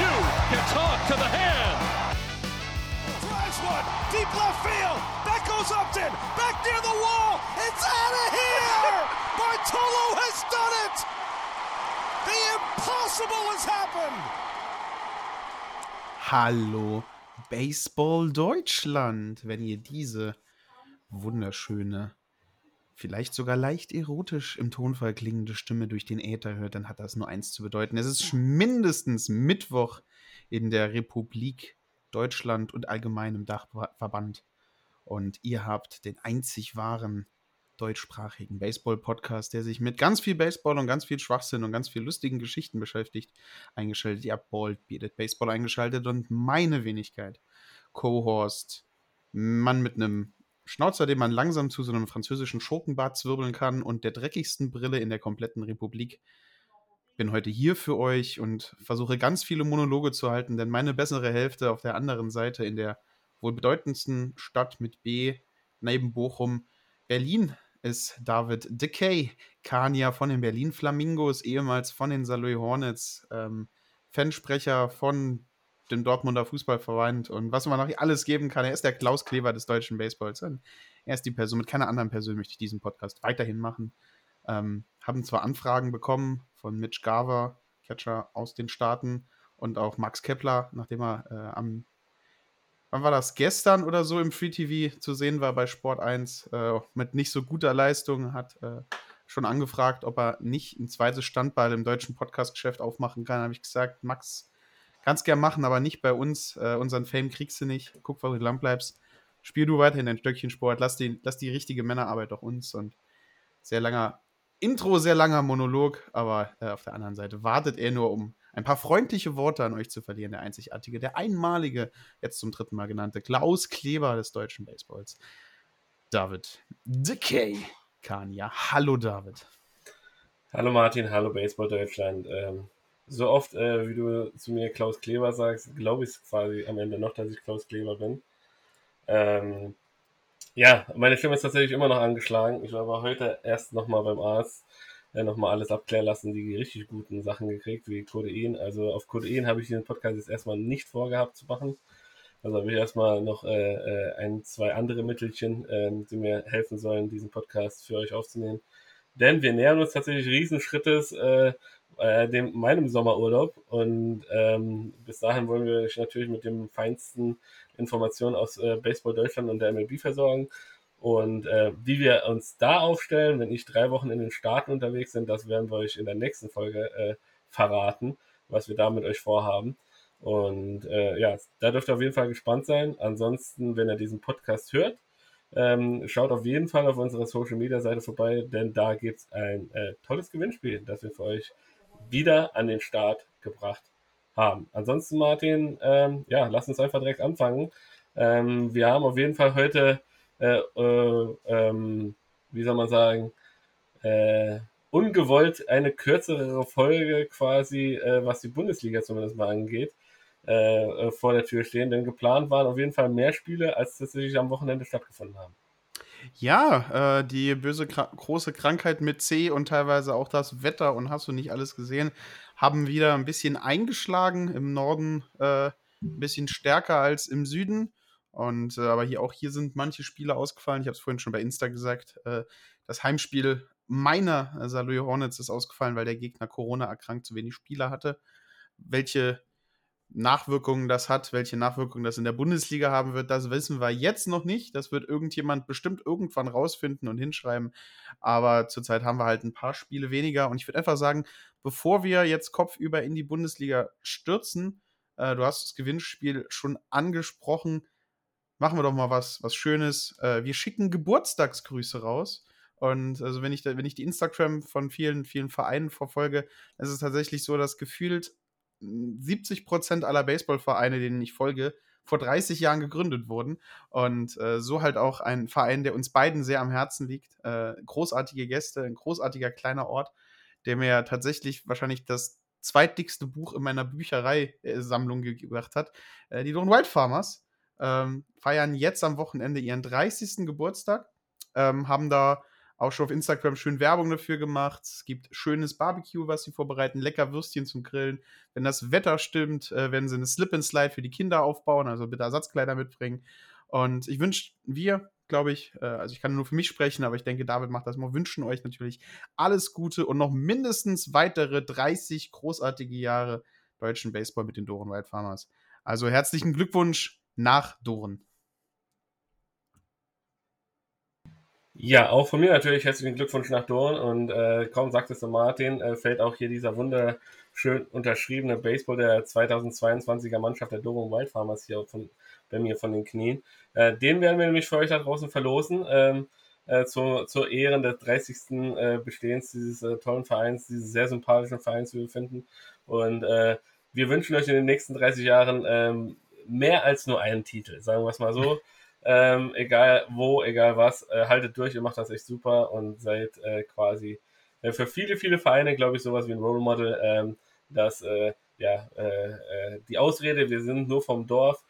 You can talk to the hand. Drives one, deep left field. That goes Upton, back near the wall. It's out of here. Bartolo has done it. The impossible has happened. Hallo Baseball Deutschland, wenn ihr diese wunderschöne, vielleicht sogar leicht erotisch im Tonfall klingende Stimme durch den Äther hört, dann hat das nur eins zu bedeuten. Es ist mindestens Mittwoch in der Republik Deutschland und allgemein im Dachverband. Und ihr habt den einzig wahren deutschsprachigen Baseball-Podcast, der sich mit ganz viel Baseball und ganz viel Schwachsinn und ganz viel lustigen Geschichten beschäftigt, eingeschaltet. Ihr habt Bald Bearded Baseball eingeschaltet und meine Wenigkeit, Co-Horst, Mann mit einem Schnauzer, den man langsam zu so einem französischen Schurkenbart zwirbeln kann und der dreckigsten Brille in der kompletten Republik. Bin heute hier für euch und versuche ganz viele Monologe zu halten, denn meine bessere Hälfte auf der anderen Seite in der wohl bedeutendsten Stadt mit B neben Bochum, Berlin, ist David Decay, Kania von den Berlin Flamingos, ehemals von den Saloy Hornets, ähm, Fansprecher von dem Dortmunder Fußballverband und was man noch alles geben kann. Er ist der Klaus Kleber des deutschen Baseballs. Er ist die Person, mit keiner anderen Person möchte ich diesen Podcast weiterhin machen. Ähm, haben zwar Anfragen bekommen von Mitch Garver, Catcher aus den Staaten, und auch Max Kepler, nachdem er äh, am wann war das, gestern oder so im Free TV zu sehen war bei Sport 1 äh, mit nicht so guter Leistung, hat äh, schon angefragt, ob er nicht ein zweites Standbein im deutschen Podcast-Geschäft aufmachen kann. habe ich gesagt, Max, kannst gern machen, aber nicht bei uns. Äh, unseren Fame kriegst du nicht. Guck, wo du lang bleibst. Spiel du weiterhin dein Stöckchen Sport. Lass die, lass die richtige Männerarbeit doch uns. Und sehr langer Intro, sehr langer Monolog, aber äh, auf der anderen Seite wartet er nur, um ein paar freundliche Worte an euch zu verlieren. Der einzigartige, der einmalige, jetzt zum dritten Mal genannte Klaus Kleber des deutschen Baseballs. David Decay Kania. Hallo David. Hallo Martin, hallo Baseball Deutschland. Ähm, so oft, äh, wie du zu mir Klaus Kleber sagst, glaube ich quasi am Ende noch, dass ich Klaus Kleber bin. Ähm, ja, meine Stimme ist tatsächlich immer noch angeschlagen. Ich war aber heute erst nochmal beim Arzt äh, nochmal alles abklären lassen, die richtig guten Sachen gekriegt, wie Codein. Also auf Codein habe ich den Podcast jetzt erstmal nicht vorgehabt zu machen. Also habe ich erstmal noch äh, äh, ein, zwei andere Mittelchen, äh, die mir helfen sollen, diesen Podcast für euch aufzunehmen. Denn wir nähern uns tatsächlich Riesenschrittes äh, äh, dem, meinem Sommerurlaub und ähm, bis dahin wollen wir euch natürlich mit den feinsten Informationen aus äh, Baseball Deutschland und der MLB versorgen. Und äh, wie wir uns da aufstellen, wenn ich drei Wochen in den Staaten unterwegs bin, das werden wir euch in der nächsten Folge äh, verraten, was wir da mit euch vorhaben. Und äh, ja, da dürft ihr auf jeden Fall gespannt sein. Ansonsten, wenn ihr diesen Podcast hört, ähm, schaut auf jeden Fall auf unserer Social Media Seite vorbei, denn da gibt es ein äh, tolles Gewinnspiel, das wir für euch wieder an den Start gebracht haben. Ansonsten, Martin, ähm, ja, lass uns einfach direkt anfangen. Ähm, wir haben auf jeden Fall heute äh, äh, ähm, wie soll man sagen, äh, ungewollt eine kürzere Folge quasi, äh, was die Bundesliga zumindest mal angeht, äh, äh, vor der Tür stehen. Denn geplant waren auf jeden Fall mehr Spiele, als tatsächlich am Wochenende stattgefunden haben. Ja, äh, die böse große Krankheit mit C und teilweise auch das Wetter und hast du nicht alles gesehen, haben wieder ein bisschen eingeschlagen im Norden, äh, ein bisschen stärker als im Süden. Und äh, aber hier auch hier sind manche Spiele ausgefallen. Ich habe es vorhin schon bei Insta gesagt. Äh, das Heimspiel meiner Saloy Hornets ist ausgefallen, weil der Gegner Corona erkrankt zu wenig Spieler hatte. Welche Nachwirkungen das hat, welche Nachwirkungen das in der Bundesliga haben wird, das wissen wir jetzt noch nicht. Das wird irgendjemand bestimmt irgendwann rausfinden und hinschreiben. Aber zurzeit haben wir halt ein paar Spiele weniger. Und ich würde einfach sagen, bevor wir jetzt kopfüber in die Bundesliga stürzen, äh, du hast das Gewinnspiel schon angesprochen, machen wir doch mal was, was Schönes. Äh, wir schicken Geburtstagsgrüße raus. Und also wenn ich, da, wenn ich die Instagram von vielen, vielen Vereinen verfolge, ist es tatsächlich so, dass gefühlt 70 Prozent aller Baseballvereine, denen ich folge, vor 30 Jahren gegründet wurden. Und äh, so halt auch ein Verein, der uns beiden sehr am Herzen liegt. Äh, großartige Gäste, ein großartiger kleiner Ort, der mir tatsächlich wahrscheinlich das zweitdickste Buch in meiner Bücherei-Sammlung gebracht hat. Äh, die Lone Wild Farmers ähm, feiern jetzt am Wochenende ihren 30. Geburtstag, ähm, haben da auch schon auf Instagram schön Werbung dafür gemacht. Es gibt schönes Barbecue, was sie vorbereiten, lecker Würstchen zum Grillen. Wenn das Wetter stimmt, äh, werden sie eine Slip and Slide für die Kinder aufbauen, also bitte Ersatzkleider mitbringen. Und ich wünsche, wir, glaube ich, äh, also ich kann nur für mich sprechen, aber ich denke, David macht das mal, wünschen euch natürlich alles Gute und noch mindestens weitere 30 großartige Jahre deutschen Baseball mit den Doren Wild Farmers. Also herzlichen Glückwunsch nach Doren. Ja, auch von mir natürlich herzlichen Glückwunsch nach Dorn und äh, kaum sagtest du Martin, äh, fällt auch hier dieser wunderschön unterschriebene Baseball der 2022er Mannschaft der Dorum Wild Farmers hier von, bei mir von den Knien. Äh, den werden wir nämlich für euch da draußen verlosen. Ähm, äh, zu, zur Ehren des 30. Äh, Bestehens dieses äh, tollen Vereins, dieses sehr sympathischen Vereins, wie wir finden. Und äh, wir wünschen euch in den nächsten 30 Jahren ähm, mehr als nur einen Titel, sagen wir es mal so. Ähm, egal wo, egal was, äh, haltet durch, ihr macht das echt super und seid äh, quasi äh, für viele, viele Vereine, glaube ich, sowas wie ein Role Model, ähm, dass äh, ja, äh, äh, die Ausrede, wir sind nur vom Dorf,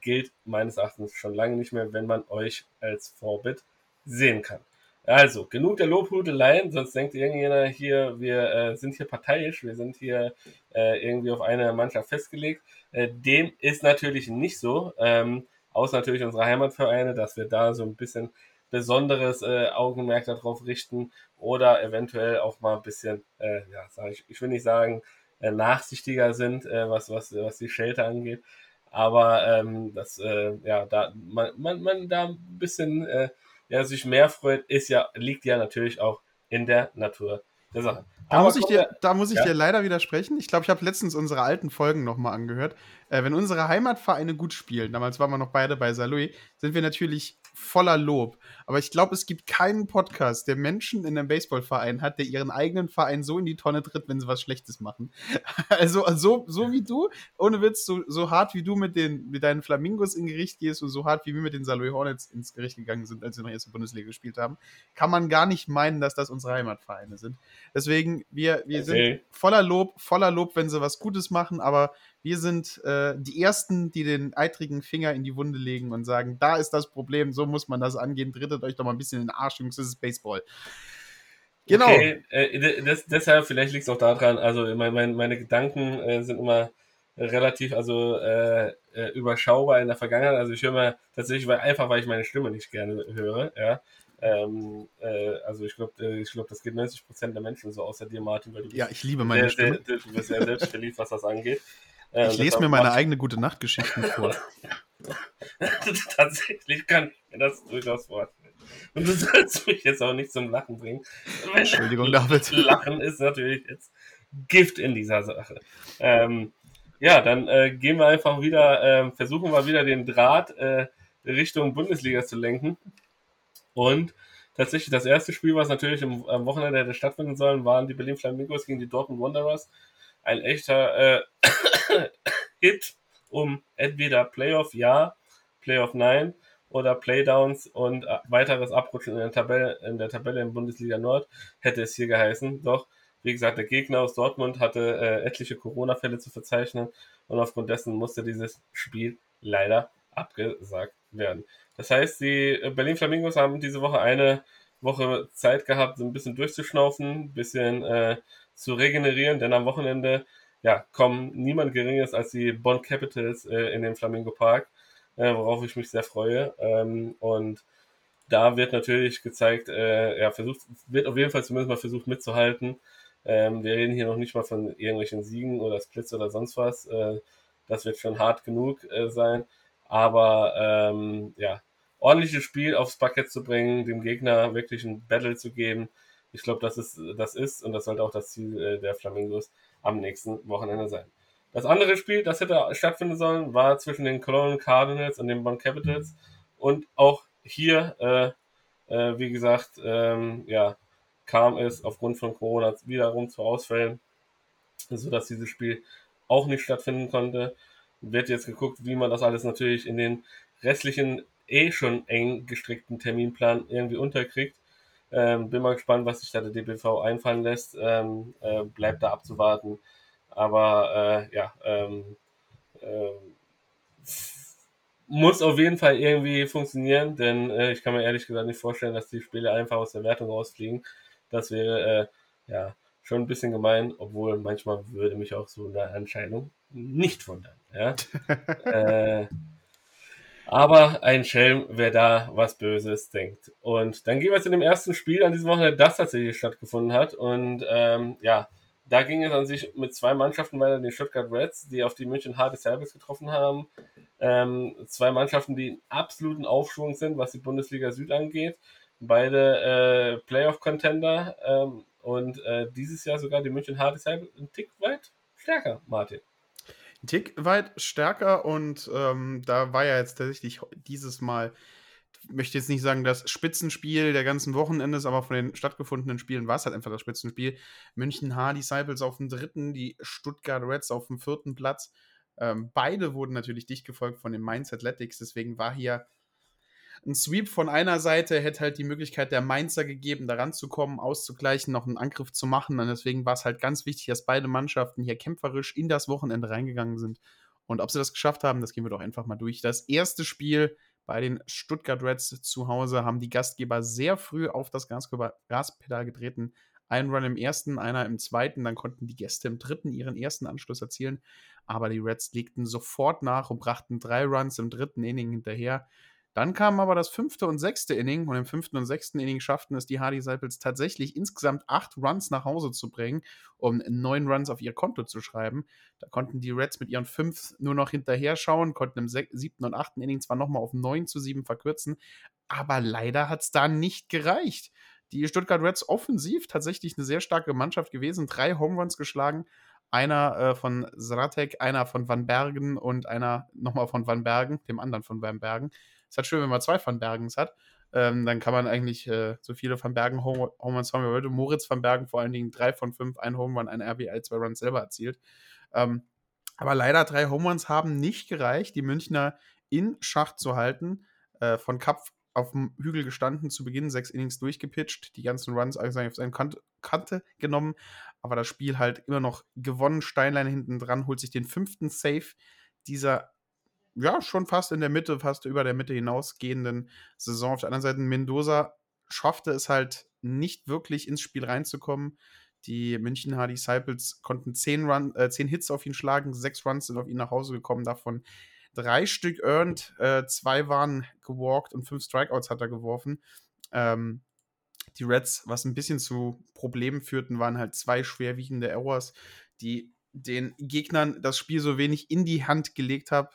gilt meines Erachtens schon lange nicht mehr, wenn man euch als Vorbild sehen kann. Also, genug der Lobhudeleien, sonst denkt irgendjemand hier, wir sind hier parteiisch, wir sind hier irgendwie auf eine Mannschaft festgelegt. dem ist natürlich nicht so. Ähm, außer natürlich unsere Heimatvereine, dass wir da so ein bisschen besonderes äh, Augenmerk darauf richten oder eventuell auch mal ein bisschen, äh, ja, ich, ich will nicht sagen, äh, nachsichtiger sind, äh, was, was, was die Shelter angeht. Aber ähm, dass äh, ja, da man, man, man da ein bisschen äh, ja, sich mehr freut, ist ja, liegt ja natürlich auch in der Natur der Sache. Da muss, ich dir, da muss ich ja? dir leider widersprechen. Ich glaube, ich habe letztens unsere alten Folgen nochmal angehört. Äh, wenn unsere Heimatvereine gut spielen, damals waren wir noch beide bei Saarlouis, sind wir natürlich voller Lob. Aber ich glaube, es gibt keinen Podcast, der Menschen in einem Baseballverein hat, der ihren eigenen Verein so in die Tonne tritt, wenn sie was Schlechtes machen. Also so, so wie du, ohne Witz, so, so hart wie du mit, den, mit deinen Flamingos in Gericht gehst und so hart wie wir mit den Saarlouis Hornets ins Gericht gegangen sind, als wir noch erste Bundesliga gespielt haben, kann man gar nicht meinen, dass das unsere Heimatvereine sind. Deswegen, wir, wir okay. sind voller Lob, voller Lob, wenn sie was Gutes machen, aber wir sind äh, die Ersten, die den eitrigen Finger in die Wunde legen und sagen, da ist das Problem, so muss man das angehen, drittet euch doch mal ein bisschen in den Arsch, Jungs, das ist Baseball. Genau. Okay, äh, das, deshalb, vielleicht liegt es auch daran, also mein, mein, meine Gedanken äh, sind immer relativ, also äh, äh, überschaubar in der Vergangenheit. Also ich höre mir tatsächlich, weil einfach, weil ich meine Stimme nicht gerne höre, ja. Ähm, äh, also ich glaube, äh, ich glaube, das geht 90 Prozent der Menschen so außer dir, Martin, weil du ja, ich liebe meine sehr, Stimme. Sehr, du bist sehr selbstverliebt, was das angeht. Äh, ich lese mir meine eigene gute Nachtgeschichten vor. Tatsächlich kann ich mir das durchaus vorstellen. Und du sollst mich jetzt auch nicht zum Lachen bringen. Entschuldigung, David. Lachen ist natürlich jetzt Gift in dieser Sache. Ähm, ja, dann äh, gehen wir einfach wieder, äh, versuchen wir wieder den Draht äh, Richtung Bundesliga zu lenken. Und tatsächlich das erste Spiel, was natürlich am Wochenende hätte stattfinden sollen, waren die Berlin Flamingos gegen die Dortmund Wanderers. Ein echter äh, Hit um entweder Playoff ja, Playoff nein oder Playdowns und äh, weiteres Abrutschen in der Tabelle in der Tabelle in Bundesliga Nord hätte es hier geheißen. Doch wie gesagt, der Gegner aus Dortmund hatte äh, etliche Corona-Fälle zu verzeichnen und aufgrund dessen musste dieses Spiel leider abgesagt werden. Das heißt, die Berlin Flamingos haben diese Woche eine Woche Zeit gehabt, so ein bisschen durchzuschnaufen, ein bisschen äh, zu regenerieren, denn am Wochenende ja, kommen niemand Geringes als die Bonn Capitals äh, in den Flamingo Park, äh, worauf ich mich sehr freue. Ähm, und da wird natürlich gezeigt, äh, ja, versucht, wird auf jeden Fall zumindest mal versucht mitzuhalten. Ähm, wir reden hier noch nicht mal von irgendwelchen Siegen oder Splits oder sonst was. Äh, das wird schon hart genug äh, sein. Aber ähm, ja, ordentliches Spiel aufs Parkett zu bringen, dem Gegner wirklich ein Battle zu geben, ich glaube, das ist, das ist und das sollte auch das Ziel äh, der Flamingos am nächsten Wochenende sein. Das andere Spiel, das hätte stattfinden sollen, war zwischen den Cologne Cardinals und den Bonn Capitals. Und auch hier, äh, äh, wie gesagt, ähm, ja, kam es aufgrund von Corona wiederum zu Ausfällen, sodass dieses Spiel auch nicht stattfinden konnte. Wird jetzt geguckt, wie man das alles natürlich in den restlichen eh schon eng gestrickten Terminplan irgendwie unterkriegt. Ähm, bin mal gespannt, was sich da der DBV einfallen lässt. Ähm, äh, bleibt da abzuwarten. Aber äh, ja, ähm, äh, muss auf jeden Fall irgendwie funktionieren, denn äh, ich kann mir ehrlich gesagt nicht vorstellen, dass die Spiele einfach aus der Wertung rausfliegen. Das wäre äh, ja schon ein bisschen gemein, obwohl manchmal würde mich auch so eine Entscheidung nicht wundern. Ja? aber ein Schelm, wer da was Böses denkt. Und dann gehen wir zu dem ersten Spiel an diesem Wochenende, das tatsächlich stattgefunden hat. Und ähm, ja, da ging es an sich mit zwei Mannschaften weiter, den Stuttgart Reds, die auf die München Hard Service getroffen haben. Ähm, zwei Mannschaften, die in absoluten Aufschwung sind, was die Bundesliga Süd angeht. Beide äh, Playoff-Contender ähm, und äh, dieses Jahr sogar die München Hard Service ein Tick weit stärker, Martin. Tick weit stärker und ähm, da war ja jetzt tatsächlich dieses Mal, möchte jetzt nicht sagen, das Spitzenspiel der ganzen Wochenendes, aber von den stattgefundenen Spielen war es halt einfach das Spitzenspiel. München H Disciples auf dem dritten, die Stuttgart Reds auf dem vierten Platz. Ähm, beide wurden natürlich dicht gefolgt von den Mainz Athletics, deswegen war hier ein Sweep von einer Seite hätte halt die Möglichkeit der Mainzer gegeben, da ranzukommen, auszugleichen, noch einen Angriff zu machen. Und deswegen war es halt ganz wichtig, dass beide Mannschaften hier kämpferisch in das Wochenende reingegangen sind. Und ob sie das geschafft haben, das gehen wir doch einfach mal durch. Das erste Spiel bei den Stuttgart Reds zu Hause haben die Gastgeber sehr früh auf das Gaspedal getreten. Ein Run im ersten, einer im zweiten, dann konnten die Gäste im dritten ihren ersten Anschluss erzielen. Aber die Reds legten sofort nach und brachten drei Runs im dritten Inning hinterher. Dann kam aber das fünfte und sechste Inning und im fünften und sechsten Inning schafften es die Hardy Disciples tatsächlich insgesamt acht Runs nach Hause zu bringen, um neun Runs auf ihr Konto zu schreiben. Da konnten die Reds mit ihren fünf nur noch hinterher schauen, konnten im siebten und achten Inning zwar nochmal auf neun zu sieben verkürzen, aber leider hat es da nicht gereicht. Die Stuttgart Reds offensiv tatsächlich eine sehr starke Mannschaft gewesen, drei Home Runs geschlagen, einer äh, von Zratek, einer von Van Bergen und einer nochmal von Van Bergen, dem anderen von Van Bergen. Es ist halt schön, wenn man zwei Van Bergens hat. Ähm, dann kann man eigentlich äh, so viele Van Bergen Home Runs haben wie heute. Moritz Van Bergen vor allen Dingen drei von fünf, ein Home Run, ein RBI, zwei Runs selber erzielt. Ähm, aber leider drei Home Runs haben nicht gereicht, die Münchner in Schach zu halten. Äh, von Kapf auf dem Hügel gestanden, zu Beginn sechs Innings durchgepitcht, die ganzen Runs eigentlich auf seine Kante, Kante genommen, aber das Spiel halt immer noch gewonnen. Steinlein hinten dran holt sich den fünften Save dieser ja, schon fast in der Mitte, fast über der Mitte hinausgehenden Saison. Auf der anderen Seite, Mendoza schaffte es halt nicht wirklich ins Spiel reinzukommen. Die München Hard Disciples konnten zehn, Run, äh, zehn Hits auf ihn schlagen, sechs Runs sind auf ihn nach Hause gekommen, davon drei Stück earned, äh, zwei waren gewalkt und fünf Strikeouts hat er geworfen. Ähm, die Reds, was ein bisschen zu Problemen führten, waren halt zwei schwerwiegende Errors, die den Gegnern das Spiel so wenig in die Hand gelegt haben,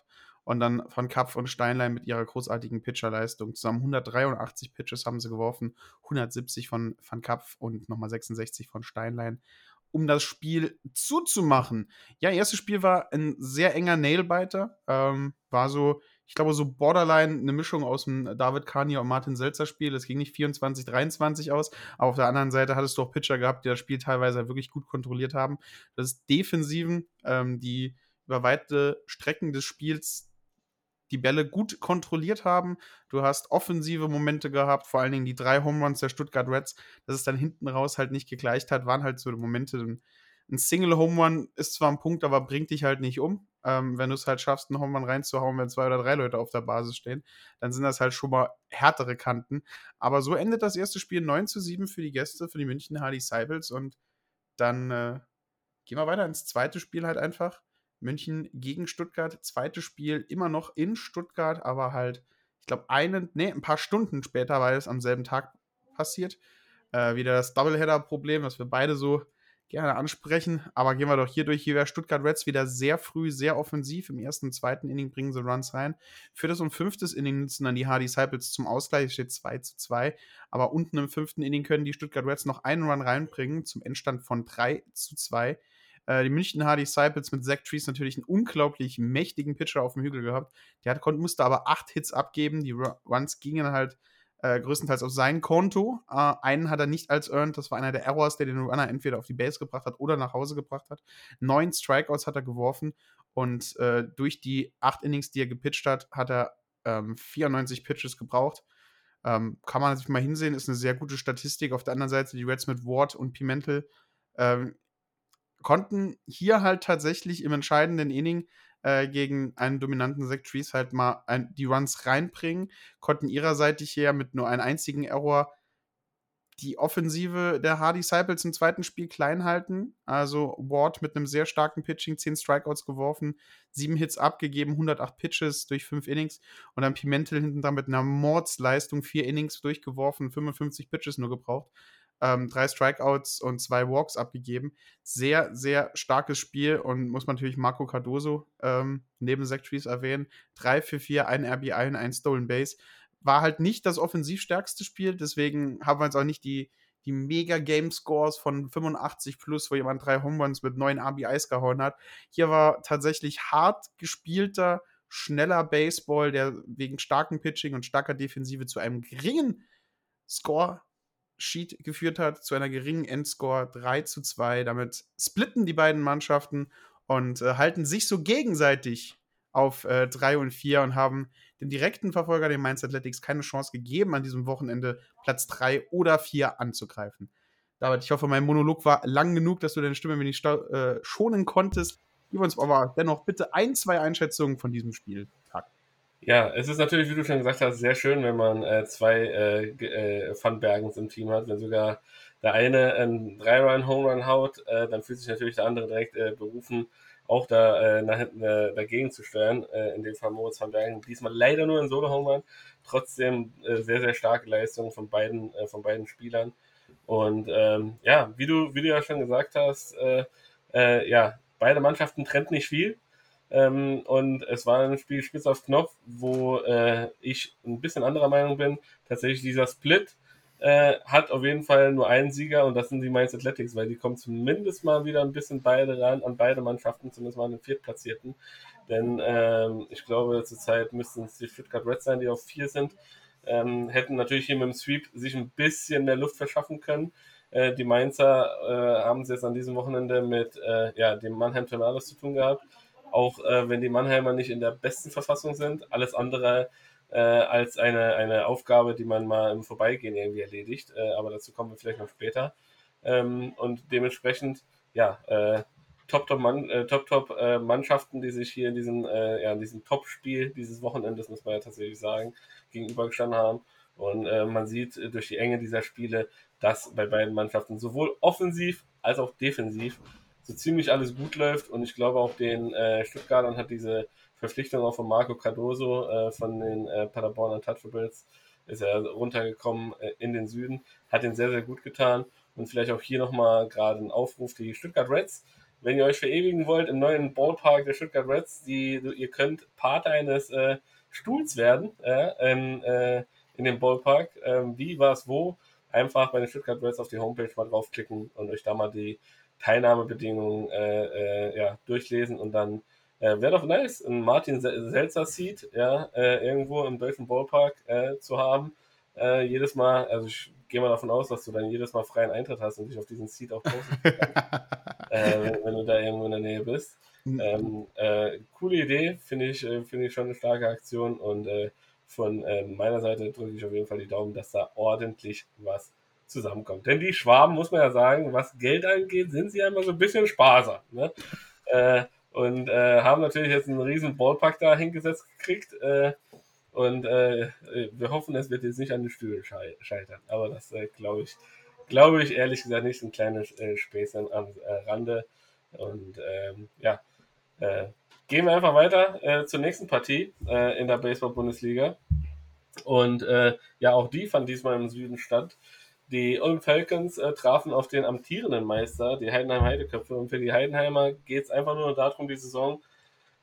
und dann von Kapf und Steinlein mit ihrer großartigen Pitcherleistung. Zusammen 183 Pitches haben sie geworfen, 170 von Van Kapf und nochmal 66 von Steinlein, um das Spiel zuzumachen. Ja, erstes Spiel war ein sehr enger Nailbiter. Ähm, war so, ich glaube, so borderline eine Mischung aus dem David Kania und Martin Selzer Spiel. Es ging nicht 24, 23 aus, aber auf der anderen Seite hattest du auch Pitcher gehabt, die das Spiel teilweise wirklich gut kontrolliert haben. Das Defensiven, ähm, die über weite Strecken des Spiels die Bälle gut kontrolliert haben. Du hast offensive Momente gehabt, vor allen Dingen die drei Home Runs der Stuttgart Reds, dass es dann hinten raus halt nicht gegleicht hat, waren halt so Momente. Ein Single Home Run ist zwar ein Punkt, aber bringt dich halt nicht um. Ähm, wenn du es halt schaffst, einen Home Run reinzuhauen, wenn zwei oder drei Leute auf der Basis stehen, dann sind das halt schon mal härtere Kanten. Aber so endet das erste Spiel 9 zu 7 für die Gäste, für die München Hardy Disciples und dann äh, gehen wir weiter ins zweite Spiel halt einfach. München gegen Stuttgart. Zweites Spiel immer noch in Stuttgart, aber halt, ich glaube, einen, nee, ein paar Stunden später, weil es am selben Tag passiert. Äh, wieder das Doubleheader-Problem, was wir beide so gerne ansprechen. Aber gehen wir doch hier durch. Hier wäre Stuttgart Reds wieder sehr früh, sehr offensiv. Im ersten und zweiten Inning bringen sie Runs rein. Viertes und fünftes Inning nutzen dann die Hardy Disciples zum Ausgleich. Es steht 2 zu 2. Aber unten im fünften Inning können die Stuttgart Reds noch einen Run reinbringen zum Endstand von 3 zu 2. Äh, die München Disciples mit Zach Trees natürlich einen unglaublich mächtigen Pitcher auf dem Hügel gehabt. Der hat, musste aber acht Hits abgeben. Die Runs gingen halt äh, größtenteils auf sein Konto. Äh, einen hat er nicht als earned, das war einer der Errors, der den Runner entweder auf die Base gebracht hat oder nach Hause gebracht hat. Neun Strikeouts hat er geworfen und äh, durch die acht Innings, die er gepitcht hat, hat er ähm, 94 Pitches gebraucht. Ähm, kann man sich mal hinsehen, ist eine sehr gute Statistik. Auf der anderen Seite die Reds mit Ward und Pimentel ähm, konnten hier halt tatsächlich im entscheidenden Inning äh, gegen einen dominanten Zach Trees halt mal ein, die Runs reinbringen, konnten ihrerseits hier mit nur einem einzigen Error die Offensive der Hardy Disciples im zweiten Spiel klein halten. Also Ward mit einem sehr starken Pitching, 10 Strikeouts geworfen, 7 Hits abgegeben, 108 Pitches durch 5 Innings und dann Pimentel hinten dran mit einer Mordsleistung, 4 Innings durchgeworfen, 55 Pitches nur gebraucht ähm, drei Strikeouts und zwei Walks abgegeben. Sehr, sehr starkes Spiel und muss man natürlich Marco Cardoso ähm, neben Zach Trees erwähnen. Drei für vier, ein RBI und ein Stolen Base. War halt nicht das offensiv stärkste Spiel, deswegen haben wir jetzt auch nicht die, die mega Game Scores von 85 plus, wo jemand drei Home Runs mit neun RBIs gehauen hat. Hier war tatsächlich hart gespielter, schneller Baseball, der wegen starkem Pitching und starker Defensive zu einem geringen Score Sheet geführt hat, zu einer geringen Endscore 3 zu 2. Damit splitten die beiden Mannschaften und äh, halten sich so gegenseitig auf äh, 3 und 4 und haben den direkten Verfolger, den Mainz Athletics, keine Chance gegeben, an diesem Wochenende Platz 3 oder 4 anzugreifen. David, ich hoffe, mein Monolog war lang genug, dass du deine Stimme wenig äh, schonen konntest. Gib uns aber dennoch bitte ein, zwei Einschätzungen von diesem Spiel. Ja, es ist natürlich, wie du schon gesagt hast, sehr schön, wenn man äh, zwei äh, äh, Funbergens im Team hat. Wenn sogar der eine einen Drei-Run-Home-Run haut, äh, dann fühlt sich natürlich der andere direkt äh, berufen, auch da äh, nach hinten äh, dagegen zu steuern. Äh, in dem Fall Moritz van Bergen. Diesmal leider nur ein Solo-Home-Run. Trotzdem äh, sehr, sehr starke Leistung von beiden, äh, von beiden Spielern. Und ähm, ja, wie du, wie du ja schon gesagt hast, äh, äh, ja, beide Mannschaften trennt nicht viel. Ähm, und es war ein Spiel spitz auf Knopf, wo äh, ich ein bisschen anderer Meinung bin. Tatsächlich dieser Split äh, hat auf jeden Fall nur einen Sieger und das sind die Mainz Athletics, weil die kommen zumindest mal wieder ein bisschen beide ran, an beide Mannschaften, zumindest mal an den Viertplatzierten. Denn ähm, ich glaube, zurzeit müssten es die Stuttgart Reds sein, die auf vier sind. Ähm, hätten natürlich hier mit dem Sweep sich ein bisschen mehr Luft verschaffen können. Äh, die Mainzer äh, haben es jetzt an diesem Wochenende mit äh, ja, dem Mannheim Tornados zu tun gehabt auch äh, wenn die Mannheimer nicht in der besten Verfassung sind. Alles andere äh, als eine, eine Aufgabe, die man mal im Vorbeigehen irgendwie erledigt. Äh, aber dazu kommen wir vielleicht noch später. Ähm, und dementsprechend, ja, äh, Top-Top-Mannschaften, äh, Top, Top, äh, Mannschaften, die sich hier in diesem, ja, in diesem Top-Spiel dieses Wochenendes, muss man ja tatsächlich sagen, gegenübergestanden haben. Und man sieht durch die Enge dieser Spiele, dass bei beiden Mannschaften sowohl offensiv als auch defensiv so ziemlich alles gut läuft. Und ich glaube auch den äh, Stuttgartern hat diese Verpflichtung auch von Marco Cardoso äh, von den äh, Paderborner Touchables ist er runtergekommen äh, in den Süden, hat ihn sehr, sehr gut getan. Und vielleicht auch hier nochmal gerade ein Aufruf, die Stuttgart Reds, wenn ihr euch verewigen wollt im neuen Ballpark der Stuttgart Reds, die, ihr könnt Part eines äh, Stuhls werden äh, in, äh, in dem Ballpark. Ähm, wie, was, wo? Einfach bei den Stuttgart Reds auf die Homepage mal draufklicken und euch da mal die Teilnahmebedingungen äh, äh, ja, durchlesen und dann äh, wäre doch nice, einen Martin Selzer Seat ja, äh, irgendwo im deutschen Ballpark äh, zu haben. Äh, jedes Mal, also ich gehe mal davon aus, dass du dann jedes Mal freien Eintritt hast und dich auf diesen Seat auch posten wenn, wenn, du da irgendwo in der Nähe bist. Mhm. Ähm, coole Idee, finde ich, finde ich schon eine starke Aktion und von meiner Seite drücke ich auf jeden Fall die Daumen, dass da ordentlich was zusammenkommt. Denn die Schwaben, muss man ja sagen, was Geld angeht, sind sie einmal so ein bisschen sparsam. Ne? Äh, und äh, haben natürlich jetzt einen riesen Ballpark da hingesetzt gekriegt. Äh, und äh, wir hoffen, es wird jetzt nicht an den Stühlen scheitern. Aber das äh, glaube ich, glaube ich ehrlich gesagt nicht. Ein kleines äh, Späßchen am Rande. Und ähm, ja, gehen wir einfach weiter zur nächsten Partie in der Baseball-Bundesliga. Und ja, auch die fand diesmal im Süden statt. Die Ulm Falcons äh, trafen auf den amtierenden Meister, die Heidenheim Heideköpfe. Und für die Heidenheimer geht es einfach nur darum, die Saison,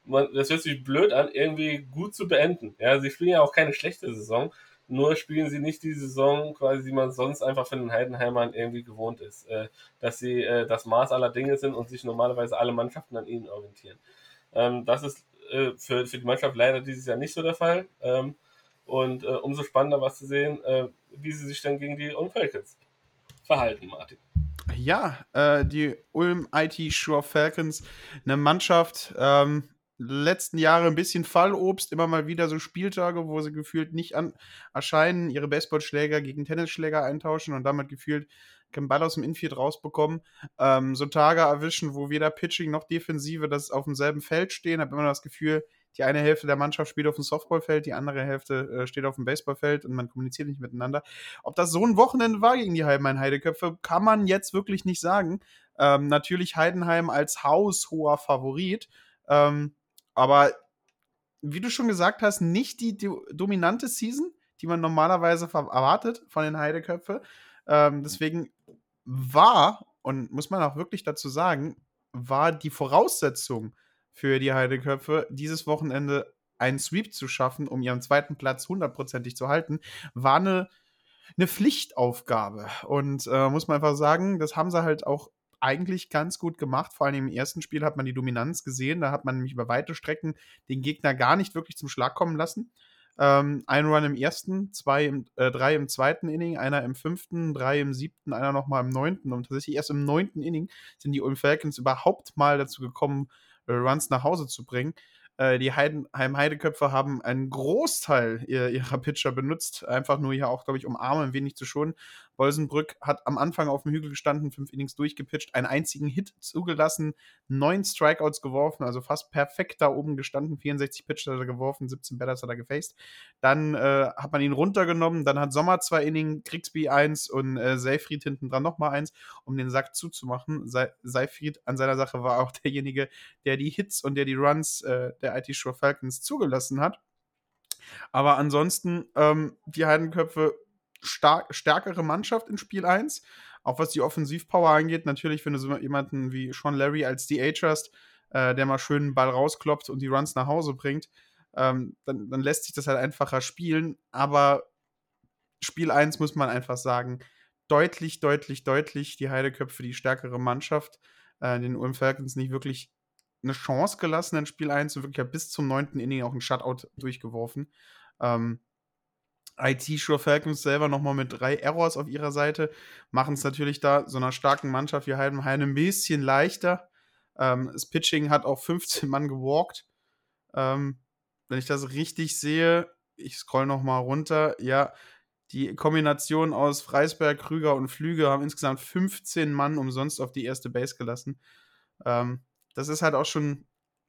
man, das hört sich blöd an, irgendwie gut zu beenden. Ja, sie spielen ja auch keine schlechte Saison. Nur spielen sie nicht die Saison, quasi, die man sonst einfach von den Heidenheimern irgendwie gewohnt ist. Äh, dass sie äh, das Maß aller Dinge sind und sich normalerweise alle Mannschaften an ihnen orientieren. Ähm, das ist äh, für, für die Mannschaft leider dieses Jahr nicht so der Fall. Ähm, und äh, umso spannender was zu sehen, äh, wie sie sich dann gegen die Ulm Falcons verhalten, Martin. Ja, äh, die Ulm IT Shore Falcons, eine Mannschaft, ähm, letzten Jahre ein bisschen Fallobst, immer mal wieder so Spieltage, wo sie gefühlt nicht an erscheinen, ihre Baseballschläger gegen Tennisschläger eintauschen und damit gefühlt keinen Ball aus dem Infield rausbekommen. Ähm, so Tage erwischen, wo weder Pitching noch Defensive das auf demselben Feld stehen, habe immer das Gefühl, die eine Hälfte der Mannschaft spielt auf dem Softballfeld, die andere Hälfte äh, steht auf dem Baseballfeld und man kommuniziert nicht miteinander. Ob das so ein Wochenende war gegen die Heilmein Heideköpfe, kann man jetzt wirklich nicht sagen. Ähm, natürlich Heidenheim als haushoher Favorit. Ähm, aber wie du schon gesagt hast, nicht die do dominante Season, die man normalerweise erwartet von den Heideköpfe. Ähm, deswegen war, und muss man auch wirklich dazu sagen, war die Voraussetzung für die Heideköpfe, dieses Wochenende einen Sweep zu schaffen, um ihren zweiten Platz hundertprozentig zu halten, war eine, eine Pflichtaufgabe. Und äh, muss man einfach sagen, das haben sie halt auch eigentlich ganz gut gemacht. Vor allem im ersten Spiel hat man die Dominanz gesehen. Da hat man nämlich über weite Strecken den Gegner gar nicht wirklich zum Schlag kommen lassen. Ähm, ein Run im ersten, zwei im, äh, drei im zweiten Inning, einer im fünften, drei im siebten, einer nochmal im neunten. Und tatsächlich erst im neunten Inning sind die Ulm Falcons überhaupt mal dazu gekommen, Runs nach Hause zu bringen. Äh, die Heim-Heideköpfe haben einen Großteil ihrer Pitcher benutzt, einfach nur hier auch, glaube ich, um Arme ein wenig zu schonen. Bolsenbrück hat am Anfang auf dem Hügel gestanden, fünf Innings durchgepitcht, einen einzigen Hit zugelassen, neun Strikeouts geworfen, also fast perfekt da oben gestanden, 64 Pitches hat er geworfen, 17 Batters hat er gefaced. Dann äh, hat man ihn runtergenommen, dann hat Sommer zwei Innings, Krigsby eins und äh, Seifried hinten dran nochmal eins, um den Sack zuzumachen. Se Seifried an seiner Sache war auch derjenige, der die Hits und der die Runs äh, der IT Shore Falcons zugelassen hat. Aber ansonsten, ähm, die Heidenköpfe stark, stärkere Mannschaft in Spiel 1. Auch was die Offensivpower angeht, natürlich, wenn du jemanden wie Sean Larry als DH hast, äh, der mal schön einen Ball rauskloppt und die Runs nach Hause bringt, ähm, dann, dann lässt sich das halt einfacher spielen. Aber Spiel 1 muss man einfach sagen, deutlich, deutlich, deutlich die Heideköpfe die stärkere Mannschaft. Äh, den Ulm Falcons nicht wirklich eine Chance gelassen in Spiel 1 und wirklich bis zum neunten Inning auch ein Shutout durchgeworfen. Ähm, IT Sure Falcons selber nochmal mit drei Errors auf ihrer Seite machen es natürlich da so einer starken Mannschaft wie Heidenheim ein bisschen leichter. Ähm, das Pitching hat auch 15 Mann gewalkt. Ähm, wenn ich das richtig sehe, ich scroll nochmal runter, ja, die Kombination aus Freisberg, Krüger und Flüge haben insgesamt 15 Mann umsonst auf die erste Base gelassen. Ähm, das ist halt auch schon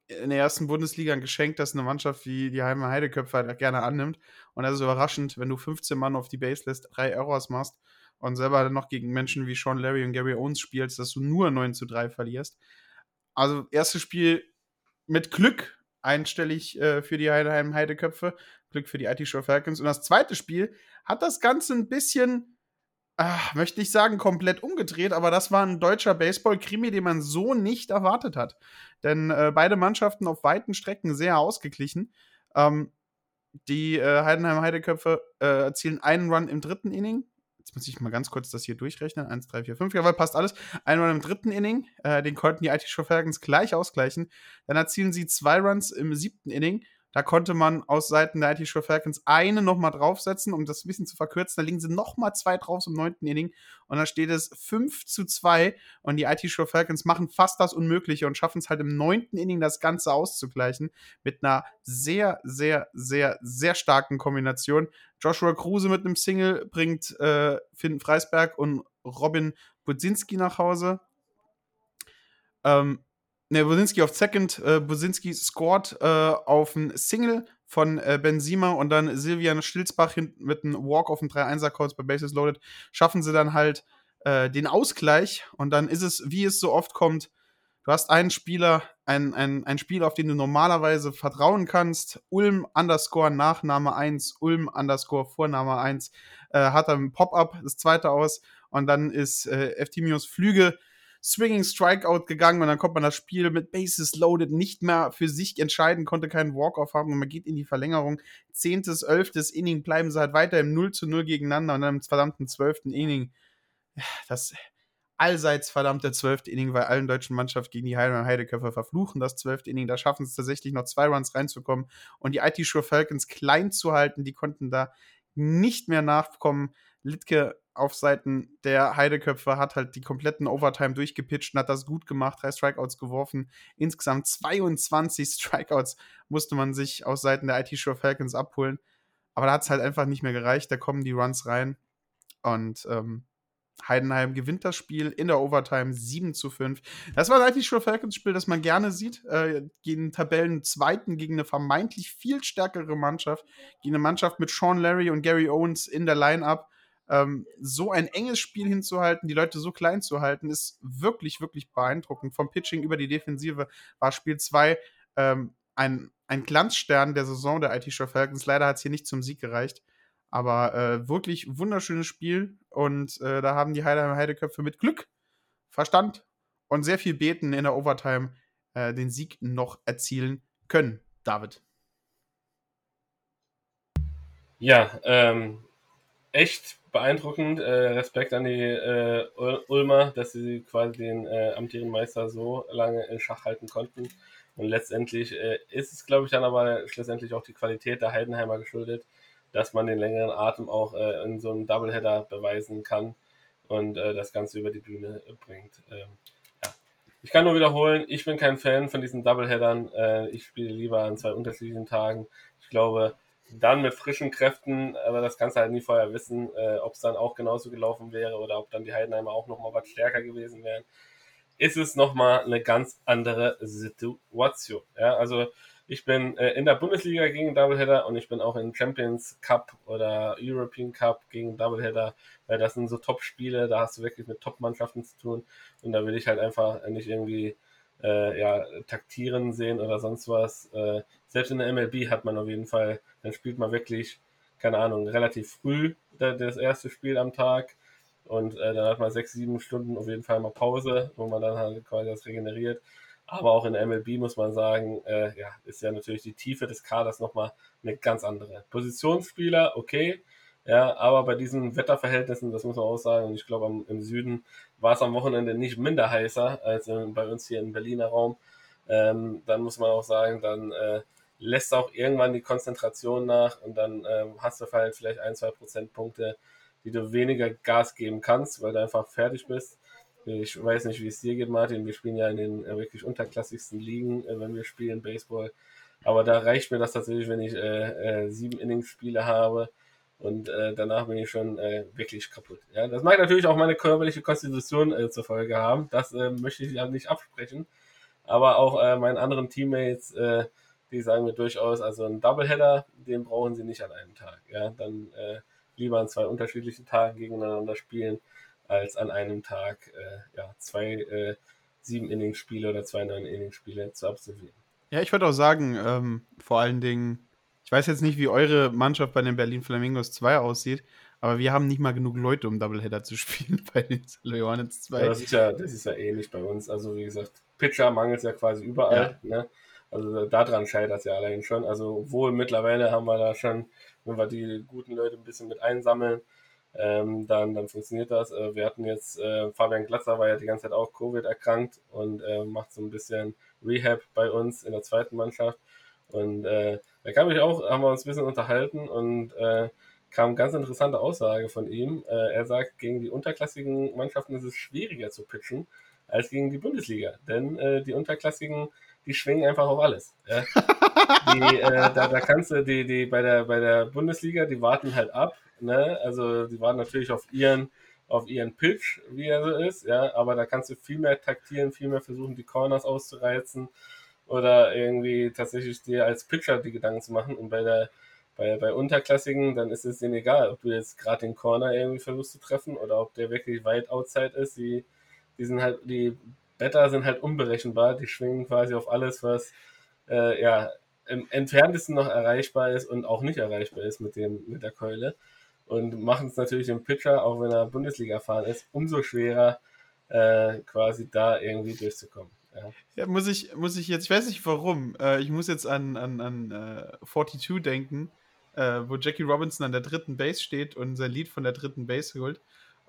in der ersten Bundesliga ein Geschenk, das eine Mannschaft wie die Heimer Heideköpfe halt gerne annimmt. Und das ist überraschend, wenn du 15 Mann auf die Base lässt, drei Errors machst und selber dann noch gegen Menschen wie Sean Larry und Gary Owens spielst, dass du nur 9 zu 3 verlierst. Also, erstes Spiel mit Glück einstellig äh, für die Heidenheim Heideköpfe. Glück für die IT Show Falcons. Und das zweite Spiel hat das Ganze ein bisschen ach, möchte ich sagen, komplett umgedreht, aber das war ein deutscher Baseball-Krimi, den man so nicht erwartet hat. Denn äh, beide Mannschaften auf weiten Strecken sehr ausgeglichen. Ähm, die äh, Heidenheim Heideköpfe äh, erzielen einen Run im dritten Inning. Jetzt muss ich mal ganz kurz das hier durchrechnen. 1, 3, 4, 5. Jawohl, passt alles. Ein Run im dritten Inning. Äh, den konnten die IT Falcons gleich ausgleichen. Dann erzielen sie zwei Runs im siebten Inning. Da konnte man aus Seiten der IT Shore Falcons eine nochmal draufsetzen, um das ein bisschen zu verkürzen. Da liegen sie nochmal zwei drauf im neunten Inning. Und dann steht es 5 zu 2. Und die IT Shore Falcons machen fast das Unmögliche und schaffen es halt im neunten Inning das Ganze auszugleichen. Mit einer sehr, sehr, sehr, sehr starken Kombination. Joshua Kruse mit einem Single bringt äh, Finn Freisberg und Robin Budzinski nach Hause. Ähm, ne, Bosinski auf Second, äh, Bosinski scored äh, auf ein Single von äh, Benzima und dann Silvian Stilzbach mit einem Walk auf dem 3-1er-Codes bei Bases Loaded, schaffen sie dann halt äh, den Ausgleich und dann ist es, wie es so oft kommt, du hast einen Spieler, ein, ein, ein Spieler, auf den du normalerweise vertrauen kannst, Ulm underscore Nachname 1, Ulm underscore Vorname 1, äh, hat er ein Pop-Up, das zweite aus und dann ist äh, Eftimios Flüge Swinging Strikeout gegangen und dann kommt man das Spiel mit Bases loaded nicht mehr für sich entscheiden, konnte keinen Walk-Off haben und man geht in die Verlängerung. Zehntes, elftes Inning bleiben sie halt weiter im 0 zu 0 gegeneinander und dann im verdammten zwölften Inning. Das allseits verdammte zwölfte Inning bei allen deutschen Mannschaften gegen die Heidelberger Heideköpfe verfluchen. Das zwölfte Inning, da schaffen es tatsächlich noch zwei Runs reinzukommen und die IT Sure Falcons klein zu halten. Die konnten da nicht mehr nachkommen. Litke auf Seiten der Heideköpfe hat halt die kompletten Overtime durchgepitcht und hat das gut gemacht, drei Strikeouts geworfen. Insgesamt 22 Strikeouts musste man sich aus Seiten der IT Sure Falcons abholen. Aber da hat es halt einfach nicht mehr gereicht. Da kommen die Runs rein. Und ähm, Heidenheim gewinnt das Spiel in der Overtime 7 zu 5. Das war eigentlich schon Falcons Spiel, das man gerne sieht. Äh, gegen Tabellen zweiten, gegen eine vermeintlich viel stärkere Mannschaft, gegen eine Mannschaft mit Sean Larry und Gary Owens in der Line-Up ähm, so ein enges Spiel hinzuhalten, die Leute so klein zu halten, ist wirklich, wirklich beeindruckend. Vom Pitching über die Defensive war Spiel 2 ähm, ein, ein Glanzstern der Saison der IT Show Falcons. Leider hat es hier nicht zum Sieg gereicht. Aber äh, wirklich wunderschönes Spiel und äh, da haben die Heidelheimer Heideköpfe mit Glück, Verstand und sehr viel Beten in der Overtime äh, den Sieg noch erzielen können. David. Ja, ähm, echt beeindruckend. Äh, Respekt an die äh, Ulmer, dass sie quasi den äh, amtierenden Meister so lange in Schach halten konnten. Und letztendlich äh, ist es, glaube ich, dann aber schlussendlich auch die Qualität der Heidenheimer geschuldet, dass man den längeren Atem auch äh, in so einem Doubleheader beweisen kann und äh, das Ganze über die Bühne bringt. Ähm, ja. Ich kann nur wiederholen, ich bin kein Fan von diesen Doubleheadern. ich spiele lieber an zwei unterschiedlichen Tagen. Ich glaube, dann mit frischen Kräften, aber das kannst du halt nie vorher wissen, äh, ob es dann auch genauso gelaufen wäre oder ob dann die Heidenheimer auch nochmal was stärker gewesen wären, ist es nochmal eine ganz andere Situation. Ja, also ich bin äh, in der Bundesliga gegen Doubleheader und ich bin auch in Champions Cup oder European Cup gegen Doubleheader, weil das sind so Top-Spiele, da hast du wirklich mit Top-Mannschaften zu tun und da will ich halt einfach nicht irgendwie äh, ja, taktieren sehen oder sonst was. Äh, selbst in der MLB hat man auf jeden Fall, dann spielt man wirklich, keine Ahnung, relativ früh das erste Spiel am Tag und äh, dann hat man sechs, sieben Stunden auf jeden Fall mal Pause, wo man dann halt quasi das regeneriert. Aber auch in der MLB muss man sagen, äh, ja, ist ja natürlich die Tiefe des Kaders nochmal eine ganz andere. Positionsspieler, okay, ja, aber bei diesen Wetterverhältnissen, das muss man auch sagen, und ich glaube, im Süden war es am Wochenende nicht minder heißer als bei uns hier im Berliner Raum. Ähm, dann muss man auch sagen, dann äh, lässt auch irgendwann die Konzentration nach und dann ähm, hast du halt vielleicht ein, zwei Prozentpunkte, die du weniger Gas geben kannst, weil du einfach fertig bist. Ich weiß nicht, wie es dir geht, Martin. Wir spielen ja in den äh, wirklich unterklassigsten Ligen, äh, wenn wir spielen Baseball. Aber da reicht mir das tatsächlich, wenn ich äh, äh sieben Innings-Spiele habe und äh, danach bin ich schon äh, wirklich kaputt. Ja, das mag natürlich auch meine körperliche Konstitution zur Folge haben. Das möchte ich ja nicht absprechen. Aber auch meinen anderen Teammates, die sagen mir durchaus, also ein Doubleheader, den brauchen sie nicht an einem Tag. Ja, dann äh, lieber an zwei unterschiedlichen Tagen gegeneinander spielen, als an einem Tag äh, ja, zwei äh, sieben Innings-Spiele oder zwei neun Innings-Spiele zu absolvieren. Ja, ich würde auch sagen, ähm, vor allen Dingen ich weiß jetzt nicht, wie eure Mannschaft bei den Berlin Flamingos 2 aussieht, aber wir haben nicht mal genug Leute, um Doubleheader zu spielen bei den Leonets 2. Ja, das, ist ja, das ist ja ähnlich bei uns. Also, wie gesagt, Pitcher mangelt es ja quasi überall. Ja. Ne? Also, daran scheitert es ja allein schon. Also, wohl mittlerweile haben wir da schon, wenn wir die guten Leute ein bisschen mit einsammeln, ähm, dann, dann funktioniert das. Äh, wir hatten jetzt, äh, Fabian Glatzer war ja die ganze Zeit auch Covid erkrankt und äh, macht so ein bisschen Rehab bei uns in der zweiten Mannschaft. Und äh, da kam ich auch, haben wir uns ein bisschen unterhalten und äh, kam ganz interessante Aussage von ihm. Äh, er sagt, gegen die unterklassigen Mannschaften ist es schwieriger zu pitchen als gegen die Bundesliga. Denn äh, die unterklassigen, die schwingen einfach auf alles. Ja? Die, äh, da, da kannst du die, die bei der bei der Bundesliga, die warten halt ab. Ne? Also die warten natürlich auf ihren auf ihren Pitch, wie er so ist, ja, aber da kannst du viel mehr taktieren, viel mehr versuchen, die Corners auszureizen oder irgendwie tatsächlich dir als Pitcher die Gedanken zu machen. Und bei der bei, bei Unterklassigen, dann ist es denen egal, ob du jetzt gerade den Corner irgendwie versuchst zu treffen oder ob der wirklich weit outside ist. Die, die sind halt, die Better sind halt unberechenbar, die schwingen quasi auf alles, was äh, ja im entferntesten noch erreichbar ist und auch nicht erreichbar ist mit dem, mit der Keule. Und machen es natürlich dem Pitcher, auch wenn er Bundesliga fahren ist, umso schwerer, äh, quasi da irgendwie durchzukommen. Ja. ja. muss, ich, muss ich jetzt, ich weiß nicht warum, äh, ich muss jetzt an, an, an äh, 42 denken, äh, wo Jackie Robinson an der dritten Base steht und sein Lied von der dritten Base holt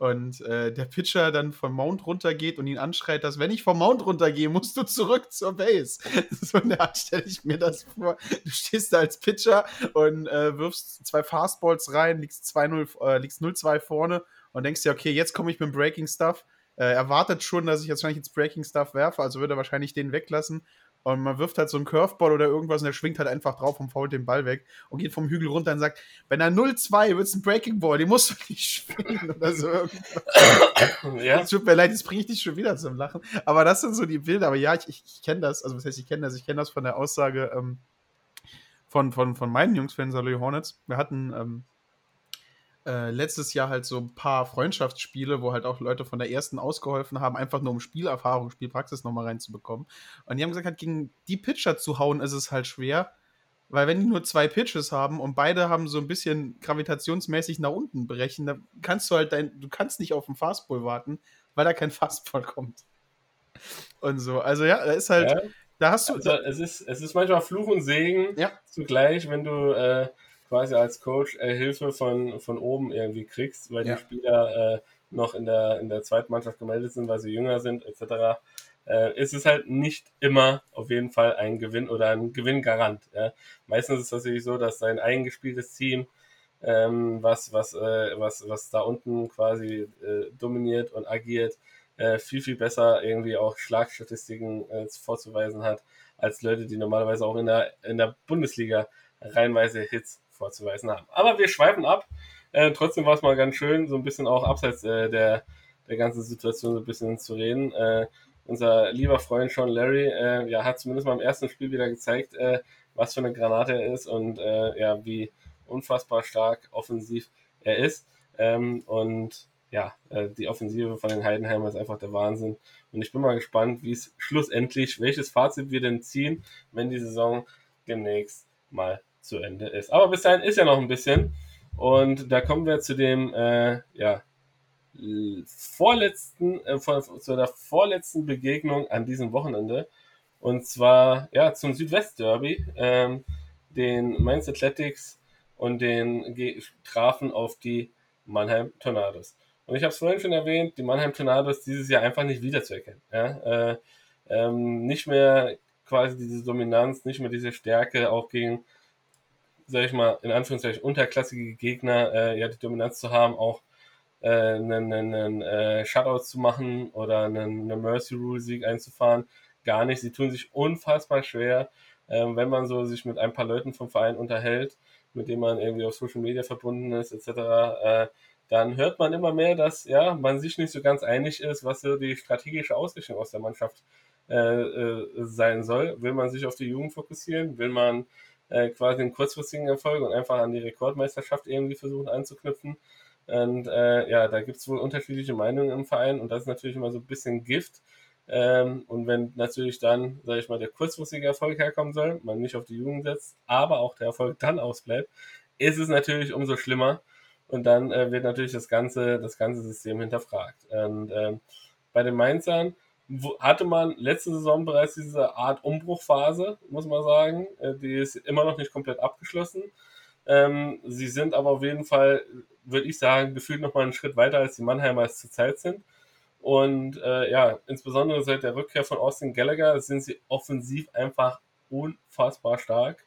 und äh, der Pitcher dann vom Mount runtergeht und ihn anschreit, dass wenn ich vom Mount runtergehe, musst du zurück zur Base. So in der Art stelle ich mir das vor. Du stehst da als Pitcher und äh, wirfst zwei Fastballs rein, liegst 2-0, äh, 0-2 vorne und denkst dir, okay, jetzt komme ich mit dem Breaking Stuff. Äh, erwartet schon, dass ich jetzt wahrscheinlich ins Breaking Stuff werfe, also würde er wahrscheinlich den weglassen. Und man wirft halt so einen Curveball oder irgendwas und der schwingt halt einfach drauf und fault den Ball weg und geht vom Hügel runter und sagt, wenn er 0-2 wird es ein Breaking Ball, den musst du nicht schwingen oder so. ja. Es tut mir leid, jetzt bringe ich dich schon wieder zum Lachen. Aber das sind so die Bilder. Aber ja, ich, ich, ich kenne das. Also, was heißt, ich kenne das? Ich kenne das von der Aussage ähm, von, von, von meinen Jungs von Saloy Hornets. Wir hatten ähm, äh, letztes Jahr halt so ein paar Freundschaftsspiele, wo halt auch Leute von der ersten ausgeholfen haben, einfach nur um Spielerfahrung, Spielpraxis nochmal reinzubekommen. Und die haben gesagt, halt, gegen die Pitcher zu hauen ist es halt schwer, weil wenn die nur zwei Pitches haben und beide haben so ein bisschen gravitationsmäßig nach unten brechen, dann kannst du halt dein, du kannst nicht auf den Fastball warten, weil da kein Fastball kommt. Und so. Also ja, da ist halt, ja. da hast du. Also, es ist, es ist manchmal Fluch und Segen ja. zugleich, wenn du äh, quasi als Coach äh, Hilfe von, von oben irgendwie kriegst, weil ja. die Spieler äh, noch in der, in der zweiten Mannschaft gemeldet sind, weil sie jünger sind, etc. Äh, ist es halt nicht immer auf jeden Fall ein Gewinn oder ein Gewinngarant. Ja. Meistens ist es natürlich so, dass sein eingespieltes Team, ähm, was, was, äh, was, was da unten quasi äh, dominiert und agiert, äh, viel, viel besser irgendwie auch Schlagstatistiken äh, vorzuweisen hat, als Leute, die normalerweise auch in der, in der Bundesliga reinweise Hits vorzuweisen haben. Aber wir schweifen ab. Äh, trotzdem war es mal ganz schön, so ein bisschen auch abseits äh, der, der ganzen Situation so ein bisschen zu reden. Äh, unser lieber Freund Sean Larry äh, ja, hat zumindest mal im ersten Spiel wieder gezeigt, äh, was für eine Granate er ist und äh, ja, wie unfassbar stark offensiv er ist. Ähm, und ja, die Offensive von den Heidenheimer ist einfach der Wahnsinn. Und ich bin mal gespannt, wie es schlussendlich, welches Fazit wir denn ziehen, wenn die Saison demnächst mal zu Ende ist. Aber bis dahin ist ja noch ein bisschen. Und da kommen wir zu dem, äh, ja, vorletzten, äh, zu der vorletzten Begegnung an diesem Wochenende. Und zwar, ja, zum Südwest-Derby. Ähm, den Mainz Athletics und den trafen auf die Mannheim Tornados. Und ich habe es vorhin schon erwähnt, die Mannheim Tornados dieses Jahr einfach nicht wiederzuerkennen. Ja? Äh, ähm, nicht mehr quasi diese Dominanz, nicht mehr diese Stärke, auch gegen sag ich mal, in Anführungszeichen unterklassige Gegner äh, ja die Dominanz zu haben, auch äh, einen, einen äh, Shutout zu machen oder einen, einen Mercy Rule Sieg einzufahren. Gar nicht. Sie tun sich unfassbar schwer, äh, wenn man so sich mit ein paar Leuten vom Verein unterhält, mit denen man irgendwie auf Social Media verbunden ist, etc. Äh, dann hört man immer mehr, dass ja man sich nicht so ganz einig ist, was so die strategische Ausrichtung aus der Mannschaft äh, äh, sein soll. Will man sich auf die Jugend fokussieren? Will man äh, quasi einen kurzfristigen Erfolg und einfach an die Rekordmeisterschaft irgendwie versuchen anzuknüpfen. Und äh, ja, da gibt es wohl unterschiedliche Meinungen im Verein und das ist natürlich immer so ein bisschen Gift. Ähm, und wenn natürlich dann, sage ich mal, der kurzfristige Erfolg herkommen soll, man nicht auf die Jugend setzt, aber auch der Erfolg dann ausbleibt, ist es natürlich umso schlimmer. Und dann äh, wird natürlich das ganze, das ganze System hinterfragt. Und ähm, bei den Mainzern hatte man letzte Saison bereits diese Art Umbruchphase, muss man sagen. Äh, die ist immer noch nicht komplett abgeschlossen. Ähm, sie sind aber auf jeden Fall, würde ich sagen, gefühlt noch mal einen Schritt weiter als die Mannheimer es zurzeit sind. Und äh, ja, insbesondere seit der Rückkehr von Austin Gallagher sind sie offensiv einfach unfassbar stark.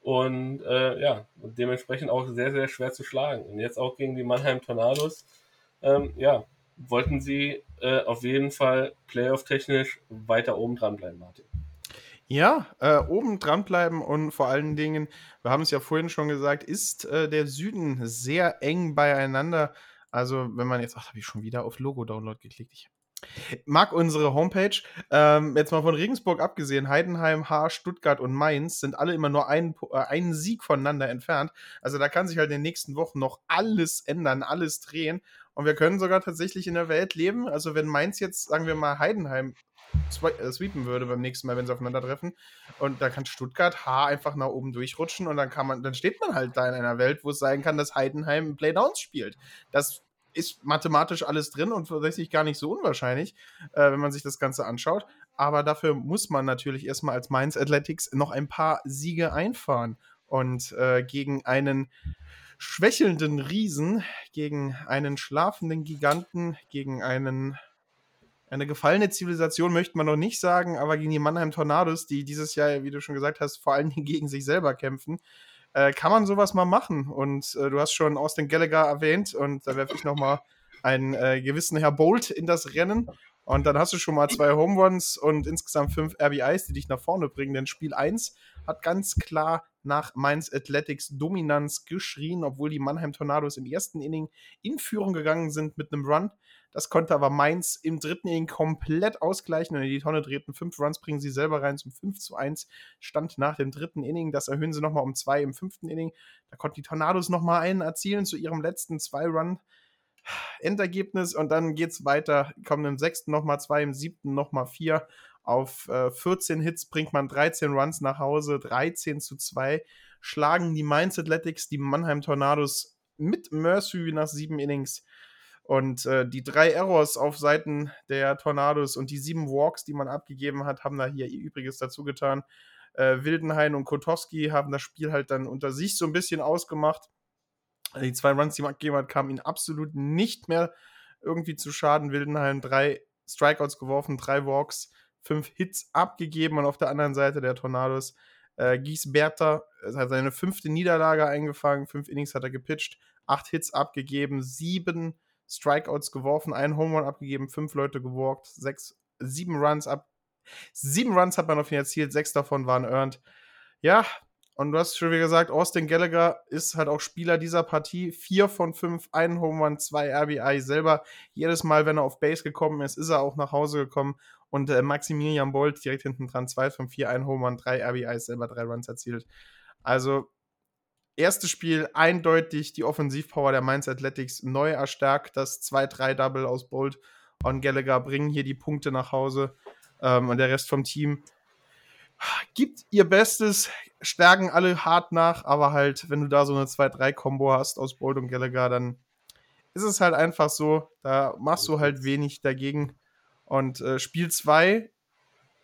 Und äh, ja, dementsprechend auch sehr, sehr schwer zu schlagen. Und jetzt auch gegen die Mannheim Tornados. Ähm, ja, wollten sie äh, auf jeden Fall playoff-technisch weiter oben dranbleiben, Martin. Ja, äh, oben dranbleiben und vor allen Dingen, wir haben es ja vorhin schon gesagt, ist äh, der Süden sehr eng beieinander. Also, wenn man jetzt, ach, habe ich schon wieder auf Logo-Download geklickt. Ich mag unsere Homepage. Ähm, jetzt mal von Regensburg abgesehen, Heidenheim, Haar, Stuttgart und Mainz sind alle immer nur einen, äh, einen Sieg voneinander entfernt. Also da kann sich halt in den nächsten Wochen noch alles ändern, alles drehen. Und wir können sogar tatsächlich in der Welt leben. Also wenn Mainz jetzt, sagen wir mal, Heidenheim äh, sweepen würde beim nächsten Mal, wenn sie aufeinandertreffen. Und da kann Stuttgart H einfach nach oben durchrutschen und dann kann man, dann steht man halt da in einer Welt, wo es sein kann, dass Heidenheim Playdowns spielt. Das ist mathematisch alles drin und tatsächlich gar nicht so unwahrscheinlich, äh, wenn man sich das Ganze anschaut. Aber dafür muss man natürlich erstmal als Mainz Athletics noch ein paar Siege einfahren. Und äh, gegen einen schwächelnden Riesen, gegen einen schlafenden Giganten, gegen einen eine gefallene Zivilisation möchte man noch nicht sagen, aber gegen die Mannheim Tornados, die dieses Jahr, wie du schon gesagt hast, vor allen Dingen gegen sich selber kämpfen, äh, kann man sowas mal machen. Und äh, du hast schon Austin Gallagher erwähnt und da werfe ich nochmal einen äh, gewissen Herr Bolt in das Rennen. Und dann hast du schon mal zwei Home Runs und insgesamt fünf RBIs, die dich nach vorne bringen. Denn Spiel 1 hat ganz klar nach Mainz Athletics Dominanz geschrien, obwohl die Mannheim Tornados im ersten Inning in Führung gegangen sind mit einem Run. Das konnte aber Mainz im dritten Inning komplett ausgleichen und in die Tonne drehten. Fünf Runs bringen sie selber rein zum 5 zu 1. Stand nach dem dritten Inning. Das erhöhen sie nochmal um zwei im fünften Inning. Da konnten die Tornados nochmal einen erzielen zu ihrem letzten Zwei-Run. Endergebnis und dann geht es weiter. Kommen im sechsten nochmal zwei, im siebten nochmal vier. Auf äh, 14 Hits bringt man 13 Runs nach Hause, 13 zu 2. Schlagen die Mainz Athletics die Mannheim Tornados mit Mercy nach sieben Innings. Und äh, die drei Errors auf Seiten der Tornados und die sieben Walks, die man abgegeben hat, haben da hier ihr Übriges dazu getan. Äh, Wildenhain und Kotowski haben das Spiel halt dann unter sich so ein bisschen ausgemacht. Die zwei Runs, die man abgegeben hat, kamen ihnen absolut nicht mehr irgendwie zu Schaden. Wildenhain drei Strikeouts geworfen, drei Walks, fünf Hits abgegeben und auf der anderen Seite der Tornados äh, Gies Bertha hat seine fünfte Niederlage eingefangen, fünf Innings hat er gepitcht, acht Hits abgegeben, sieben Strikeouts geworfen, einen Home Run abgegeben, fünf Leute gewalkt, sechs, sieben Runs ab. Sieben Runs hat man auf ihn erzielt, sechs davon waren earned. Ja, und du hast schon wie gesagt, Austin Gallagher ist halt auch Spieler dieser Partie. Vier von fünf, einen Home Run, zwei RBI selber. Jedes Mal, wenn er auf Base gekommen ist, ist er auch nach Hause gekommen. Und äh, Maximilian Bolt direkt hinten dran, zwei von vier, ein Home Run, drei RBIs, selber drei Runs erzielt. Also erstes Spiel eindeutig die Offensivpower der Mainz Athletics neu erstärkt. Das 2-3-Double aus Bolt und Gallagher bringen hier die Punkte nach Hause. Ähm, und der Rest vom Team gibt ihr Bestes, stärken alle hart nach, aber halt, wenn du da so eine 2-3-Kombo hast aus Bolt und Gallagher, dann ist es halt einfach so, da machst du halt wenig dagegen. Und äh, Spiel 2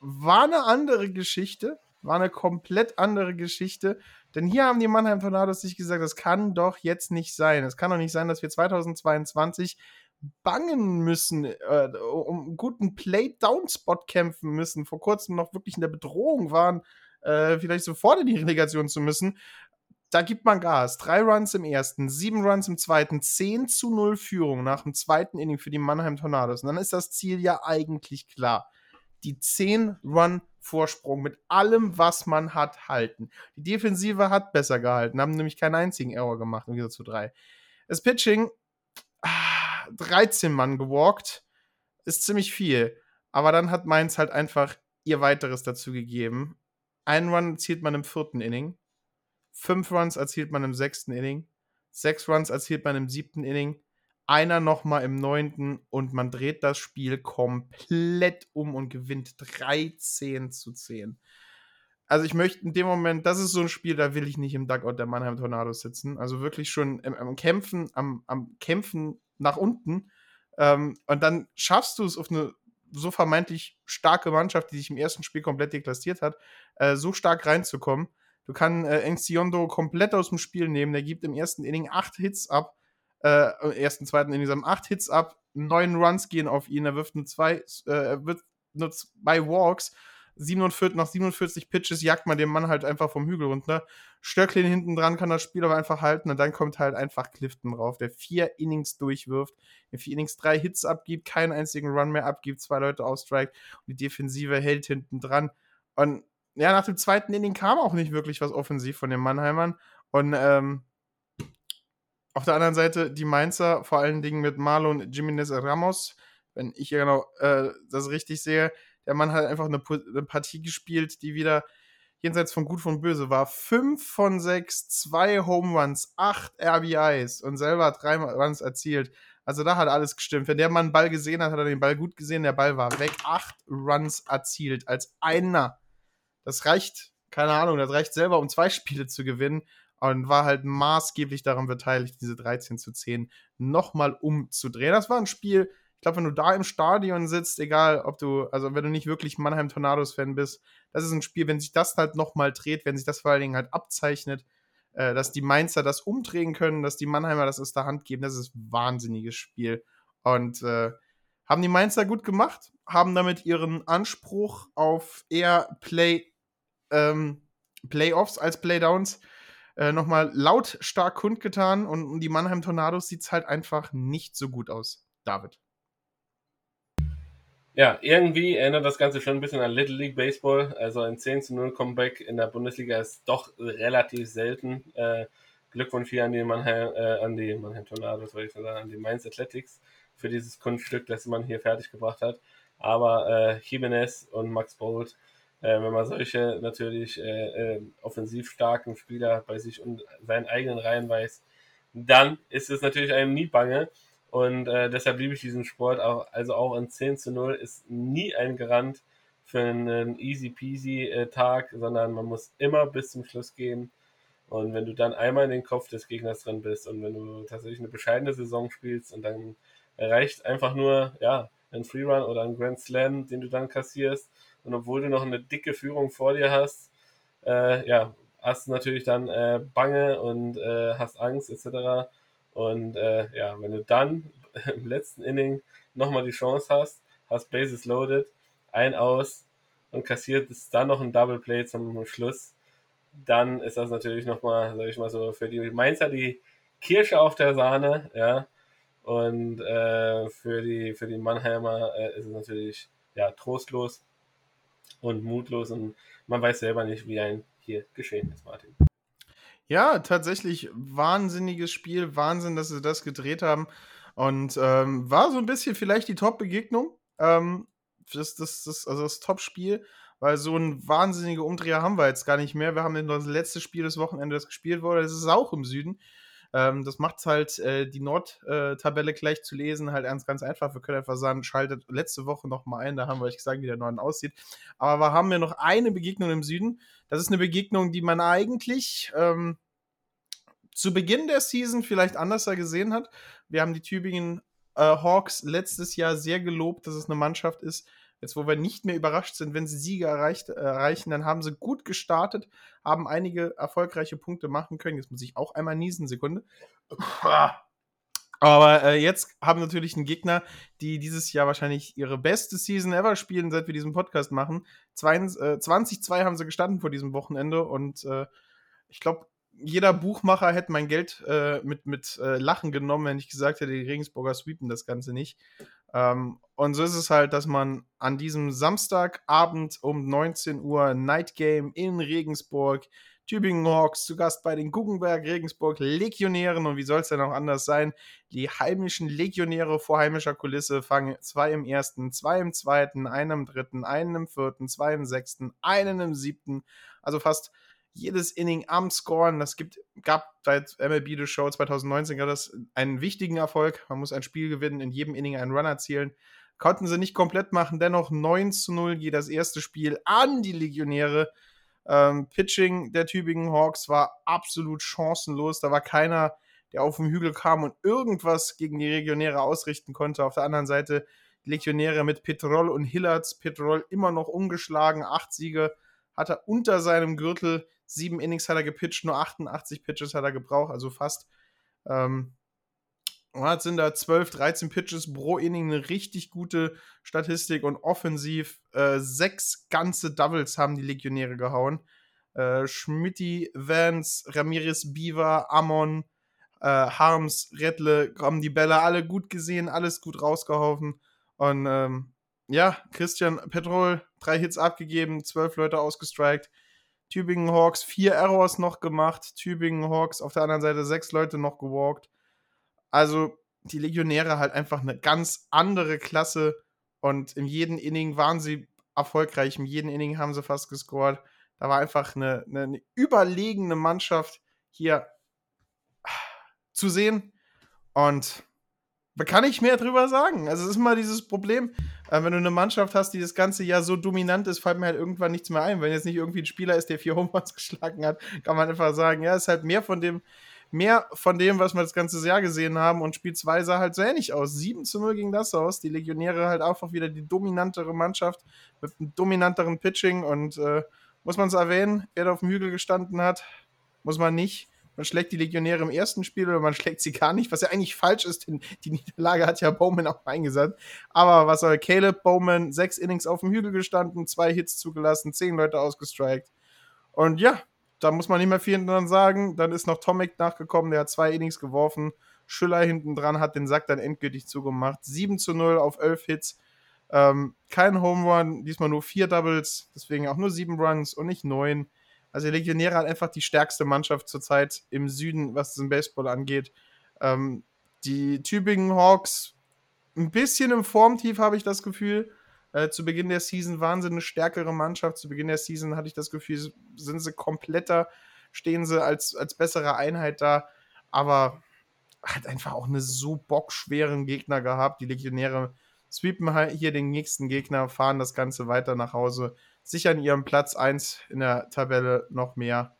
war eine andere Geschichte, war eine komplett andere Geschichte. Denn hier haben die Mannheim Tornados sich gesagt, das kann doch jetzt nicht sein. Es kann doch nicht sein, dass wir 2022 bangen müssen, äh, um einen guten Play-Down-Spot kämpfen müssen, vor kurzem noch wirklich in der Bedrohung waren, äh, vielleicht sofort in die Relegation zu müssen. Da gibt man Gas. Drei Runs im ersten, sieben Runs im zweiten, 10 zu 0 Führung nach dem zweiten Inning für die Mannheim Tornados. Und dann ist das Ziel ja eigentlich klar. Die 10 Run Vorsprung mit allem, was man hat, halten. Die Defensive hat besser gehalten, haben nämlich keinen einzigen Error gemacht im Gegensatz zu drei. Das Pitching, 13 ah, Mann gewalkt, ist ziemlich viel. Aber dann hat Mainz halt einfach ihr weiteres dazu gegeben. Einen Run erzielt man im vierten Inning. Fünf Runs erzielt man im sechsten Inning. Sechs Runs erzielt man im siebten Inning einer nochmal im neunten und man dreht das Spiel komplett um und gewinnt 13 zu 10. Also ich möchte in dem Moment, das ist so ein Spiel, da will ich nicht im Dugout der Mannheim Tornados sitzen. Also wirklich schon im, am Kämpfen, am, am Kämpfen nach unten. Ähm, und dann schaffst du es auf eine so vermeintlich starke Mannschaft, die sich im ersten Spiel komplett deklassiert hat, äh, so stark reinzukommen. Du kannst äh, Engsiondo komplett aus dem Spiel nehmen. Der gibt im ersten Inning acht Hits ab äh, ersten, zweiten in diesem acht Hits ab, neun Runs gehen auf ihn, er wirft nur zwei, äh, wird nur zwei Walks, 47, nach 47 Pitches jagt man den Mann halt einfach vom Hügel runter. Stöcklin hinten dran kann das Spiel aber einfach halten und dann kommt halt einfach Clifton drauf, der vier Innings durchwirft, in vier Innings drei Hits abgibt, keinen einzigen Run mehr abgibt, zwei Leute ausstrikt und die Defensive hält hinten dran. Und ja, nach dem zweiten Inning kam auch nicht wirklich was offensiv von den Mannheimern und ähm, auf der anderen Seite die Mainzer, vor allen Dingen mit Marlon Jimenez Ramos, wenn ich ja genau äh, das richtig sehe, der Mann hat einfach eine, eine, Partie gespielt, die wieder jenseits von Gut von Böse war. Fünf von sechs, zwei Home Runs, acht RBIs und selber drei Runs erzielt. Also da hat alles gestimmt. Wenn der Mann Ball gesehen hat, hat er den Ball gut gesehen, der Ball war weg. Acht Runs erzielt als einer. Das reicht, keine Ahnung, das reicht selber, um zwei Spiele zu gewinnen. und war halt maßgeblich daran beteiligt, diese 13 zu 10 nochmal umzudrehen. Das war ein Spiel, ich glaube, wenn du da im Stadion sitzt, egal ob du, also wenn du nicht wirklich Mannheim Tornados-Fan bist, das ist ein Spiel, wenn sich das halt nochmal dreht, wenn sich das vor allen Dingen halt abzeichnet, äh, dass die Mainzer das umdrehen können, dass die Mannheimer das aus der Hand geben, das ist ein wahnsinniges Spiel. Und äh, haben die Mainzer gut gemacht, haben damit ihren Anspruch auf eher Play, ähm, Playoffs als Playdowns äh, nochmal lautstark kundgetan und um die Mannheim Tornados sieht es halt einfach nicht so gut aus. David. Ja, irgendwie erinnert das Ganze schon ein bisschen an Little League Baseball. Also ein 10 zu 0 Comeback in der Bundesliga ist doch relativ selten. Äh, Glückwunsch hier an die Mannheim, äh, an die Mannheim Tornados, wollte ich sagen, an die Mainz Athletics für dieses Kunststück, das man hier fertiggebracht hat. Aber äh, Jimenez und Max Bolt äh, wenn man solche natürlich äh, äh, offensiv starken Spieler bei sich und seinen eigenen Reihen weiß, dann ist es natürlich einem nie bange. Und äh, deshalb liebe ich diesen Sport auch. Also auch ein 10 zu 0 ist nie ein Garant für einen easy peasy äh, Tag, sondern man muss immer bis zum Schluss gehen. Und wenn du dann einmal in den Kopf des Gegners drin bist und wenn du tatsächlich eine bescheidene Saison spielst und dann reicht einfach nur, ja, ein Freerun oder ein Grand Slam, den du dann kassierst, und obwohl du noch eine dicke Führung vor dir hast, äh, ja, hast du natürlich dann äh, Bange und äh, hast Angst etc. Und äh, ja, wenn du dann im letzten Inning nochmal die Chance hast, hast Bases loaded, ein aus und kassiert es dann noch ein Double Play zum Schluss, dann ist das natürlich nochmal, sag ich mal so, für die Mainzer die Kirsche auf der Sahne, ja. Und äh, für, die, für die Mannheimer äh, ist es natürlich ja, trostlos und mutlos und man weiß selber nicht, wie ein hier geschehen ist, Martin. Ja, tatsächlich wahnsinniges Spiel. Wahnsinn, dass sie das gedreht haben. Und ähm, war so ein bisschen vielleicht die Top-Begegnung. Ähm, das, das, das, also das Top-Spiel, weil so ein wahnsinnige Umdreher haben wir jetzt gar nicht mehr. Wir haben das letzte Spiel des Wochenendes, das gespielt wurde. Das ist auch im Süden. Ähm, das macht halt äh, die Nord-Tabelle gleich zu lesen halt ganz, ganz einfach. Wir können einfach sagen, schaltet letzte Woche nochmal ein, da haben wir euch gesagt, wie der Norden aussieht. Aber wir haben ja noch eine Begegnung im Süden. Das ist eine Begegnung, die man eigentlich ähm, zu Beginn der Season vielleicht anders gesehen hat. Wir haben die Tübingen äh, Hawks letztes Jahr sehr gelobt, dass es eine Mannschaft ist, Jetzt, wo wir nicht mehr überrascht sind, wenn sie Siege erreicht, äh, erreichen, dann haben sie gut gestartet, haben einige erfolgreiche Punkte machen können. Jetzt muss ich auch einmal niesen, Sekunde. Aber äh, jetzt haben wir natürlich einen Gegner, die dieses Jahr wahrscheinlich ihre beste Season ever spielen, seit wir diesen Podcast machen. 20-2 äh, haben sie gestanden vor diesem Wochenende und äh, ich glaube, jeder Buchmacher hätte mein Geld äh, mit, mit äh, Lachen genommen, wenn ich gesagt hätte, die Regensburger sweepen das Ganze nicht. Ähm, und so ist es halt, dass man an diesem Samstagabend um 19 Uhr Night Game in Regensburg, Tübingen Hawks zu Gast bei den Guggenberg Regensburg Legionären und wie soll es denn auch anders sein? Die heimischen Legionäre vor heimischer Kulisse fangen zwei im ersten, zwei im zweiten, einen im dritten, einen im vierten, zwei im sechsten, einen im siebten, also fast jedes Inning am Scoren. Das gibt, gab seit MLB The Show 2019 gab das einen wichtigen Erfolg. Man muss ein Spiel gewinnen, in jedem Inning einen Run erzielen. Konnten sie nicht komplett machen, dennoch 9 zu 0 geht das erste Spiel an die Legionäre. Ähm, Pitching der Tübingen Hawks war absolut chancenlos. Da war keiner, der auf den Hügel kam und irgendwas gegen die Legionäre ausrichten konnte. Auf der anderen Seite Legionäre mit Petrol und Hillards. Petrol immer noch ungeschlagen, acht Siege hat er unter seinem Gürtel. Sieben Innings hat er gepitcht, nur 88 Pitches hat er gebraucht, also fast. Ähm, Jetzt sind da 12, 13 Pitches pro Inning, eine richtig gute Statistik und offensiv äh, sechs ganze Doubles haben die Legionäre gehauen. Äh, Schmitti, Vance, Ramirez, Beaver, Amon, äh, Harms, Rettle haben die Bälle alle gut gesehen, alles gut rausgehauen. Und ähm, ja, Christian Petrol, drei Hits abgegeben, zwölf Leute ausgestrikt. Tübingen Hawks vier Errors noch gemacht. Tübingen Hawks auf der anderen Seite sechs Leute noch gewalkt. Also die Legionäre halt einfach eine ganz andere Klasse und in jedem Inning waren sie erfolgreich. In jedem Inning haben sie fast gescored. Da war einfach eine, eine, eine überlegene Mannschaft hier zu sehen. Und kann ich mehr drüber sagen. Also es ist immer dieses Problem, äh, wenn du eine Mannschaft hast, die das ganze Jahr so dominant ist, fällt mir halt irgendwann nichts mehr ein. Wenn jetzt nicht irgendwie ein Spieler ist, der vier Homeruns geschlagen hat, kann man einfach sagen, ja, ist halt mehr von dem, mehr von dem, was wir das ganze Jahr gesehen haben. Und Spiel 2 sah halt so ähnlich aus. 7 zu 0 ging das aus. Die Legionäre halt einfach wieder die dominantere Mannschaft mit einem dominanteren Pitching. Und äh, muss man es erwähnen, wer da auf dem Hügel gestanden hat, muss man nicht man schlägt die Legionäre im ersten Spiel oder man schlägt sie gar nicht, was ja eigentlich falsch ist, denn die Niederlage hat ja Bowman auch eingesetzt. Aber was soll Caleb Bowman, sechs Innings auf dem Hügel gestanden, zwei Hits zugelassen, zehn Leute ausgestrikt. Und ja, da muss man nicht mehr viel dran sagen. Dann ist noch Tomek nachgekommen, der hat zwei Innings geworfen. Schüller hinten dran hat den Sack dann endgültig zugemacht. 7 zu 0 auf 11 Hits. Ähm, kein Home Run, diesmal nur vier Doubles, deswegen auch nur sieben Runs und nicht neun. Also die Legionäre hat einfach die stärkste Mannschaft zurzeit im Süden, was den Baseball angeht. Ähm, die Tübingen Hawks ein bisschen im Formtief, habe ich das Gefühl. Äh, zu Beginn der Season waren sie eine stärkere Mannschaft. Zu Beginn der Season hatte ich das Gefühl, sind sie kompletter, stehen sie als, als bessere Einheit da. Aber hat einfach auch eine so bockschweren Gegner gehabt. Die Legionäre sweepen hier den nächsten Gegner, fahren das Ganze weiter nach Hause sichern ihren Platz 1 in der Tabelle noch mehr.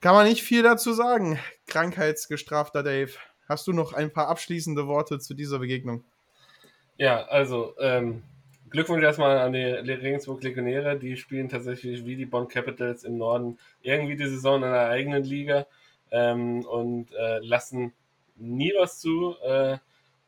Kann man nicht viel dazu sagen. Krankheitsgestrafter Dave. Hast du noch ein paar abschließende Worte zu dieser Begegnung? Ja, also ähm, Glückwunsch erstmal an die Regensburg Legionäre. Die spielen tatsächlich wie die Bonn Capitals im Norden irgendwie die Saison in einer eigenen Liga ähm, und äh, lassen nie was zu. Äh,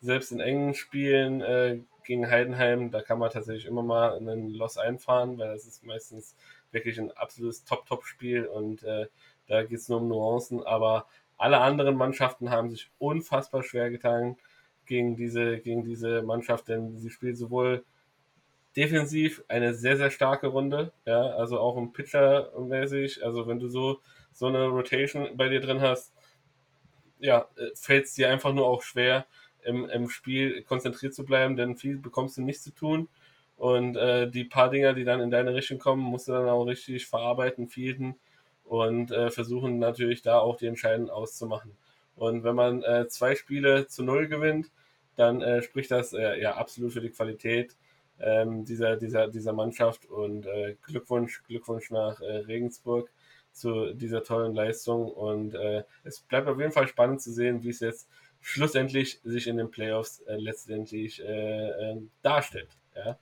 selbst in engen Spielen äh, gegen Heidenheim, da kann man tatsächlich immer mal einen Loss einfahren, weil das ist meistens wirklich ein absolutes Top-Top-Spiel und äh, da geht es nur um Nuancen, aber alle anderen Mannschaften haben sich unfassbar schwer getan gegen diese, gegen diese Mannschaft, denn sie spielt sowohl defensiv eine sehr, sehr starke Runde, ja, also auch im Pitcher-mäßig, also wenn du so, so eine Rotation bei dir drin hast, ja, äh, fällt es dir einfach nur auch schwer, im, im Spiel konzentriert zu bleiben, denn viel bekommst du nicht zu tun. Und äh, die paar Dinger, die dann in deine Richtung kommen, musst du dann auch richtig verarbeiten, fielden und äh, versuchen natürlich da auch die Entscheidungen auszumachen. Und wenn man äh, zwei Spiele zu null gewinnt, dann äh, spricht das äh, ja absolut für die Qualität ähm, dieser, dieser, dieser Mannschaft und äh, Glückwunsch, Glückwunsch nach äh, Regensburg zu dieser tollen Leistung. Und äh, es bleibt auf jeden Fall spannend zu sehen, wie es jetzt schlussendlich sich in den Playoffs äh, letztendlich äh, äh, darstellt. Ja?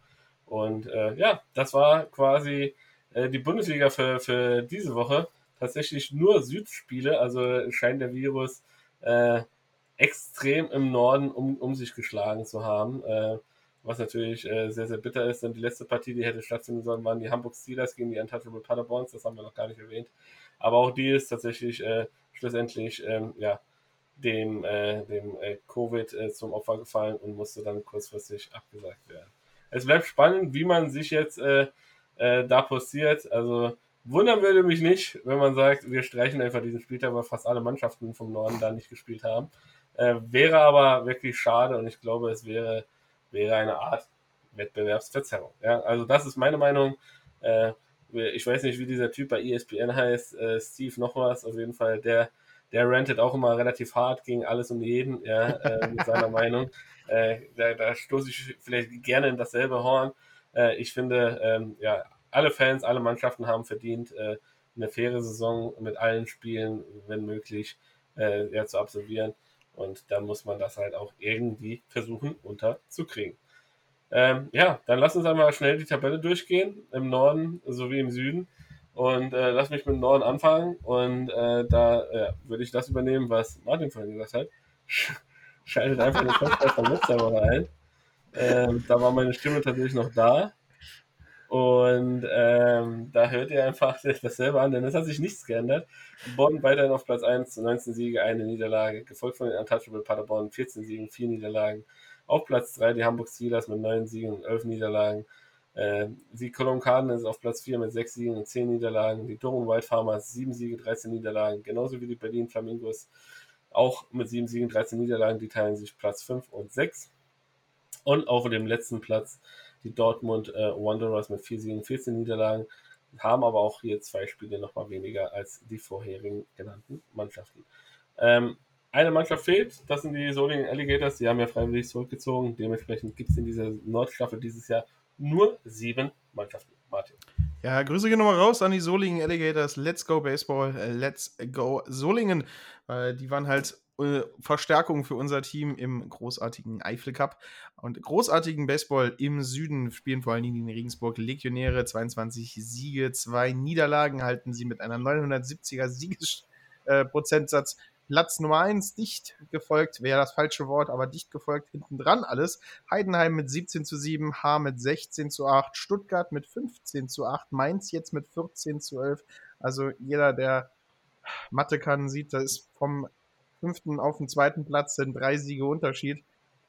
Und äh, ja, das war quasi äh, die Bundesliga für, für diese Woche. Tatsächlich nur Südspiele, also scheint der Virus extrem im Norden um, um sich geschlagen zu haben. was natürlich sehr, sehr bitter ist, denn die letzte Partie, die hätte stattfinden sollen, waren die Hamburg Steelers gegen die Untouchable Paderborns, das haben wir noch gar nicht erwähnt. Aber auch die ist tatsächlich schlussendlich ähm, ja, dem, äh, dem äh, Covid äh, zum Opfer gefallen und musste dann kurzfristig abgesagt werden. Es bleibt spannend, wie man sich jetzt äh, äh, da postiert. Also wundern würde mich nicht, wenn man sagt, wir streichen einfach diesen Spieltag, weil fast alle Mannschaften vom Norden da nicht gespielt haben. Äh, wäre aber wirklich schade und ich glaube, es wäre, wäre eine Art Wettbewerbsverzerrung. Ja, also das ist meine Meinung. ich weiß nicht, wie dieser Typ bei ESPN heißt, Steve noch was, auf jeden Fall, der der rantet auch immer relativ hart gegen alles und jeden, ja, äh, mit seiner Meinung. Äh, da, da stoße ich vielleicht gerne in dasselbe Horn. Äh, ich finde, ähm, ja, alle Fans, alle Mannschaften haben verdient, äh, eine faire Saison mit allen Spielen, wenn möglich, äh, ja, zu absolvieren. Und dann muss man das halt auch irgendwie versuchen unterzukriegen. Ähm, ja, dann lass uns einmal schnell die Tabelle durchgehen, im Norden sowie im Süden. Und äh, lass mich mit Norden anfangen. Und äh, da ja, würde ich das übernehmen, was Martin vorhin gesagt hat. Schaltet einfach den Podcast von letzter Woche ein. Ähm, da war meine Stimme tatsächlich noch da. Und ähm, da hört ihr einfach dasselbe an, denn es hat sich nichts geändert. Bonn weiterhin auf Platz 1, 19 Siege, eine Niederlage, gefolgt von den Untouchable Paderborn, 14 Siegen, 4 Niederlagen. Auf Platz 3 die Hamburg Steelers mit 9 Siegen und 11 Niederlagen. Äh, die Cologne Cardinals auf Platz 4 mit 6 Siegen und 10 Niederlagen. Die Durham Wild Farmers 7 Siege, 13 Niederlagen. Genauso wie die Berlin Flamingos auch mit 7 Siegen, 13 Niederlagen. Die teilen sich Platz 5 und 6. Und auf dem letzten Platz die Dortmund äh, Wanderers mit 4 Siegen, 14 Niederlagen. Haben aber auch hier zwei Spiele nochmal weniger als die vorherigen genannten Mannschaften. Ähm, eine Mannschaft fehlt, das sind die Solingen Alligators, die haben ja freiwillig zurückgezogen. Dementsprechend gibt es in dieser Nordstaffel dieses Jahr nur sieben Mannschaften. Martin. Ja, Grüße gehen nochmal raus an die Solingen Alligators. Let's go Baseball, äh, let's go Solingen. Äh, die waren halt äh, Verstärkung für unser Team im großartigen Eifel Cup und großartigen Baseball im Süden spielen vor allen Dingen die Regensburg Legionäre 22 Siege, zwei Niederlagen halten sie mit einer 970er Siegesprozentsatz Platz Nummer 1 dicht gefolgt, wäre das falsche Wort, aber dicht gefolgt hinten dran alles. Heidenheim mit 17 zu 7, Haar mit 16 zu 8, Stuttgart mit 15 zu 8, Mainz jetzt mit 14 zu 11. Also jeder, der Mathe kann, sieht, da ist vom fünften auf den zweiten Platz sind drei Siege Unterschied.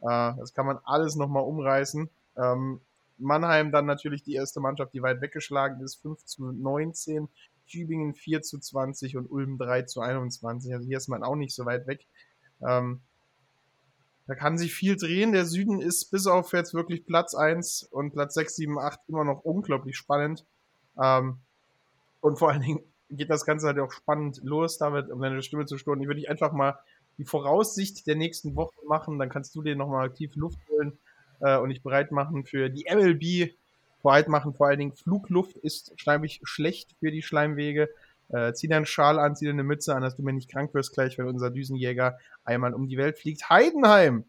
Äh, das kann man alles nochmal umreißen. Ähm, Mannheim dann natürlich die erste Mannschaft, die weit weggeschlagen ist, 5 zu 19. Tübingen 4 zu 20 und Ulm 3 zu 21. Also hier ist man auch nicht so weit weg. Ähm, da kann sich viel drehen. Der Süden ist bis auf jetzt wirklich Platz 1 und Platz 6, 7, 8 immer noch unglaublich spannend. Ähm, und vor allen Dingen geht das Ganze halt auch spannend los, damit, um deine Stimme zu stoßen. Ich würde dich einfach mal die Voraussicht der nächsten Woche machen, dann kannst du dir nochmal aktiv Luft holen äh, und dich bereit machen für die MLB bereit machen. Vor allen Dingen Flugluft ist schleimig schlecht für die Schleimwege. Äh, zieh dir einen Schal an, zieh dir eine Mütze an, dass du mir nicht krank wirst gleich, wenn unser Düsenjäger einmal um die Welt fliegt. Heidenheim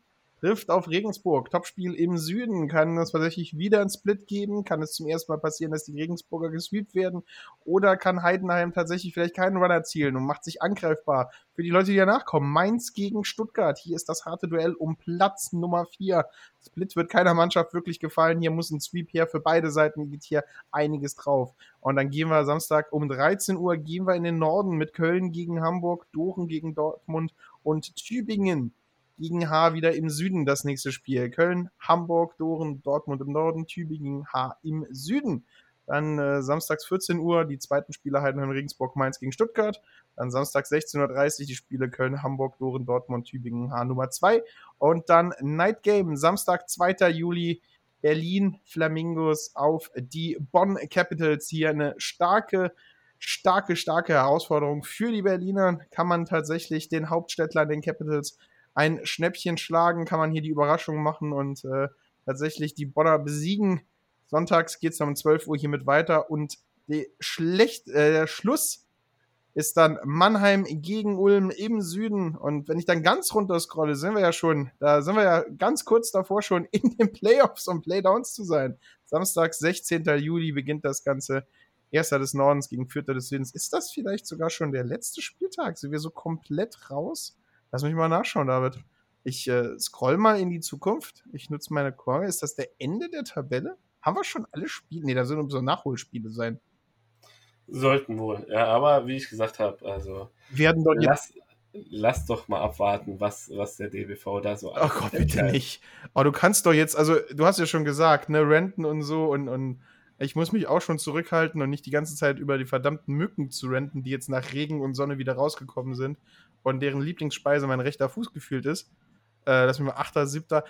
trifft auf Regensburg. Topspiel im Süden. Kann es tatsächlich wieder ein Split geben? Kann es zum ersten Mal passieren, dass die Regensburger gesweept werden? Oder kann Heidenheim tatsächlich vielleicht keinen Run erzielen und macht sich angreifbar? Für die Leute, die danach kommen, Mainz gegen Stuttgart. Hier ist das harte Duell um Platz Nummer 4. Split wird keiner Mannschaft wirklich gefallen. Hier muss ein Sweep her für beide Seiten. Geht hier einiges drauf. Und dann gehen wir Samstag um 13 Uhr gehen wir in den Norden mit Köln gegen Hamburg, Doren gegen Dortmund und Tübingen gegen H wieder im Süden das nächste Spiel. Köln, Hamburg, Doren, Dortmund im Norden, Tübingen, H im Süden. Dann äh, samstags 14 Uhr die zweiten Spiele Heidenheim, Regensburg, Mainz gegen Stuttgart. Dann samstags 16.30 Uhr die Spiele Köln, Hamburg, Doren, Dortmund, Tübingen, H Nummer 2. Und dann Night Game, Samstag 2. Juli, Berlin Flamingos auf die Bonn Capitals. Hier eine starke, starke, starke Herausforderung für die Berliner. Kann man tatsächlich den Hauptstädtlern, den Capitals, ein Schnäppchen schlagen, kann man hier die Überraschung machen und äh, tatsächlich die Bonner besiegen. Sonntags geht es um 12 Uhr hiermit weiter und die schlecht, äh, der Schluss ist dann Mannheim gegen Ulm im Süden. Und wenn ich dann ganz runter scrolle, sind wir ja schon, da sind wir ja ganz kurz davor schon in den Playoffs und Playdowns zu sein. Samstag, 16. Juli beginnt das Ganze. Erster des Nordens gegen Vierter des Südens. Ist das vielleicht sogar schon der letzte Spieltag? Sind wir so komplett raus? Lass mich mal nachschauen, David. Ich äh, scroll mal in die Zukunft. Ich nutze meine Korre. Ist das der Ende der Tabelle? Haben wir schon alle Spiele? Ne, da sollen so Nachholspiele sein. Sollten wohl, ja, aber wie ich gesagt habe, also werden dort lass, lass doch mal abwarten, was, was der DBV da so Oh Gott, bitte nicht. Aber oh, du kannst doch jetzt, also du hast ja schon gesagt, ne, Renten und so und, und ich muss mich auch schon zurückhalten und nicht die ganze Zeit über die verdammten Mücken zu renten, die jetzt nach Regen und Sonne wieder rausgekommen sind und deren Lieblingsspeise mein rechter Fuß gefühlt ist. Äh, lass mich mal 8., 7.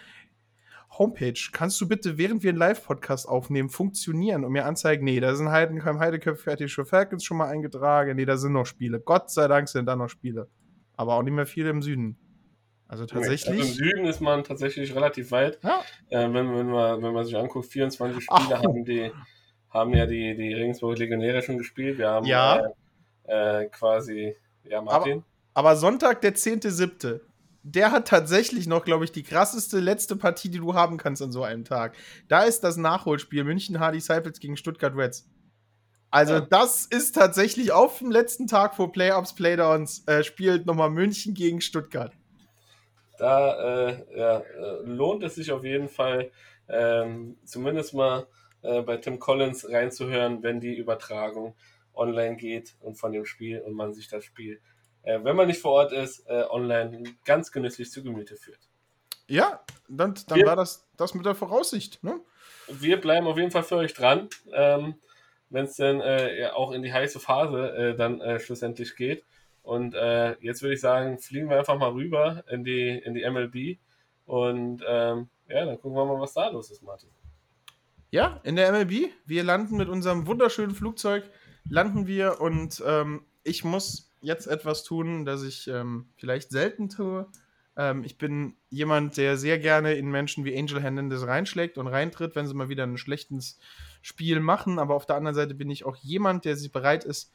Homepage. Kannst du bitte, während wir einen Live-Podcast aufnehmen, funktionieren und mir anzeigen, nee, da sind Heidenheim, Heideköpfe, Fertige Falcons schon mal eingetragen, nee, da sind noch Spiele. Gott sei Dank sind da noch Spiele. Aber auch nicht mehr viele im Süden. Also tatsächlich. Also Im Süden ist man tatsächlich relativ weit. Ja. Äh, wenn, wenn, man, wenn man sich anguckt, 24 Spiele Ach. haben die haben ja die, die Regensburg Legionäre schon gespielt. Wir haben ja. äh, äh, quasi, ja, Martin. Aber, aber Sonntag, der 10.7., der hat tatsächlich noch, glaube ich, die krasseste letzte Partie, die du haben kannst an so einem Tag. Da ist das Nachholspiel München Hardy Disciples gegen Stuttgart Reds. Also, ja. das ist tatsächlich auf dem letzten Tag vor Playoffs, Playdowns, äh, spielt nochmal München gegen Stuttgart. Da äh, ja, äh, lohnt es sich auf jeden Fall, ähm, zumindest mal äh, bei Tim Collins reinzuhören, wenn die Übertragung online geht und von dem Spiel und man sich das Spiel äh, wenn man nicht vor Ort ist, äh, online ganz genüsslich zu Gemüte führt. Ja, dann, dann wir, war das das mit der Voraussicht. Ne? Wir bleiben auf jeden Fall für euch dran, ähm, wenn es dann äh, auch in die heiße Phase äh, dann äh, schlussendlich geht. Und jetzt würde ich sagen, fliegen wir einfach mal rüber in die, in die MLB. Und ähm, ja, dann gucken wir mal, was da los ist, Martin. Ja, in der MLB. Wir landen mit unserem wunderschönen Flugzeug, landen wir und ähm, ich muss jetzt etwas tun, das ich ähm, vielleicht selten tue. Ähm, ich bin jemand, der sehr gerne in Menschen wie Angel Hernandez reinschlägt und reintritt, wenn sie mal wieder ein schlechtes Spiel machen. Aber auf der anderen Seite bin ich auch jemand, der sich bereit ist,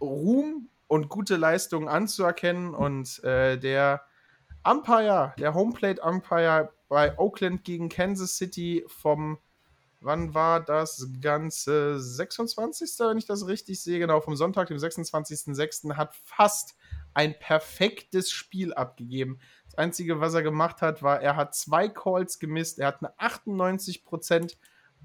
Ruhm und gute Leistungen anzuerkennen und äh, der Umpire, der Homeplate Umpire bei Oakland gegen Kansas City vom, wann war das Ganze? 26. wenn ich das richtig sehe, genau, vom Sonntag, dem 26.06. hat fast ein perfektes Spiel abgegeben. Das Einzige, was er gemacht hat, war, er hat zwei Calls gemisst, er hat eine 98%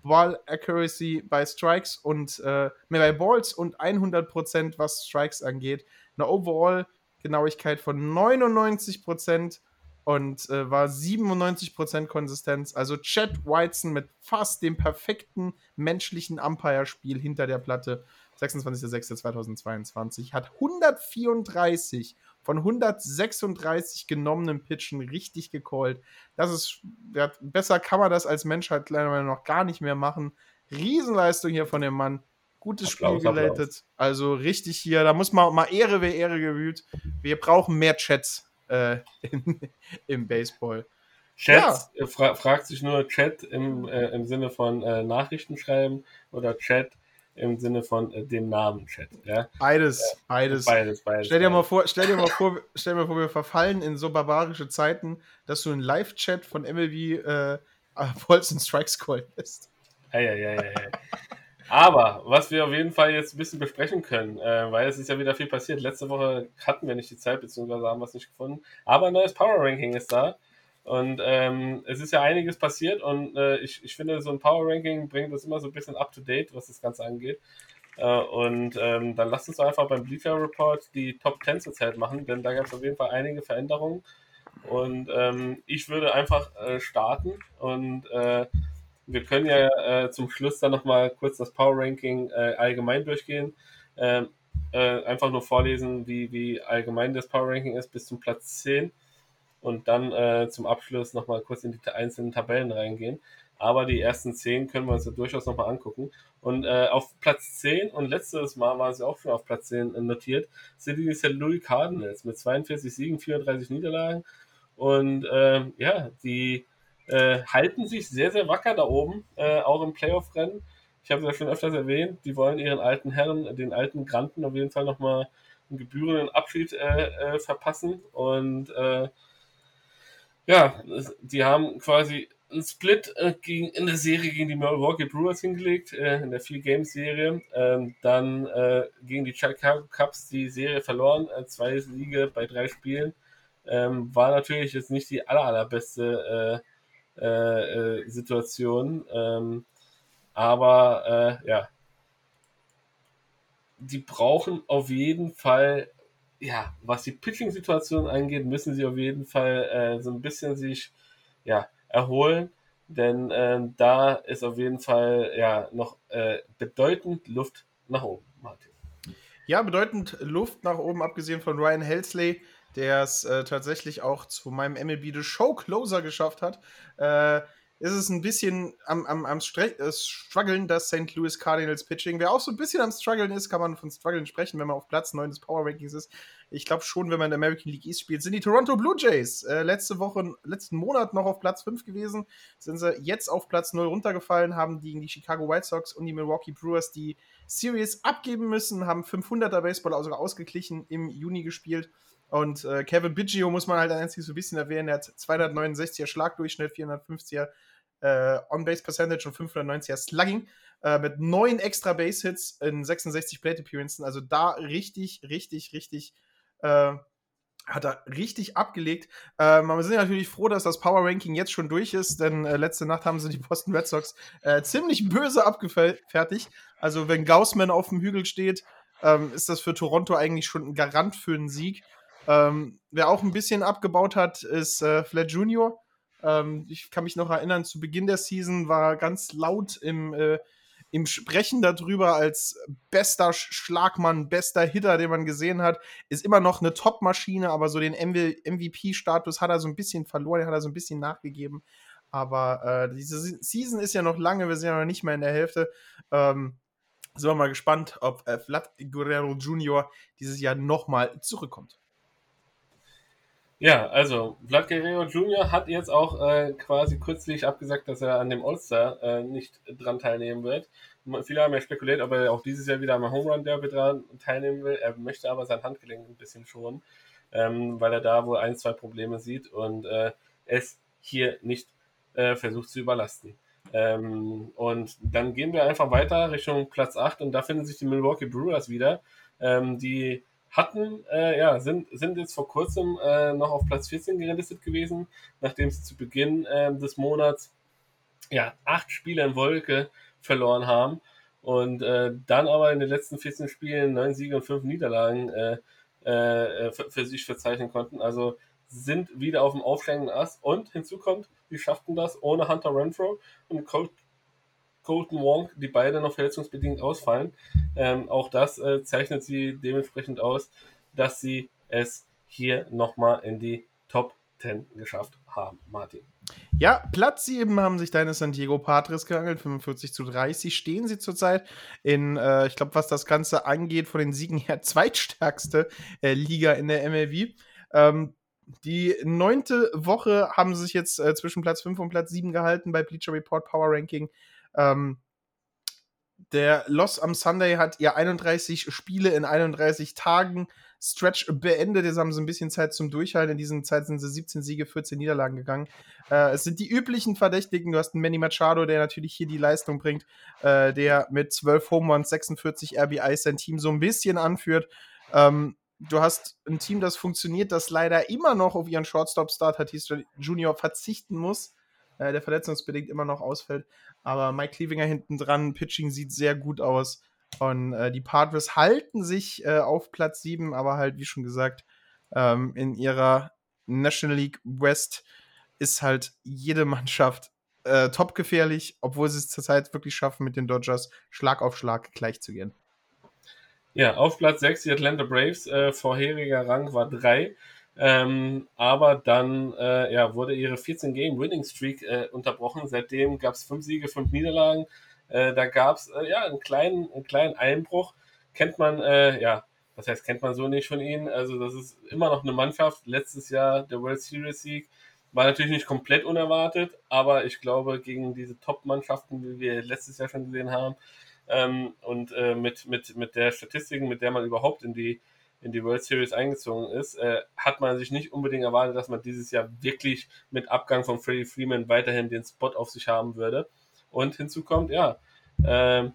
Ball Accuracy bei Strikes und äh, bei Balls und 100% was Strikes angeht. Eine Overall Genauigkeit von 99% und äh, war 97% Konsistenz. Also Chad Whiteson mit fast dem perfekten menschlichen Umpire-Spiel hinter der Platte. 26.06.2022 hat 134 von 136 genommenen Pitchen richtig gecallt. Das ist, ja, besser kann man das als Menschheit leider noch gar nicht mehr machen. Riesenleistung hier von dem Mann. Gutes Applaus, Spiel geleitet. Also richtig hier, da muss man mal Ehre, wer Ehre gewüht. Wir brauchen mehr Chats äh, in, im Baseball. Chat, ja. fra fragt sich nur Chat im, äh, im Sinne von äh, Nachrichten schreiben oder Chat im Sinne von äh, dem Namen Chat. Ja? Beides, beides. Beides, beides. Stell dir, Mal vor, stell, dir mal vor, stell dir mal vor, wir verfallen in so barbarische Zeiten, dass du einen Live-Chat von MLB äh, Balls und Strikes Call ja, ja. Aber was wir auf jeden Fall jetzt ein bisschen besprechen können, äh, weil es ist ja wieder viel passiert. Letzte Woche hatten wir nicht die Zeit, beziehungsweise haben wir es nicht gefunden. Aber ein neues Power Ranking ist da. Und ähm, es ist ja einiges passiert und äh, ich, ich finde, so ein Power Ranking bringt uns immer so ein bisschen up to date, was das Ganze angeht. Äh, und ähm, dann lasst uns einfach beim Bleacher Report die Top 10 zur Zeit machen, denn da gab es auf jeden Fall einige Veränderungen. Und ähm, ich würde einfach äh, starten und äh, wir können ja äh, zum Schluss dann nochmal kurz das Power Ranking äh, allgemein durchgehen. Ähm, äh, einfach nur vorlesen, wie, wie allgemein das Power Ranking ist bis zum Platz 10 und dann äh, zum Abschluss nochmal kurz in die einzelnen Tabellen reingehen. Aber die ersten 10 können wir uns ja durchaus nochmal angucken. Und äh, auf Platz 10, und letztes Mal war sie auch schon auf Platz 10 notiert, sind die St. Louis Cardinals mit 42 Siegen, 34 Niederlagen. Und äh, ja, die äh, halten sich sehr, sehr wacker da oben, äh, auch im Playoff-Rennen. Ich habe es ja schon öfters erwähnt, die wollen ihren alten Herren, den alten Granten auf jeden Fall nochmal einen gebührenden Abschied äh, äh, verpassen. Und äh, ja, die haben quasi einen Split äh, gegen, in der Serie gegen die Milwaukee Brewers hingelegt, in der Vier-Games-Serie. Ähm, dann gegen die Chicago Cubs die Serie verloren, zwei Siege bei drei Spielen. Ähm, war natürlich jetzt nicht die aller, allerbeste äh, äh, Situation. Ähm, aber äh, ja, die brauchen auf jeden Fall, ja, was die Pitching-Situation angeht, müssen sie auf jeden Fall äh, so ein bisschen sich ja, erholen. Denn äh, da ist auf jeden Fall ja noch äh, bedeutend Luft nach oben, Martin. Ja, bedeutend Luft nach oben, abgesehen von Ryan Helsley, der es äh, tatsächlich auch zu meinem MLB The Show Closer geschafft hat, äh, ist es ein bisschen am, am, am äh, Struggeln, das St. Louis Cardinals Pitching. Wer auch so ein bisschen am Struggeln ist, kann man von Struggeln sprechen, wenn man auf Platz 9 des Power Rankings ist. Ich glaube schon, wenn man in der American League East spielt, sind die Toronto Blue Jays äh, letzte Woche, letzten Monat noch auf Platz 5 gewesen. Sind sie jetzt auf Platz 0 runtergefallen, haben gegen die Chicago White Sox und die Milwaukee Brewers die Series abgeben müssen, haben 500er Baseball sogar ausgeglichen im Juni gespielt und äh, Kevin Biggio muss man halt einzig so ein bisschen erwähnen. Er hat 269er Schlagdurchschnitt, 450er äh, On-Base-Percentage und 590er Slugging äh, mit neun extra Base-Hits in 66 Plate-Appearances. Also da richtig, richtig, richtig äh, hat er richtig abgelegt. Ähm, aber wir sind natürlich froh, dass das Power Ranking jetzt schon durch ist, denn äh, letzte Nacht haben sie die Boston Red Sox äh, ziemlich böse abgefertigt. Also wenn Gaussman auf dem Hügel steht, ähm, ist das für Toronto eigentlich schon ein Garant für einen Sieg. Ähm, wer auch ein bisschen abgebaut hat, ist äh, Flat Junior. Ähm, ich kann mich noch erinnern, zu Beginn der Season war ganz laut im, äh, im Sprechen darüber als bester Schlagmann, bester Hitter, den man gesehen hat. Ist immer noch eine Top-Maschine, aber so den MVP-Status hat er so ein bisschen verloren, hat er so ein bisschen nachgegeben. Aber äh, diese Season ist ja noch lange, wir sind ja noch nicht mehr in der Hälfte. Ähm, sind wir mal gespannt, ob äh, Vlad Guerrero Jr. dieses Jahr nochmal zurückkommt. Ja, also Vlad Guerrero Jr. hat jetzt auch äh, quasi kürzlich abgesagt, dass er an dem All-Star äh, nicht dran teilnehmen wird. Viele haben ja spekuliert, ob er auch dieses Jahr wieder am Home Run Derby dran teilnehmen will. Er möchte aber sein Handgelenk ein bisschen schonen, ähm, weil er da wohl ein, zwei Probleme sieht und äh, es hier nicht äh, versucht zu überlasten. Ähm, und dann gehen wir einfach weiter Richtung Platz 8 und da finden sich die Milwaukee Brewers wieder. Ähm, die hatten, äh, ja, sind, sind jetzt vor kurzem äh, noch auf Platz 14 gelistet gewesen, nachdem sie zu Beginn äh, des Monats ja, acht Spiele in Wolke verloren haben und äh, dann aber in den letzten 14 Spielen neun Siege und fünf Niederlagen äh, äh, für, für, sich verzeichnen konnten. Also sind wieder auf dem aufsteigenden Ast und hinzu kommt, sie schafften das ohne Hunter Renfro und Colt, Colton Wong, die beide noch verletzungsbedingt ausfallen. Ähm, auch das äh, zeichnet sie dementsprechend aus, dass sie es hier nochmal in die Top 10 geschafft haben, Martin. Ja, Platz 7 haben sich deine San Diego Padres geangelt, 45 zu 30 stehen sie zurzeit in, äh, ich glaube, was das Ganze angeht, von den Siegen her zweitstärkste äh, Liga in der MLB. Ähm, die neunte Woche haben sie sich jetzt äh, zwischen Platz 5 und Platz 7 gehalten bei Bleacher Report Power Ranking. Ähm, der Loss am Sunday hat ihr 31 Spiele in 31 Tagen Stretch beendet. Jetzt haben sie ein bisschen Zeit zum Durchhalten. In dieser Zeit sind sie 17 Siege, 14 Niederlagen gegangen. Äh, es sind die üblichen Verdächtigen. Du hast einen Manny Machado, der natürlich hier die Leistung bringt, äh, der mit 12 Home Runs, 46 RBIs sein Team so ein bisschen anführt. Ähm, du hast ein Team, das funktioniert, das leider immer noch auf ihren Shortstop-Start Tatis Junior verzichten muss, äh, der verletzungsbedingt immer noch ausfällt. Aber Mike Clevinger hinten dran, Pitching sieht sehr gut aus. Und äh, die Padres halten sich äh, auf Platz 7, aber halt, wie schon gesagt, ähm, in ihrer National League West ist halt jede Mannschaft äh, top gefährlich, obwohl sie es zurzeit wirklich schaffen, mit den Dodgers Schlag auf Schlag gleich zu gehen. Ja, auf Platz 6 die Atlanta Braves. Äh, vorheriger Rang war 3. Ähm, aber dann äh, ja, wurde ihre 14-Game-Winning-Streak äh, unterbrochen. Seitdem gab es 5 Siege, 5 Niederlagen. Äh, da gab es äh, ja einen kleinen, einen kleinen Einbruch. Kennt man, äh, ja, was heißt, kennt man so nicht von ihnen. Also, das ist immer noch eine Mannschaft. Letztes Jahr der World Series Sieg war natürlich nicht komplett unerwartet, aber ich glaube, gegen diese Top-Mannschaften, wie wir letztes Jahr schon gesehen haben, ähm, und äh, mit, mit, mit der Statistik, mit der man überhaupt in die, in die World Series eingezogen ist, äh, hat man sich nicht unbedingt erwartet, dass man dieses Jahr wirklich mit Abgang von Freddie Freeman weiterhin den Spot auf sich haben würde. Und hinzu kommt, ja, äh,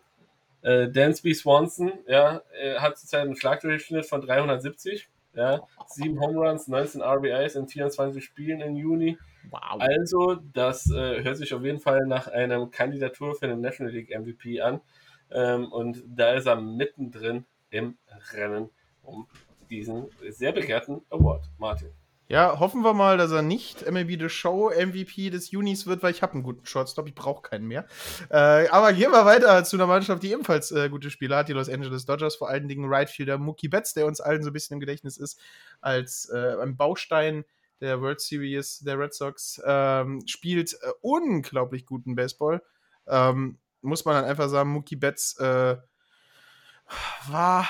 äh, Dansby Swanson, ja, hat zurzeit einen Schlagdurchschnitt von 370, ja, 7 Home Runs, 19 RBIs in 24 Spielen im Juni. Wow. Also, das äh, hört sich auf jeden Fall nach einer Kandidatur für den National League MVP an. Ähm, und da ist er mittendrin im Rennen um diesen sehr begehrten Award. Martin. Ja, hoffen wir mal, dass er nicht MLB The Show MVP des Junis wird, weil ich habe einen guten Shortstop, ich brauche keinen mehr. Äh, aber gehen wir weiter zu einer Mannschaft, die ebenfalls äh, gute Spieler hat, die Los Angeles Dodgers, vor allen Dingen Rightfielder Mookie Betts, der uns allen so ein bisschen im Gedächtnis ist, als äh, ein Baustein der World Series der Red Sox, ähm, spielt äh, unglaublich guten Baseball. Ähm, muss man dann einfach sagen, Mookie Betts äh, war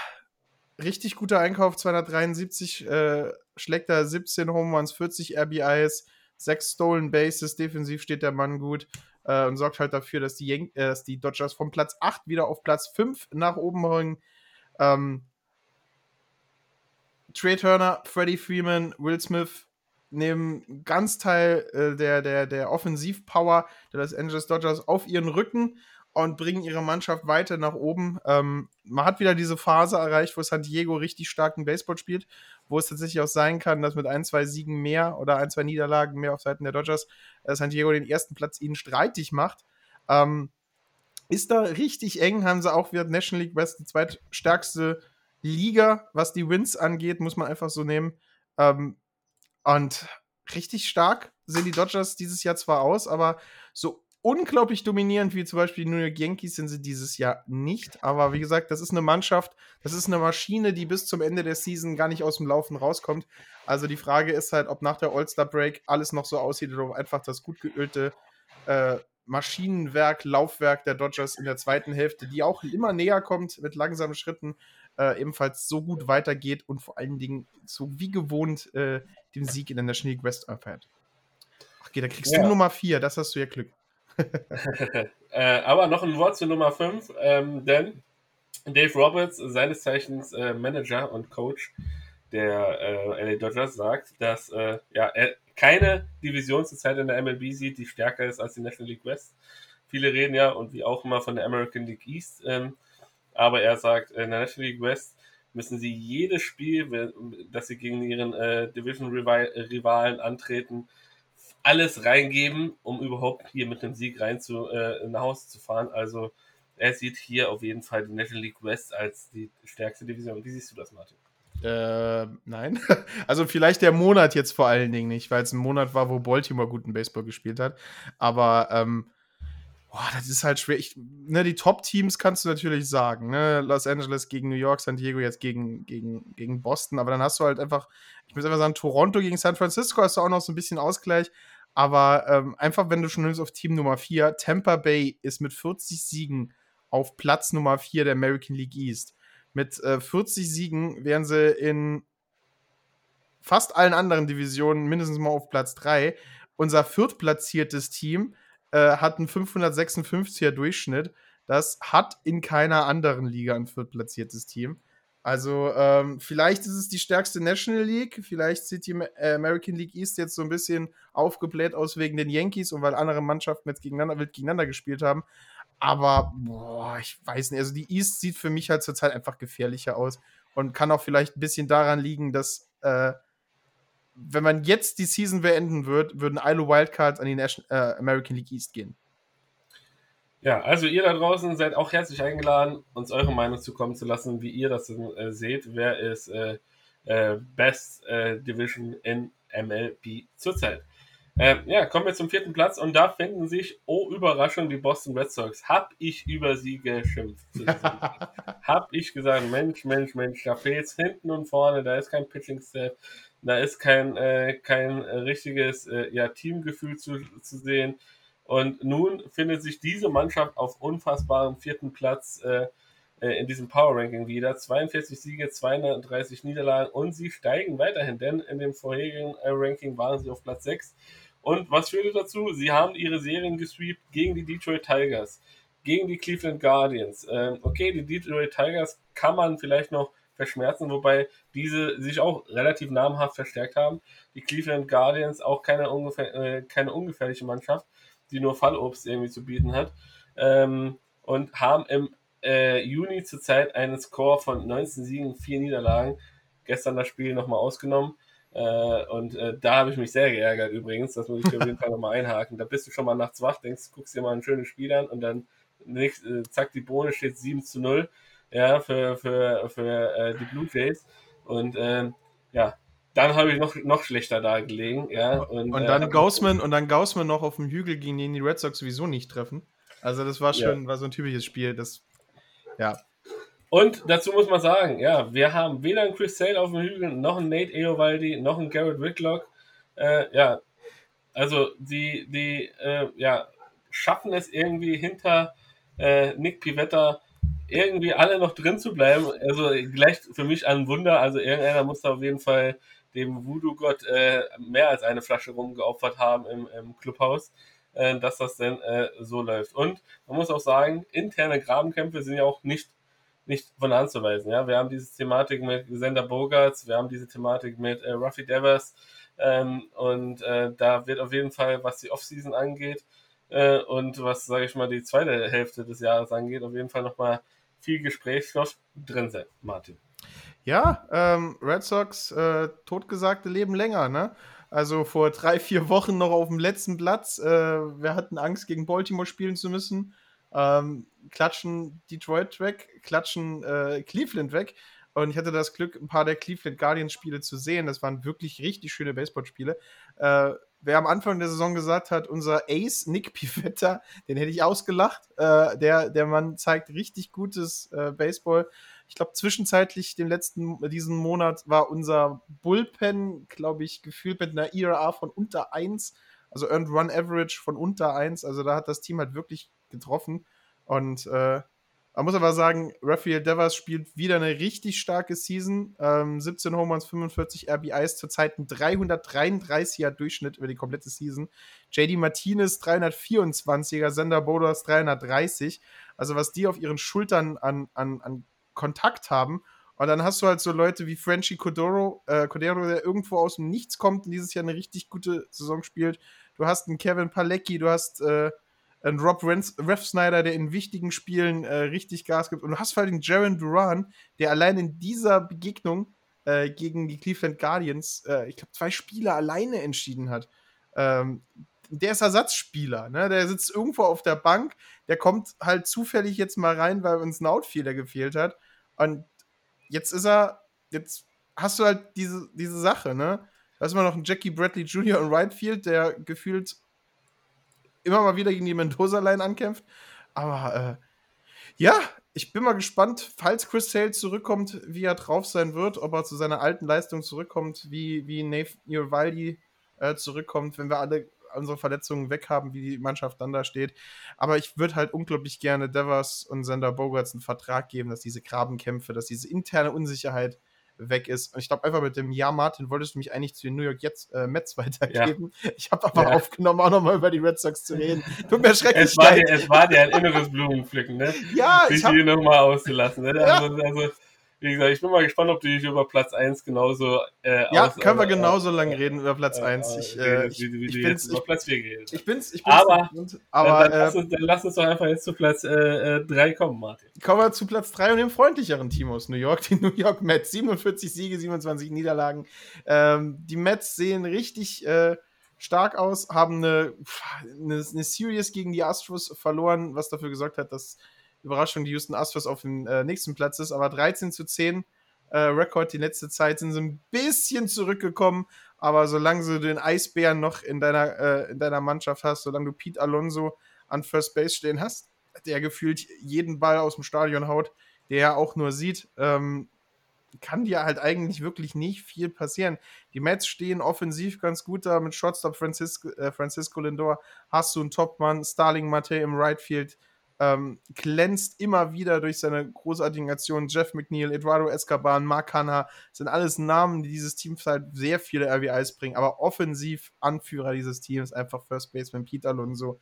richtig guter Einkauf, 273, äh, schlägt da 17 Home Runs, 40 RBIs, 6 Stolen Bases, defensiv steht der Mann gut äh, und sorgt halt dafür, dass die, Yen äh, dass die Dodgers von Platz 8 wieder auf Platz 5 nach oben holen. Ähm, Trey Turner, Freddie Freeman, Will Smith nehmen ganz Teil äh, der, der, der Offensivpower der Los Angeles Dodgers auf ihren Rücken und bringen ihre Mannschaft weiter nach oben. Ähm, man hat wieder diese Phase erreicht, wo San Diego richtig starken Baseball spielt, wo es tatsächlich auch sein kann, dass mit ein, zwei Siegen mehr oder ein, zwei Niederlagen mehr auf Seiten der Dodgers äh, San Diego den ersten Platz ihnen streitig macht. Ähm, ist da richtig eng, haben sie auch wieder National League West, die zweitstärkste Liga, was die Wins angeht, muss man einfach so nehmen. Ähm, und richtig stark sehen die Dodgers dieses Jahr zwar aus, aber so unglaublich dominierend wie zum Beispiel die New York Yankees sind sie dieses Jahr nicht. Aber wie gesagt, das ist eine Mannschaft, das ist eine Maschine, die bis zum Ende der Season gar nicht aus dem Laufen rauskommt. Also die Frage ist halt, ob nach der All-Star-Break alles noch so aussieht oder ob einfach das gut geölte äh, Maschinenwerk, Laufwerk der Dodgers in der zweiten Hälfte, die auch immer näher kommt mit langsamen Schritten, äh, ebenfalls so gut weitergeht und vor allen Dingen so wie gewohnt äh, den Sieg in der National League West erfährt. Ach, okay, da kriegst ja. du Nummer 4, das hast du ja Glück. äh, aber noch ein Wort zu Nummer 5, ähm, denn Dave Roberts, seines Zeichens äh, Manager und Coach der äh, LA Dodgers, sagt, dass äh, ja, er keine Division zurzeit in der MLB sieht, die stärker ist als die National League West. Viele reden ja und wie auch immer von der American League East, ähm, aber er sagt, in der National League West müssen sie jedes Spiel, das sie gegen ihren äh, Division-Rivalen antreten, alles reingeben, um überhaupt hier mit dem Sieg rein zu, äh, nach Hause zu fahren. Also er sieht hier auf jeden Fall die National League West als die stärkste Division. Wie siehst du das, Martin? Äh, nein. Also vielleicht der Monat jetzt vor allen Dingen nicht, weil es ein Monat war, wo Baltimore guten Baseball gespielt hat. Aber ähm, boah, das ist halt schwer. Ich, ne, die Top-Teams kannst du natürlich sagen. Ne? Los Angeles gegen New York, San Diego jetzt gegen, gegen, gegen Boston. Aber dann hast du halt einfach, ich muss einfach sagen, Toronto gegen San Francisco hast du auch noch so ein bisschen Ausgleich. Aber ähm, einfach, wenn du schon nimmst auf Team Nummer 4, Tampa Bay ist mit 40 Siegen auf Platz Nummer 4 der American League East. Mit äh, 40 Siegen wären sie in fast allen anderen Divisionen mindestens mal auf Platz 3. Unser viertplatziertes Team äh, hat einen 556er Durchschnitt. Das hat in keiner anderen Liga ein viertplatziertes Team. Also ähm, vielleicht ist es die stärkste National League, vielleicht sieht die äh, American League East jetzt so ein bisschen aufgebläht aus wegen den Yankees und weil andere Mannschaften jetzt gegeneinander, wild gegeneinander gespielt haben. Aber, boah, ich weiß nicht. Also die East sieht für mich halt zurzeit einfach gefährlicher aus. Und kann auch vielleicht ein bisschen daran liegen, dass, äh, wenn man jetzt die Season beenden würde, würden alle Wildcards an die National, äh, American League East gehen. Ja, also ihr da draußen seid auch herzlich eingeladen, uns eure Meinung zukommen zu lassen, wie ihr das äh, seht. Wer ist äh, äh, Best äh, Division in MLB zurzeit? Ähm, ja, kommen wir zum vierten Platz und da finden sich, oh Überraschung, die Boston Red Sox. Hab ich über sie geschimpft. Hab ich gesagt, Mensch, Mensch, Mensch, da fehlt's hinten und vorne, da ist kein Pitching Staff, da ist kein, äh, kein richtiges äh, ja, Teamgefühl zu, zu sehen. Und nun findet sich diese Mannschaft auf unfassbarem vierten Platz äh, äh in diesem Power Ranking wieder. 42 Siege, 230 Niederlagen und sie steigen weiterhin, denn in dem vorherigen äh, Ranking waren sie auf Platz 6. Und was führte dazu? Sie haben ihre Serien gesweept gegen die Detroit Tigers, gegen die Cleveland Guardians. Ähm, okay, die Detroit Tigers kann man vielleicht noch verschmerzen, wobei diese sich auch relativ namhaft verstärkt haben. Die Cleveland Guardians auch keine, ungefähr, äh, keine ungefährliche Mannschaft, die nur Fallobst irgendwie zu bieten hat. Ähm, und haben im äh, Juni zurzeit einen Score von 19 Siegen, 4 Niederlagen. Gestern das Spiel nochmal ausgenommen. Äh, und äh, da habe ich mich sehr geärgert übrigens, das muss ich auf jeden Fall nochmal einhaken. Da bist du schon mal nachts wach, denkst, guckst dir mal ein schönes Spiel an und dann nicht, äh, zack, die Bohne steht 7 zu 0 ja, für, für, für äh, die Blue Jays. Und ähm, ja, dann habe ich noch, noch schlechter da gelegen. Ja, und, und dann äh, Gaussman und dann Gaussman noch auf dem Hügel, gegen den die Red Sox sowieso nicht treffen. Also das war schon, ja. war so ein typisches Spiel. Das, ja, und dazu muss man sagen, ja, wir haben weder einen Chris Sale auf dem Hügel, noch einen Nate Eovaldi, noch einen Garrett Whitlock. Äh, ja, also die, die äh, ja, schaffen es irgendwie hinter äh, Nick Pivetta irgendwie alle noch drin zu bleiben. Also gleich für mich ein Wunder. Also irgendeiner muss da auf jeden Fall dem Voodoo-Gott äh, mehr als eine Flasche rumgeopfert haben im, im Clubhaus, äh, dass das denn äh, so läuft. Und man muss auch sagen, interne Grabenkämpfe sind ja auch nicht nicht von anzuweisen. Ja? Wir haben diese Thematik mit Sender Bogarts, wir haben diese Thematik mit äh, Ruffy Devers ähm, und äh, da wird auf jeden Fall, was die Offseason angeht äh, und was, sage ich mal, die zweite Hälfte des Jahres angeht, auf jeden Fall nochmal viel Gesprächsstoff drin sein, Martin. Ja, ähm, Red Sox, äh, totgesagte leben länger, ne? Also vor drei, vier Wochen noch auf dem letzten Platz. Äh, wir hatten Angst, gegen Baltimore spielen zu müssen ähm, klatschen Detroit weg, klatschen äh, Cleveland weg. Und ich hatte das Glück, ein paar der Cleveland Guardians-Spiele zu sehen. Das waren wirklich richtig schöne Baseballspiele. Äh, wer am Anfang der Saison gesagt hat, unser Ace Nick Pivetta, den hätte ich ausgelacht. Äh, der, der Mann zeigt richtig gutes äh, Baseball. Ich glaube, zwischenzeitlich, den letzten, diesen Monat, war unser Bullpen, glaube ich, gefühlt mit einer ERA von unter 1 Also Earned Run Average von unter 1. Also da hat das Team halt wirklich getroffen. Und äh, man muss aber sagen, Raphael Devers spielt wieder eine richtig starke Season. Ähm, 17 Home Runs, 45 RBIs, zurzeit ein 333er Durchschnitt über die komplette Season. JD Martinez 324er, Sender Boders 330. Also was die auf ihren Schultern an, an, an Kontakt haben. Und dann hast du halt so Leute wie Frenchy Cordero, äh, Cordero, der irgendwo aus dem Nichts kommt und dieses Jahr eine richtig gute Saison spielt. Du hast einen Kevin Palecki, du hast äh, ein Rob Ref Snyder, der in wichtigen Spielen äh, richtig Gas gibt. Und du hast vor allem Jaron Duran, der allein in dieser Begegnung äh, gegen die Cleveland Guardians, äh, ich glaube, zwei Spiele alleine entschieden hat. Ähm, der ist Ersatzspieler, ne? Der sitzt irgendwo auf der Bank, der kommt halt zufällig jetzt mal rein, weil uns ein Outfielder gefehlt hat. Und jetzt ist er, jetzt hast du halt diese, diese Sache, ne? Da ist immer noch ein Jackie Bradley Jr. in Right Field, der gefühlt immer mal wieder gegen die Mendoza-Line ankämpft. Aber äh, ja, ich bin mal gespannt, falls Chris Sale zurückkommt, wie er drauf sein wird, ob er zu seiner alten Leistung zurückkommt, wie, wie Nathan Valdi äh, zurückkommt, wenn wir alle unsere Verletzungen weg haben, wie die Mannschaft dann da steht. Aber ich würde halt unglaublich gerne Devers und Sander Bogarts einen Vertrag geben, dass diese Grabenkämpfe, dass diese interne Unsicherheit weg ist. Und ich glaube einfach mit dem Ja, Martin, wolltest du mich eigentlich zu den New York Jets, äh, Mets weitergeben. Ja. Ich habe aber ja. aufgenommen, auch nochmal über die Red Sox zu reden. Tut mir schrecklich es war leid. Dir, es war dir ein inneres Blumenpflücken, ne? Ja, Dich ich habe... nochmal auszulassen, ne? Ja. Also, also wie gesagt, ich bin mal gespannt, ob du dich über Platz 1 genauso. Äh, ja, aus, können wir äh, genauso lange reden über Platz äh, 1. Ich, äh, ich, wie, wie ich, bin's, ich, Platz 4 geredet Ich bin's, ich bin's. Aber, aber dann, lass uns, dann lass uns doch einfach jetzt zu Platz 3 äh, kommen, Martin. Kommen wir zu Platz 3 und dem freundlicheren Team aus New York, die New York Mets. 47 Siege, 27 Niederlagen. Ähm, die Mets sehen richtig äh, stark aus, haben eine, eine, eine Series gegen die Astros verloren, was dafür gesorgt hat, dass Überraschung die Houston Astros auf dem äh, nächsten Platz ist. Aber 13 zu 10 äh, Rekord die letzte Zeit sind sie ein bisschen zurückgekommen. Aber solange du den Eisbären noch in deiner, äh, in deiner Mannschaft hast, solange du Pete Alonso an First Base stehen hast, der gefühlt jeden Ball aus dem Stadion haut, der er auch nur sieht, ähm, kann dir halt eigentlich wirklich nicht viel passieren. Die Mets stehen offensiv ganz gut da mit Shortstop Francisco, äh, Francisco Lindor. Hast du einen Topmann, Starling Mate im Right Field ähm, glänzt immer wieder durch seine großartigen Aktionen. Jeff McNeil, Eduardo Escobar, Mark Hanna sind alles Namen, die dieses Team halt sehr viele RBIs bringen, aber offensiv Anführer dieses Teams, einfach First Baseman Pete Alonso.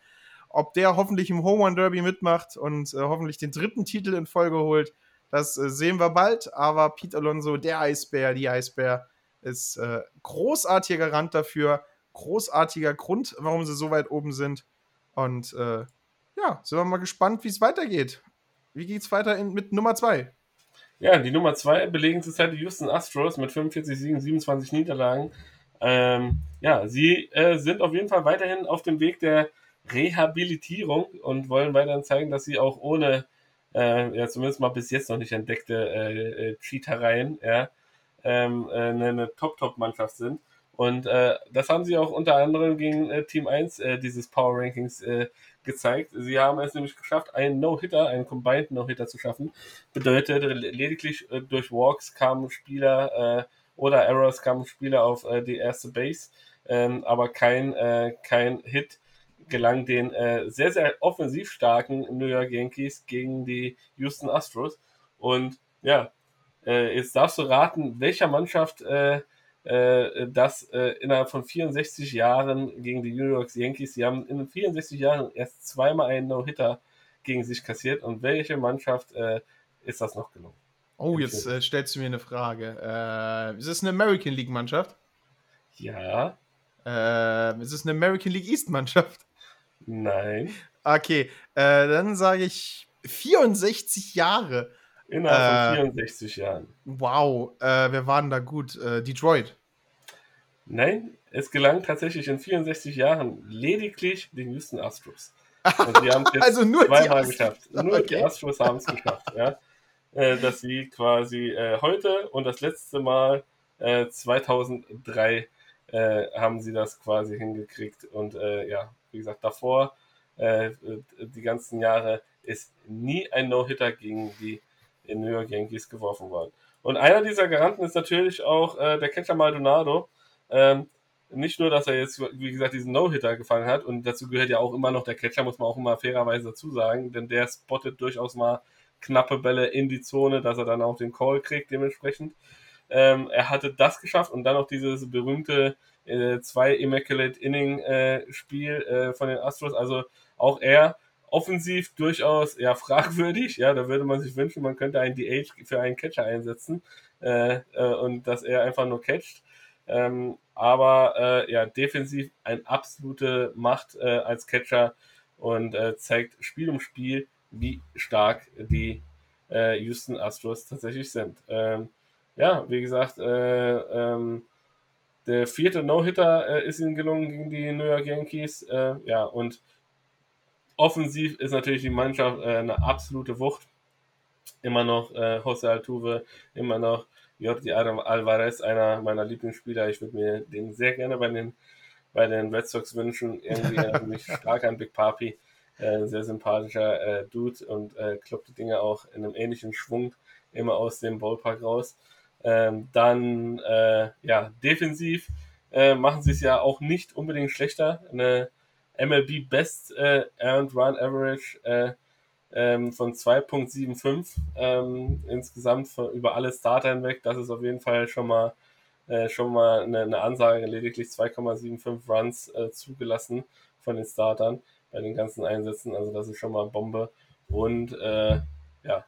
Ob der hoffentlich im Home Run Derby mitmacht und äh, hoffentlich den dritten Titel in Folge holt, das äh, sehen wir bald. Aber Pete Alonso, der Eisbär, die Eisbär, ist äh, großartiger Garant dafür, großartiger Grund, warum sie so weit oben sind. Und äh, ja, sind wir mal gespannt, wie es weitergeht. Wie geht es weiter in, mit Nummer 2? Ja, die Nummer 2 belegen zurzeit die Houston Astros mit 45 Siegen, 27 Niederlagen. Ähm, ja, sie äh, sind auf jeden Fall weiterhin auf dem Weg der Rehabilitierung und wollen weiterhin zeigen, dass sie auch ohne, äh, ja, zumindest mal bis jetzt noch nicht entdeckte äh, äh Cheatereien, ja, ähm, äh, eine, eine Top-Top-Mannschaft sind. Und äh, das haben sie auch unter anderem gegen äh, Team 1 äh, dieses Power Rankings äh, gezeigt. Sie haben es nämlich geschafft, einen No-Hitter, einen Combined No-Hitter zu schaffen. Bedeutet, lediglich äh, durch Walks kamen Spieler äh, oder Errors kamen Spieler auf äh, die erste Base, ähm, aber kein, äh, kein Hit gelang den äh, sehr, sehr offensiv starken New York Yankees gegen die Houston Astros. Und ja, jetzt darfst du raten, welcher Mannschaft äh, äh, das äh, innerhalb von 64 Jahren gegen die New York Yankees, sie haben in 64 Jahren erst zweimal einen No-Hitter gegen sich kassiert. Und welche Mannschaft äh, ist das noch gelungen? Oh, jetzt äh, stellst du mir eine Frage. Äh, ist es eine American League Mannschaft? Ja. Äh, ist es eine American League East Mannschaft? Nein. Okay, dann sage ich 64 Jahre. Innerhalb von 64 Jahren. Wow, wer war denn da gut? Detroit. Nein, es gelang tatsächlich in 64 Jahren lediglich den Houston Astros. Und die haben es jetzt also nur zweimal geschafft. Nur okay. die Astros haben es geschafft, ja. Äh, dass sie quasi äh, heute und das letzte Mal äh, 2003 äh, haben sie das quasi hingekriegt. Und äh, ja, wie gesagt, davor äh, die ganzen Jahre ist nie ein No-Hitter gegen die New York Yankees geworfen worden. Und einer dieser Garanten ist natürlich auch der Catcher Maldonado, ähm, nicht nur, dass er jetzt, wie gesagt, diesen No-Hitter gefangen hat, und dazu gehört ja auch immer noch der Catcher, muss man auch immer fairerweise dazu sagen, denn der spottet durchaus mal knappe Bälle in die Zone, dass er dann auch den Call kriegt dementsprechend. Ähm, er hatte das geschafft und dann noch dieses berühmte äh, zwei Immaculate Inning äh, Spiel äh, von den Astros. Also auch er offensiv durchaus ja fragwürdig. Ja, da würde man sich wünschen, man könnte einen DH für einen Catcher einsetzen äh, äh, und dass er einfach nur catcht. Ähm, aber äh, ja, defensiv eine absolute Macht äh, als Catcher und äh, zeigt Spiel um Spiel, wie stark die äh, Houston Astros tatsächlich sind. Ähm, ja, wie gesagt, äh, ähm, der vierte No-Hitter äh, ist ihnen gelungen gegen die New York Yankees. Ja, und offensiv ist natürlich die Mannschaft eine absolute Wucht. Immer noch Jose Altuve, immer noch Jordi Alvarez, einer meiner Lieblingsspieler. Ich würde mir den sehr gerne bei den, bei den Red Sox wünschen. Irgendwie äh, mich stark an Big Papi. Äh, sehr sympathischer äh, Dude und äh, kloppt die Dinge auch in einem ähnlichen Schwung immer aus dem Ballpark raus. Ähm, dann, äh, ja, defensiv äh, machen sie es ja auch nicht unbedingt schlechter. Eine MLB Best äh, Earned Run Average äh, ähm, von 2.75 ähm, insgesamt für, über alle Starter hinweg. Das ist auf jeden Fall schon mal äh, schon mal eine, eine Ansage, lediglich 2,75 Runs äh, zugelassen von den Startern bei den ganzen Einsätzen. Also das ist schon mal Bombe. Und äh, ja,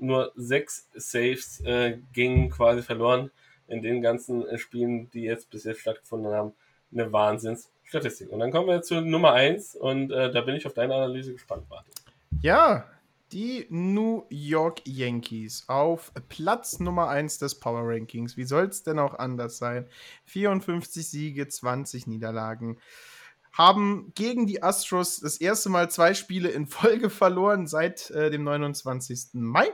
nur sechs Saves äh, gingen quasi verloren in den ganzen äh, Spielen, die jetzt bis jetzt stattgefunden haben. Eine Wahnsinnsstatistik. Und dann kommen wir zu Nummer 1 und äh, da bin ich auf deine Analyse gespannt, Martin. Ja, die New York Yankees auf Platz Nummer 1 des Power Rankings. Wie soll es denn auch anders sein? 54 Siege, 20 Niederlagen haben gegen die Astros das erste Mal zwei Spiele in Folge verloren seit äh, dem 29. Mai.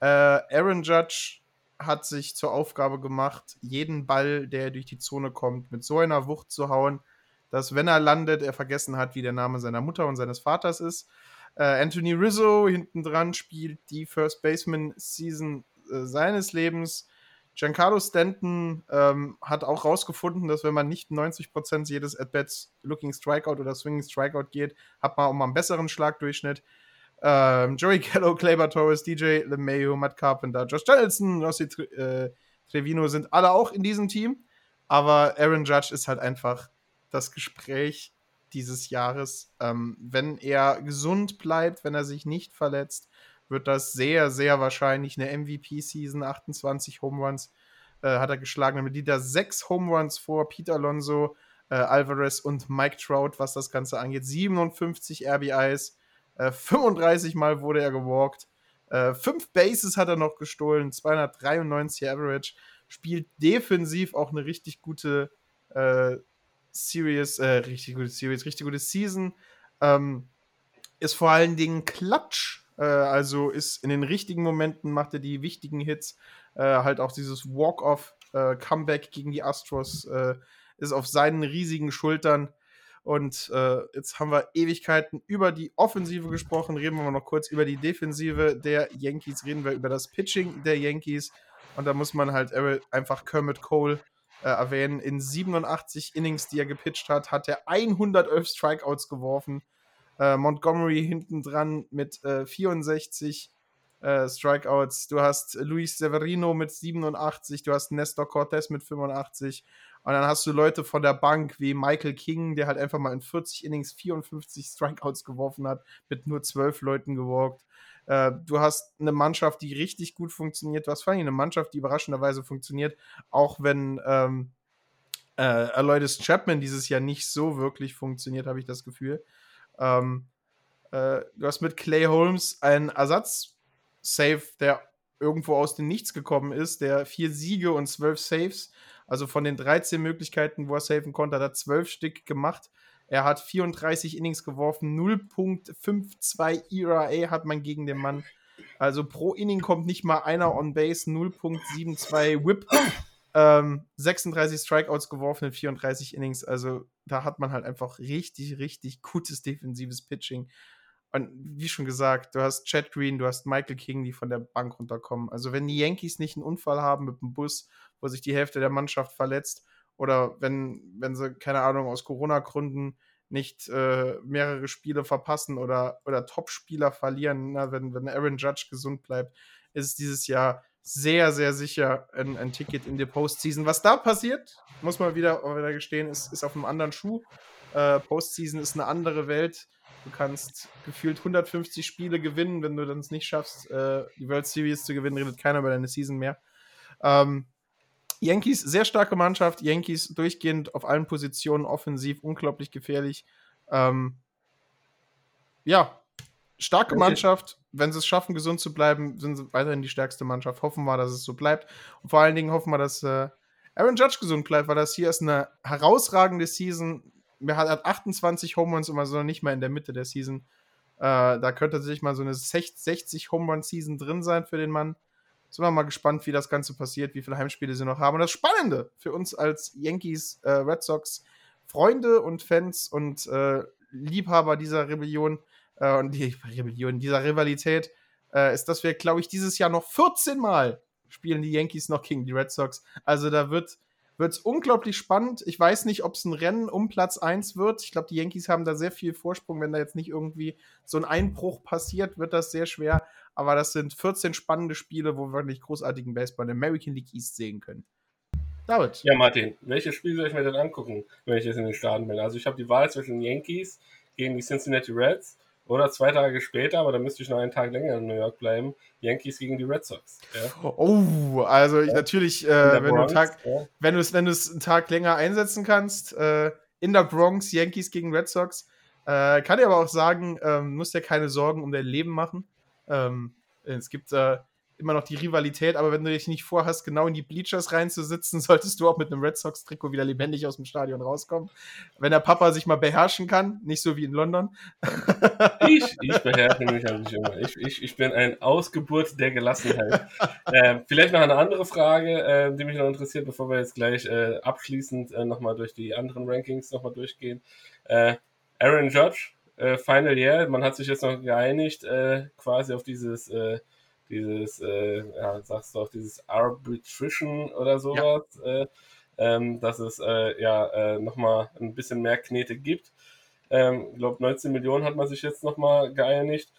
Äh, Aaron Judge hat sich zur Aufgabe gemacht, jeden Ball, der durch die Zone kommt, mit so einer Wucht zu hauen, dass wenn er landet, er vergessen hat, wie der Name seiner Mutter und seines Vaters ist. Äh, Anthony Rizzo hinten dran spielt die First Baseman Season äh, seines Lebens. Giancarlo Stanton ähm, hat auch rausgefunden, dass wenn man nicht 90% jedes At-Bats Looking Strikeout oder Swinging Strikeout geht, hat man auch mal einen besseren Schlagdurchschnitt. Ähm, Joey Gallo, Claver Torres, DJ LeMayo, Matt Carpenter, Josh Donaldson, Rossi äh, Trevino sind alle auch in diesem Team. Aber Aaron Judge ist halt einfach das Gespräch dieses Jahres. Ähm, wenn er gesund bleibt, wenn er sich nicht verletzt, wird das sehr, sehr wahrscheinlich eine MVP-Season. 28 Home Runs äh, hat er geschlagen. Damit liegt er sechs Home Runs vor Peter Alonso, äh, Alvarez und Mike Trout, was das Ganze angeht. 57 RBIs, äh, 35 Mal wurde er gewalkt. Äh, fünf Bases hat er noch gestohlen, 293 Average. Spielt defensiv auch eine richtig gute äh, Series, äh, richtig gute Series, richtig gute Season. Ähm, ist vor allen Dingen Klatsch äh, also ist in den richtigen Momenten macht er die wichtigen Hits. Äh, halt auch dieses Walk-off-Comeback äh, gegen die Astros äh, ist auf seinen riesigen Schultern. Und äh, jetzt haben wir Ewigkeiten über die Offensive gesprochen. Reden wir mal noch kurz über die Defensive der Yankees. Reden wir über das Pitching der Yankees. Und da muss man halt einfach Kermit Cole äh, erwähnen. In 87 Innings, die er gepitcht hat, hat er 111 Strikeouts geworfen. Äh, Montgomery hinten dran mit äh, 64 äh, Strikeouts. Du hast Luis Severino mit 87, du hast Nestor Cortez mit 85. Und dann hast du Leute von der Bank wie Michael King, der halt einfach mal in 40 Innings 54 Strikeouts geworfen hat, mit nur 12 Leuten gewalkt. Äh, du hast eine Mannschaft, die richtig gut funktioniert. Hast vor allem eine Mannschaft, die überraschenderweise funktioniert, auch wenn ähm, äh, Aloydis Chapman dieses Jahr nicht so wirklich funktioniert, habe ich das Gefühl. Ähm, äh, du hast mit Clay Holmes einen Ersatz-Save, der irgendwo aus dem Nichts gekommen ist, der vier Siege und zwölf Saves, also von den 13 Möglichkeiten, wo er saven konnte, hat er zwölf Stück gemacht. Er hat 34 Innings geworfen, 0.52 ERA hat man gegen den Mann. Also pro Inning kommt nicht mal einer on Base, 0.72 Whip. Ähm, 36 Strikeouts geworfen in 34 Innings. Also da hat man halt einfach richtig, richtig gutes defensives Pitching. Und wie schon gesagt, du hast Chad Green, du hast Michael King, die von der Bank runterkommen. Also wenn die Yankees nicht einen Unfall haben mit dem Bus, wo sich die Hälfte der Mannschaft verletzt oder wenn, wenn sie, keine Ahnung, aus Corona-Gründen nicht äh, mehrere Spiele verpassen oder, oder Top-Spieler verlieren, na, wenn, wenn Aaron Judge gesund bleibt, ist es dieses Jahr sehr, sehr sicher ein, ein Ticket in die Postseason. Was da passiert, muss man wieder, wieder gestehen, ist, ist auf einem anderen Schuh. Äh, Postseason ist eine andere Welt. Du kannst gefühlt 150 Spiele gewinnen, wenn du dann es nicht schaffst, äh, die World Series zu gewinnen, redet keiner über deine Season mehr. Ähm, Yankees, sehr starke Mannschaft. Yankees durchgehend auf allen Positionen offensiv, unglaublich gefährlich. Ähm, ja, starke. Mannschaft. Wenn sie es schaffen, gesund zu bleiben, sind sie weiterhin die stärkste Mannschaft. Hoffen wir, dass es so bleibt. Und vor allen Dingen hoffen wir, dass äh, Aaron Judge gesund bleibt, weil das hier ist eine herausragende Season. Er hat 28 Home Runs immer so nicht mal in der Mitte der Season. Äh, da könnte sich mal so eine 60 Home Run Season drin sein für den Mann. Sind wir mal gespannt, wie das Ganze passiert, wie viele Heimspiele sie noch haben. Und das Spannende für uns als Yankees, äh, Red Sox, Freunde und Fans und äh, Liebhaber dieser Rebellion äh, und die Rebellion, dieser Rivalität, äh, ist, dass wir, glaube ich, dieses Jahr noch 14 Mal spielen die Yankees noch gegen die Red Sox. Also da wird es unglaublich spannend. Ich weiß nicht, ob es ein Rennen um Platz 1 wird. Ich glaube, die Yankees haben da sehr viel Vorsprung. Wenn da jetzt nicht irgendwie so ein Einbruch passiert, wird das sehr schwer. Aber das sind 14 spannende Spiele, wo wir wirklich großartigen Baseball in American League East sehen können. David. Ja, Martin, welches Spiel soll ich mir denn angucken, wenn ich jetzt in den Staaten bin? Also ich habe die Wahl zwischen Yankees gegen die Cincinnati Reds oder zwei Tage später, aber da müsste ich noch einen Tag länger in New York bleiben, Yankees gegen die Red Sox. Ja. Oh, also ich, natürlich, äh, wenn, Bronx, du Tag, ja. wenn du es wenn einen Tag länger einsetzen kannst, äh, in der Bronx Yankees gegen Red Sox, äh, kann ich aber auch sagen, ähm, musst dir keine Sorgen um dein Leben machen. Ähm, es gibt äh, immer noch die Rivalität, aber wenn du dich nicht vorhast, genau in die Bleachers reinzusitzen, solltest du auch mit einem Red Sox-Trikot wieder lebendig aus dem Stadion rauskommen. Wenn der Papa sich mal beherrschen kann, nicht so wie in London. Ich, ich beherrsche mich halt nicht immer. Ich, ich, ich bin ein Ausgeburt der Gelassenheit. äh, vielleicht noch eine andere Frage, äh, die mich noch interessiert, bevor wir jetzt gleich äh, abschließend äh, nochmal durch die anderen Rankings nochmal durchgehen. Äh, Aaron Judge, äh, Final Year, man hat sich jetzt noch geeinigt, äh, quasi auf dieses, äh, dieses, äh, ja, sagst du auch, dieses Arbitration oder sowas, ja. äh, ähm, dass es äh, ja äh, nochmal ein bisschen mehr Knete gibt. Ähm, ich glaube, 19 Millionen hat man sich jetzt nochmal geeinigt.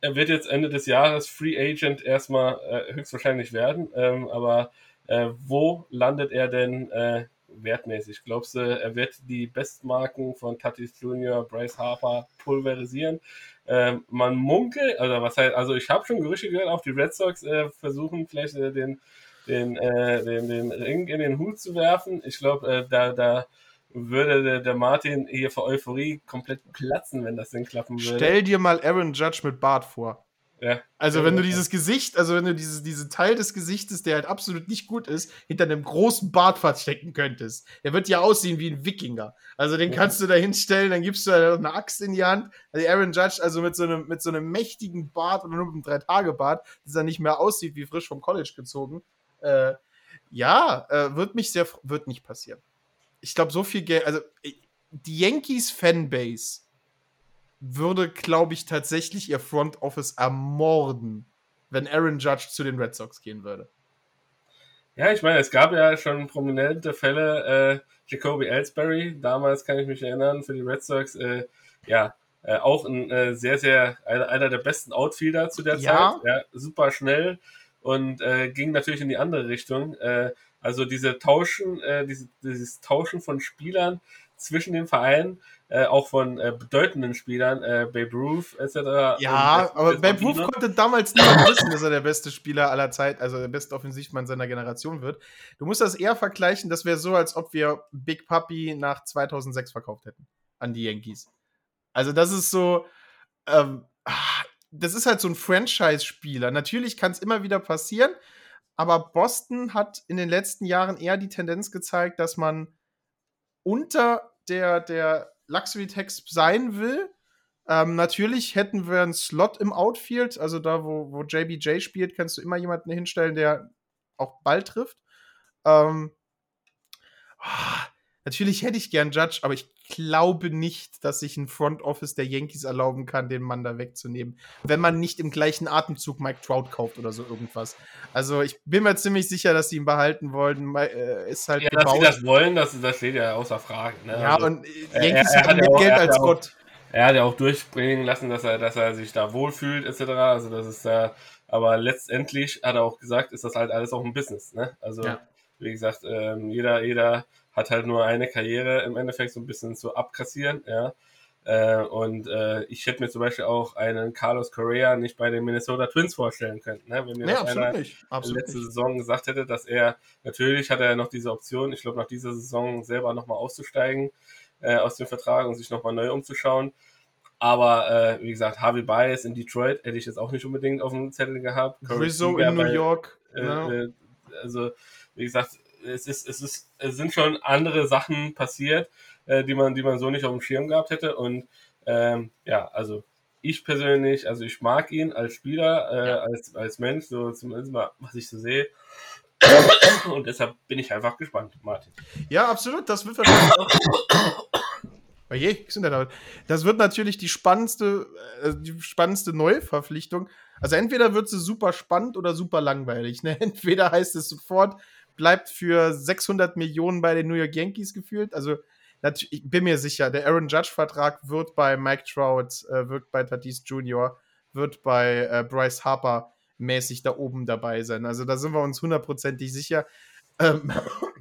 Er wird jetzt Ende des Jahres Free Agent erstmal äh, höchstwahrscheinlich werden, ähm, aber äh, wo landet er denn äh, wertmäßig? Glaubst du, er wird die Bestmarken von Tatis Jr., Bryce Harper pulverisieren? Ähm, man munkelt, also was heißt, also ich habe schon Gerüchte gehört, auch die Red Sox äh, versuchen vielleicht äh, den, den, äh, den, den Ring in den Hut zu werfen. Ich glaube, äh, da, da würde der, der, Martin hier vor Euphorie komplett platzen, wenn das denn klappen würde. Stell dir mal Aaron Judge mit Bart vor. Ja. Also wenn du dieses Gesicht, also wenn du dieses, diesen Teil des Gesichtes, der halt absolut nicht gut ist, hinter einem großen Bart verstecken könntest. Der wird ja aussehen wie ein Wikinger. Also den kannst du da hinstellen, dann gibst du halt eine Axt in die Hand. Also Aaron Judge, also mit so einem, mit so einem mächtigen Bart oder nur mit einem Drei-Tage-Bart, dass er nicht mehr aussieht wie frisch vom College gezogen. Äh, ja, äh, wird mich sehr, wird nicht passieren. Ich glaube, so viel Geld, also die Yankees Fanbase würde, glaube ich, tatsächlich ihr Front Office ermorden, wenn Aaron Judge zu den Red Sox gehen würde. Ja, ich meine, es gab ja schon prominente Fälle. Äh, Jacoby Ellsbury, damals kann ich mich erinnern, für die Red Sox, äh, ja, äh, auch ein äh, sehr, sehr, einer, der besten Outfielder zu der ja. Zeit. Ja, super schnell und äh, ging natürlich in die andere Richtung. Äh, also diese Tauschen, diese, dieses Tauschen von Spielern zwischen den Vereinen äh, auch von äh, bedeutenden Spielern, äh, Babe Ruth etc. Ja, und, aber Babe Ruth konnte damals nicht wissen, dass er der beste Spieler aller Zeit, also der beste Offensivmann seiner Generation wird. Du musst das eher vergleichen, das wäre so, als ob wir Big Puppy nach 2006 verkauft hätten an die Yankees. Also das ist so, ähm, das ist halt so ein Franchise-Spieler. Natürlich kann es immer wieder passieren, aber Boston hat in den letzten Jahren eher die Tendenz gezeigt, dass man unter der, der Luxury Tax sein will. Ähm, natürlich hätten wir einen Slot im Outfield, also da, wo, wo JBJ spielt, kannst du immer jemanden hinstellen, der auch Ball trifft. Ähm, Natürlich hätte ich gern Judge, aber ich glaube nicht, dass sich ein Front Office der Yankees erlauben kann, den Mann da wegzunehmen. Wenn man nicht im gleichen Atemzug Mike Trout kauft oder so irgendwas. Also ich bin mir ziemlich sicher, dass sie ihn behalten wollen. Äh, ist halt ja, gebaut. dass sie das wollen, das, das steht ja außer Frage. Ne? Ja, also, und äh, Yankees haben mehr Geld als auch, Gott. Er hat ja auch durchbringen lassen, dass er, dass er sich da wohlfühlt, etc. Also das ist ja, aber letztendlich hat er auch gesagt, ist das halt alles auch ein Business. Ne? Also ja. wie gesagt, ähm, jeder, jeder hat halt nur eine Karriere im Endeffekt so ein bisschen zu abkassieren, ja. Äh, und äh, ich hätte mir zum Beispiel auch einen Carlos Correa nicht bei den Minnesota Twins vorstellen können. Ne? Wenn mir nee, das einer letzte nicht. Saison gesagt hätte, dass er, natürlich hat er noch diese Option, ich glaube nach dieser Saison selber nochmal auszusteigen äh, aus dem Vertrag und sich nochmal neu umzuschauen. Aber äh, wie gesagt, Harvey Bias in Detroit hätte ich jetzt auch nicht unbedingt auf dem Zettel gehabt. Rizzo in New York. Äh, ja. Äh, also wie gesagt, es, ist, es, ist, es sind schon andere Sachen passiert, äh, die, man, die man so nicht auf dem Schirm gehabt hätte. Und ähm, ja, also ich persönlich, also ich mag ihn als Spieler, äh, ja. als, als Mensch, so zumindest mal, was ich so sehe. Und deshalb bin ich einfach gespannt, Martin. Ja, absolut. Das wird wahrscheinlich auch. Oh je, das wird natürlich die spannendste, äh, die spannendste Neuverpflichtung. Also entweder wird sie super spannend oder super langweilig. Ne? Entweder heißt es sofort, bleibt für 600 Millionen bei den New York Yankees gefühlt. Also ich bin mir sicher, der Aaron Judge-Vertrag wird bei Mike Trout, äh, wird bei Tatis Jr., wird bei äh, Bryce Harper mäßig da oben dabei sein. Also da sind wir uns hundertprozentig sicher. Ähm,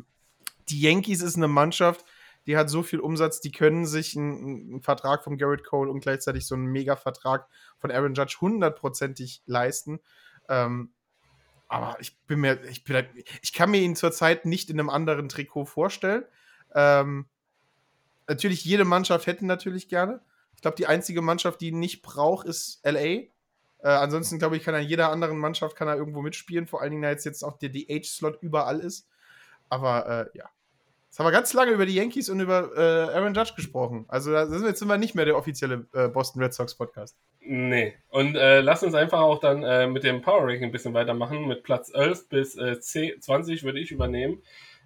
die Yankees ist eine Mannschaft, die hat so viel Umsatz, die können sich einen, einen Vertrag von Garrett Cole und gleichzeitig so einen Mega-Vertrag von Aaron Judge hundertprozentig leisten. Ähm, aber ich bin mir, ich bin, ich kann mir ihn zurzeit nicht in einem anderen Trikot vorstellen. Ähm, natürlich, jede Mannschaft hätte natürlich gerne. Ich glaube, die einzige Mannschaft, die ihn nicht braucht, ist LA. Äh, ansonsten, glaube ich, kann er in jeder anderen Mannschaft kann er irgendwo mitspielen, vor allen Dingen, da jetzt, jetzt auch der DH-Slot überall ist. Aber äh, ja. Jetzt haben wir ganz lange über die Yankees und über äh, Aaron Judge gesprochen. Also da sind wir, jetzt sind wir nicht mehr der offizielle äh, Boston Red Sox Podcast. Nee. Und äh, lass uns einfach auch dann äh, mit dem Power Ranking ein bisschen weitermachen. Mit Platz 11 bis äh, 10, 20 würde ich übernehmen.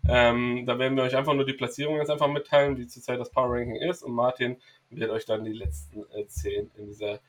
Ähm, da werden wir euch einfach nur die Platzierung jetzt einfach mitteilen, wie zurzeit das Power Ranking ist. Und Martin wird euch dann die letzten äh, 10 in dieser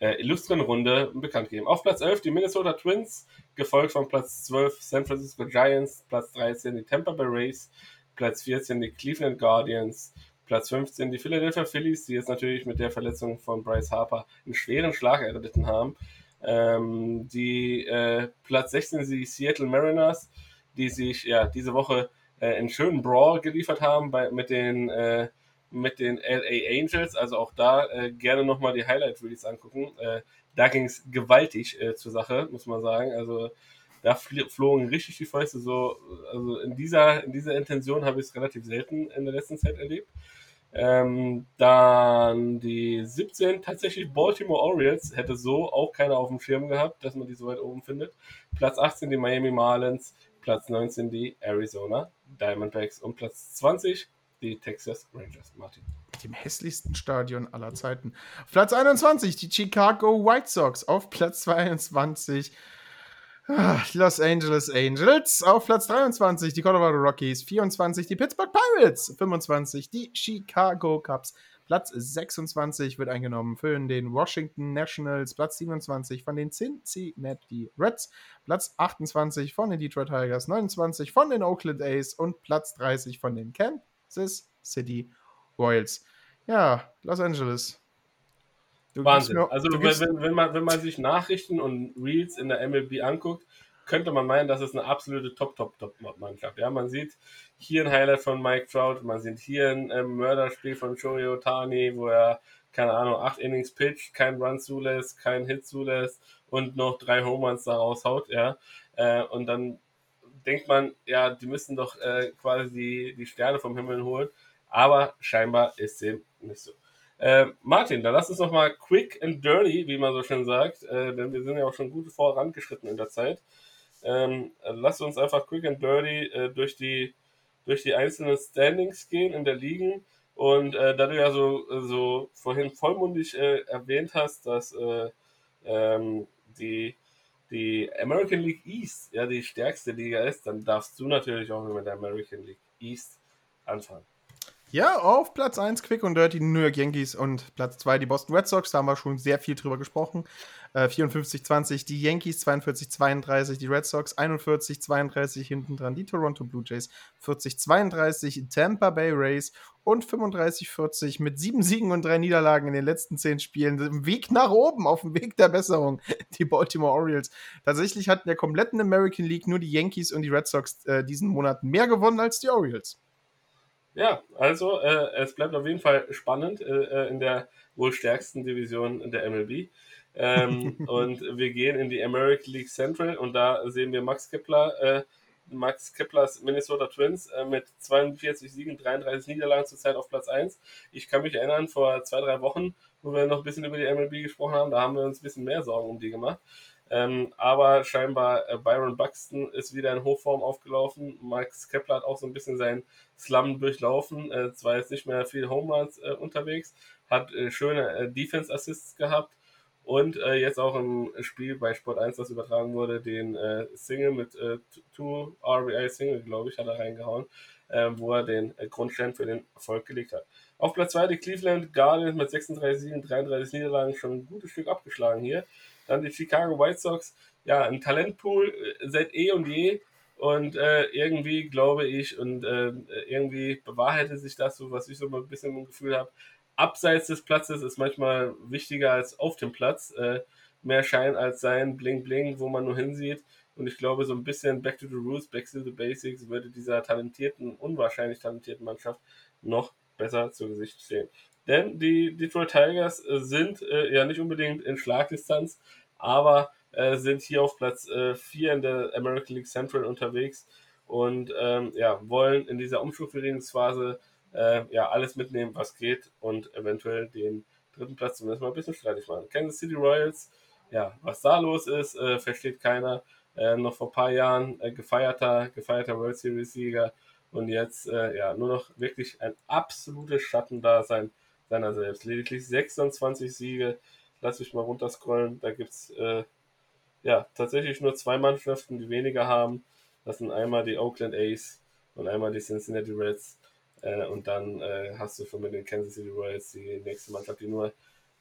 äh, illustren Runde bekannt geben. Auf Platz 11 die Minnesota Twins, gefolgt von Platz 12 San Francisco Giants, Platz 13 die Tampa Bay Rays, Platz 14 die Cleveland Guardians, Platz 15 die Philadelphia Phillies, die jetzt natürlich mit der Verletzung von Bryce Harper einen schweren Schlag erlitten haben. Ähm, die äh, Platz 16 die Seattle Mariners, die sich ja diese Woche äh, einen schönen Brawl geliefert haben bei, mit den äh, mit den LA Angels, also auch da äh, gerne nochmal die Highlight Reels angucken. Äh, da ging es gewaltig äh, zur Sache, muss man sagen. Also da flogen richtig die Fäuste so, also in dieser, in dieser Intention habe ich es relativ selten in der letzten Zeit erlebt. Ähm, dann die 17 tatsächlich Baltimore Orioles hätte so auch keiner auf dem Schirm gehabt, dass man die so weit oben findet. Platz 18 die Miami Marlins, Platz 19 die Arizona Diamondbacks und Platz 20 die Texas Rangers. Martin. Dem hässlichsten Stadion aller Zeiten. Platz 21 die Chicago White Sox. Auf Platz 22 Ah, Los Angeles Angels auf Platz 23, die Colorado Rockies, 24 die Pittsburgh Pirates, 25 die Chicago Cubs, Platz 26 wird eingenommen für den Washington Nationals, Platz 27 von den Cincinnati Reds, Platz 28 von den Detroit Tigers, 29 von den Oakland A's und Platz 30 von den Kansas City Royals. Ja, Los Angeles. Du Wahnsinn. Mir, also wenn, wenn, man, wenn man sich Nachrichten und Reels in der MLB anguckt, könnte man meinen, das ist eine absolute Top-Top-Top-Mannschaft. Ja, man sieht hier ein Highlight von Mike Trout, man sieht hier ein äh, Mörderspiel von Shohei Otani, wo er, keine Ahnung, acht Innings pitcht, kein Run zulässt, kein Hit zulässt und noch drei Homeruns da raushaut, ja. Äh, und dann denkt man, ja, die müssen doch äh, quasi die, die Sterne vom Himmel holen. Aber scheinbar ist dem nicht so. Äh, Martin, dann lass uns nochmal quick and dirty, wie man so schön sagt, äh, denn wir sind ja auch schon gut vorangeschritten in der Zeit. Ähm, lass uns einfach quick and dirty äh, durch, die, durch die einzelnen Standings gehen in der Ligen. Und äh, da du ja so, so vorhin vollmundig äh, erwähnt hast, dass äh, ähm, die, die American League East ja die stärkste Liga ist, dann darfst du natürlich auch mit der American League East anfangen. Ja, auf Platz 1 Quick und Dirty New York Yankees und Platz 2 die Boston Red Sox. Da haben wir schon sehr viel drüber gesprochen. Äh, 54-20 die Yankees, 42-32 die Red Sox, 41-32 hinten dran die Toronto Blue Jays, 40-32 Tampa Bay Rays und 35-40 mit sieben Siegen und drei Niederlagen in den letzten zehn Spielen. Im Weg nach oben, auf dem Weg der Besserung, die Baltimore Orioles. Tatsächlich hatten der kompletten American League nur die Yankees und die Red Sox äh, diesen Monat mehr gewonnen als die Orioles. Ja, also äh, es bleibt auf jeden Fall spannend äh, äh in der wohl stärksten Division der MLB. Ähm, und wir gehen in die American League Central und da sehen wir Max Kepler, äh, Max Keplers Minnesota Twins äh, mit 42 Siegen, 33 Niederlagen zurzeit auf Platz 1. Ich kann mich erinnern, vor zwei, drei Wochen, wo wir noch ein bisschen über die MLB gesprochen haben, da haben wir uns ein bisschen mehr Sorgen um die gemacht. Ähm, aber scheinbar äh, Byron Buxton ist wieder in Hochform aufgelaufen. Max Kepler hat auch so ein bisschen seinen Slum durchlaufen. Äh, zwar jetzt nicht mehr viel Home Runs äh, unterwegs, hat äh, schöne äh, Defense Assists gehabt und äh, jetzt auch im Spiel bei Sport 1, das übertragen wurde, den Single mit äh, Two RBI Single, glaube ich, hat er reingehauen, wo er den Grundstein für den Erfolg gelegt hat. Auf Platz 2 die Cleveland Guardians mit 36 Siegen, 33 Niederlagen schon ein gutes Stück abgeschlagen hier. Dann die Chicago White Sox, ja, ein Talentpool äh, seit eh und je. Und äh, irgendwie glaube ich, und äh, irgendwie bewahrheitet sich das so, was ich so ein bisschen im Gefühl habe. Abseits des Platzes ist manchmal wichtiger als auf dem Platz. Äh, mehr Schein als sein, Bling Bling, wo man nur hinsieht. Und ich glaube, so ein bisschen Back to the Roots, Back to the Basics würde dieser talentierten, unwahrscheinlich talentierten Mannschaft noch besser zu Gesicht stehen. Denn die Detroit Tigers äh, sind äh, ja nicht unbedingt in Schlagdistanz, aber äh, sind hier auf Platz 4 äh, in der American League Central unterwegs und ähm, ja, wollen in dieser Umstrukturierungsphase äh, ja alles mitnehmen, was geht und eventuell den dritten Platz zumindest mal ein bisschen streitig machen. Kansas City Royals, ja, was da los ist, versteht keiner. noch vor ein paar Jahren gefeierter, gefeierter World Series Sieger und jetzt ja nur noch wirklich ein absolutes Schattendasein seiner selbst. Lediglich 26 Siege. Lass mich mal runterscrollen. Da gibt es äh, ja tatsächlich nur zwei Mannschaften, die weniger haben. Das sind einmal die Oakland A's und einmal die Cincinnati Reds. Äh, und dann äh, hast du schon mit den Kansas City Royals die nächste Mannschaft, die nur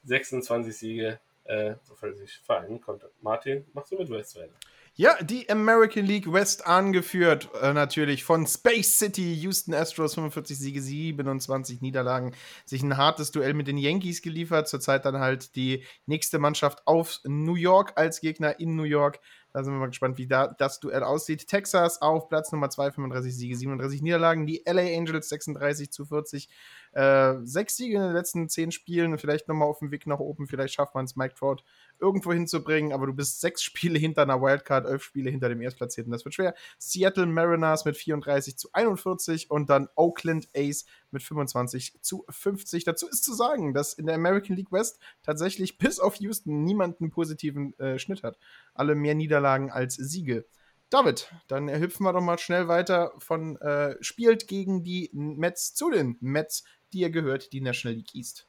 26 Siege äh, sich vereinen konnte. Martin, machst du mit West weiter? Ja, die American League West angeführt äh, natürlich von Space City, Houston Astros, 45 Siege, 27 Niederlagen, sich ein hartes Duell mit den Yankees geliefert. Zurzeit dann halt die nächste Mannschaft auf New York als Gegner in New York. Da sind wir mal gespannt, wie da das Duell aussieht. Texas auf Platz Nummer 2, 35 Siege, 37 Niederlagen. Die LA Angels 36 zu 40. Äh, sechs Siege in den letzten zehn Spielen. Vielleicht nochmal auf dem Weg nach oben. Vielleicht schafft man es, Mike Trout irgendwo hinzubringen. Aber du bist sechs Spiele hinter einer Wildcard, elf Spiele hinter dem Erstplatzierten. Das wird schwer. Seattle Mariners mit 34 zu 41 und dann Oakland Ace mit 25 zu 50. Dazu ist zu sagen, dass in der American League West tatsächlich bis auf Houston niemand einen positiven äh, Schnitt hat. Alle mehr Niederlagen als Siege. David, dann hüpfen wir doch mal schnell weiter von äh, spielt gegen die Mets zu den Mets, die ihr gehört, die National League East.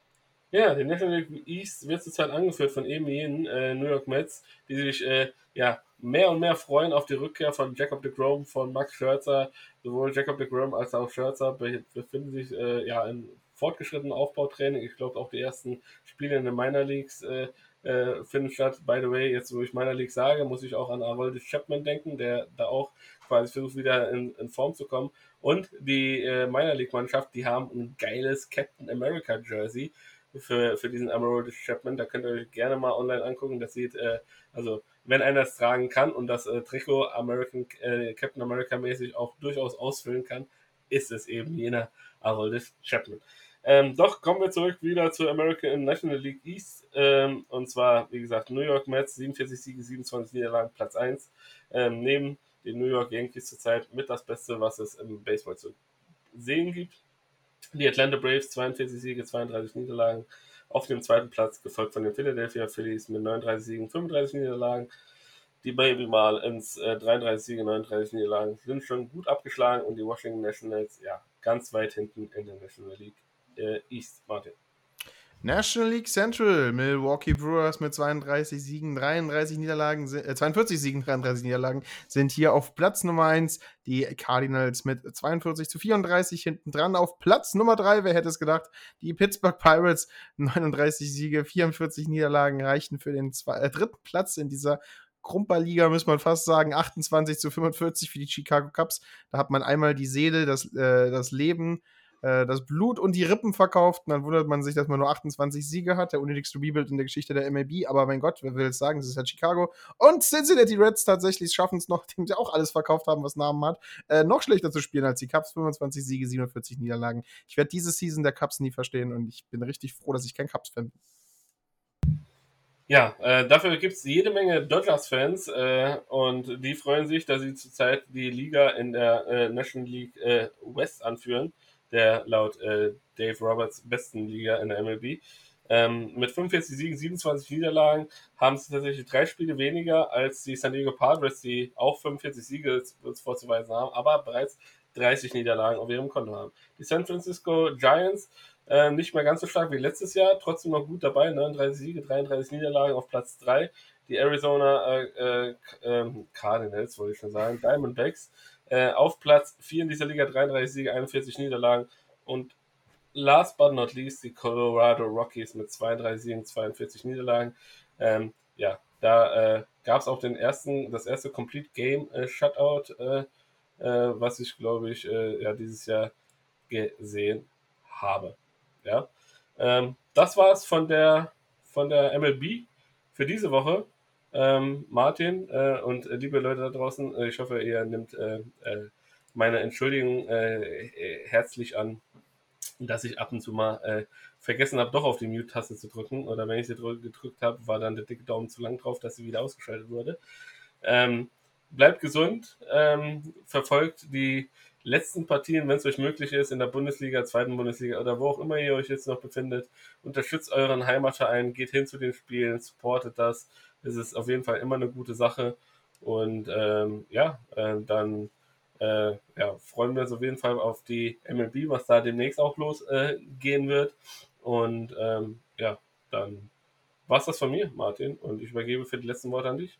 Ja, die National League East wird zurzeit angeführt von eben jenen äh, New York Mets, die sich äh, ja, mehr und mehr freuen auf die Rückkehr von Jacob de Grom, von Max Scherzer. Sowohl Jacob de Grom als auch Scherzer befinden sich äh, ja in fortgeschrittenen Aufbautraining. Ich glaube, auch die ersten Spiele in den Minor Leagues äh, äh, finden statt. By the way, jetzt wo ich Minor League sage, muss ich auch an Aroldis Chapman denken, der da auch quasi versucht, wieder in, in Form zu kommen. Und die äh, Minor League Mannschaft, die haben ein geiles Captain America Jersey für, für diesen Aroldis Chapman. Da könnt ihr euch gerne mal online angucken. Das sieht, äh, also wenn einer es tragen kann und das äh, Trikot American äh, Captain America mäßig auch durchaus ausfüllen kann, ist es eben jener Aroldis Chapman. Ähm, doch kommen wir zurück wieder zur American National League East. Ähm, und zwar, wie gesagt, New York Mets, 47 Siege, 27 Niederlagen, Platz 1. Ähm, neben den New York Yankees zurzeit mit das Beste, was es im Baseball zu sehen gibt. Die Atlanta Braves, 42 Siege, 32 Niederlagen. Auf dem zweiten Platz, gefolgt von den Philadelphia Phillies mit 39 Siegen, 35 Niederlagen. Die Baby Marlins, äh, 33 Siege, 39 Niederlagen, sind schon gut abgeschlagen und die Washington Nationals, ja, ganz weit hinten in der National League äh, East, Martin. National League Central, Milwaukee Brewers mit 32 Siegen, 33 Niederlagen, äh, 42 Siegen, 33 Niederlagen sind hier auf Platz Nummer 1. Die Cardinals mit 42 zu 34 hinten dran auf Platz Nummer 3. Wer hätte es gedacht? Die Pittsburgh Pirates 39 Siege, 44 Niederlagen reichten für den zwei, äh, dritten Platz in dieser Krumperliga, muss man fast sagen, 28 zu 45 für die Chicago Cubs. Da hat man einmal die Seele, das, äh, das Leben äh, das Blut und die Rippen verkauft. Und dann wundert man sich, dass man nur 28 Siege hat. Der unnötigste Rebuild in der Geschichte der MLB. Aber mein Gott, wer will es sagen? Das ist halt Chicago. Und Cincinnati Reds tatsächlich schaffen es noch, dem sie auch alles verkauft haben, was Namen hat, äh, noch schlechter zu spielen als die Cubs. 25 Siege, 47 Niederlagen. Ich werde diese Season der Cubs nie verstehen und ich bin richtig froh, dass ich kein Cubs-Fan bin. Ja, äh, dafür gibt es jede Menge Dodgers-Fans äh, und die freuen sich, dass sie zurzeit die Liga in der äh, National League äh, West anführen der laut äh, Dave Roberts besten Liga in der MLB. Ähm, mit 45 Siegen, 27 Niederlagen haben sie tatsächlich drei Spiele weniger als die San Diego Padres, die auch 45 Siege vorzuweisen haben, aber bereits 30 Niederlagen auf ihrem Konto haben. Die San Francisco Giants äh, nicht mehr ganz so stark wie letztes Jahr, trotzdem noch gut dabei, 39 Siege, 33 Niederlagen auf Platz 3. Die Arizona äh, äh, ähm, Cardinals, wollte ich schon sagen, Diamondbacks äh, auf Platz 4 in dieser Liga, 33 Siege, 41 Niederlagen. Und last but not least die Colorado Rockies mit 32 Siegen, 42 Niederlagen. Ähm, ja, da äh, gab es auch den ersten, das erste Complete Game äh, Shutout, äh, äh was ich glaube ich äh, ja dieses Jahr gesehen habe. Ja, ähm, das war's von der von der MLB für diese Woche ähm, Martin äh, und äh, liebe Leute da draußen. Äh, ich hoffe, ihr nimmt äh, meine Entschuldigung herzlich an, dass ich ab und zu mal vergessen habe, doch auf die Mute-Taste zu drücken. Oder wenn ich sie gedrückt habe, war dann der dicke Daumen zu lang drauf, dass sie wieder ausgeschaltet wurde. Ähm, bleibt gesund, ähm, verfolgt die letzten Partien, wenn es euch möglich ist, in der Bundesliga, zweiten Bundesliga oder wo auch immer ihr euch jetzt noch befindet. Unterstützt euren Heimatverein, geht hin zu den Spielen, supportet das ist es auf jeden Fall immer eine gute Sache. Und ähm, ja, äh, dann äh, ja, freuen wir uns auf jeden Fall auf die MLB, was da demnächst auch losgehen äh, wird. Und ähm, ja, dann war es das von mir, Martin. Und ich übergebe für die letzten Worte an dich.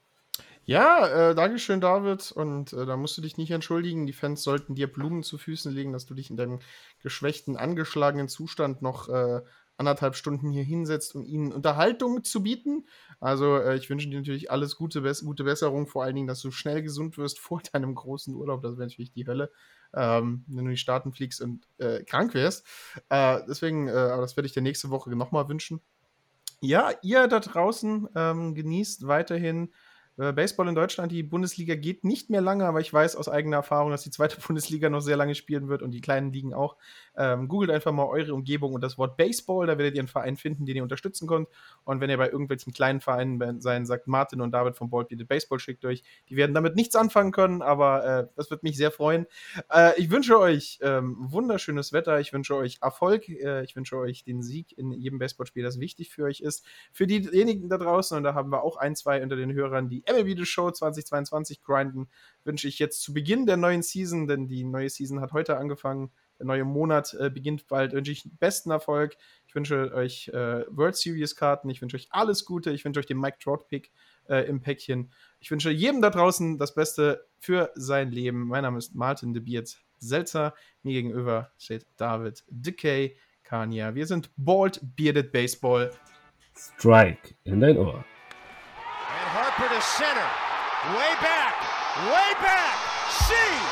Ja, äh, Dankeschön, David. Und äh, da musst du dich nicht entschuldigen. Die Fans sollten dir Blumen zu Füßen legen, dass du dich in deinem geschwächten, angeschlagenen Zustand noch äh, anderthalb Stunden hier hinsetzt, um ihnen Unterhaltung zu bieten. Also äh, ich wünsche dir natürlich alles Gute, Bess gute Besserung, vor allen Dingen, dass du schnell gesund wirst vor deinem großen Urlaub. Das wäre natürlich die Hölle, ähm, wenn du in die Staaten fliegst und äh, krank wärst. Äh, deswegen, äh, aber das werde ich dir nächste Woche nochmal wünschen. Ja, ihr da draußen ähm, genießt weiterhin äh, Baseball in Deutschland, die Bundesliga geht nicht mehr lange, aber ich weiß aus eigener Erfahrung, dass die zweite Bundesliga noch sehr lange spielen wird und die kleinen Ligen auch. Ähm, googelt einfach mal eure Umgebung und das Wort Baseball, da werdet ihr einen Verein finden, den ihr unterstützen könnt. Und wenn ihr bei irgendwelchen kleinen Vereinen seid, sagt Martin und David von Ball Beat Baseball schickt euch. Die werden damit nichts anfangen können, aber äh, das wird mich sehr freuen. Äh, ich wünsche euch ähm, wunderschönes Wetter, ich wünsche euch Erfolg, äh, ich wünsche euch den Sieg in jedem Baseballspiel, das wichtig für euch ist. Für diejenigen da draußen, und da haben wir auch ein, zwei unter den Hörern, die MLB The Show 2022 grinden, wünsche ich jetzt zu Beginn der neuen Season, denn die neue Season hat heute angefangen, der neue Monat äh, beginnt bald, wünsche ich besten Erfolg. Ich wünsche euch äh, World Series Karten, ich wünsche euch alles Gute, ich wünsche euch den Mike Trout Pick äh, im Päckchen. Ich wünsche jedem da draußen das Beste für sein Leben. Mein Name ist Martin de Beard Selzer. Mir gegenüber steht David Decay Kania. Wir sind Bald Bearded Baseball. Strike in dein Ohr. Harper to center. Way back. Way back. See.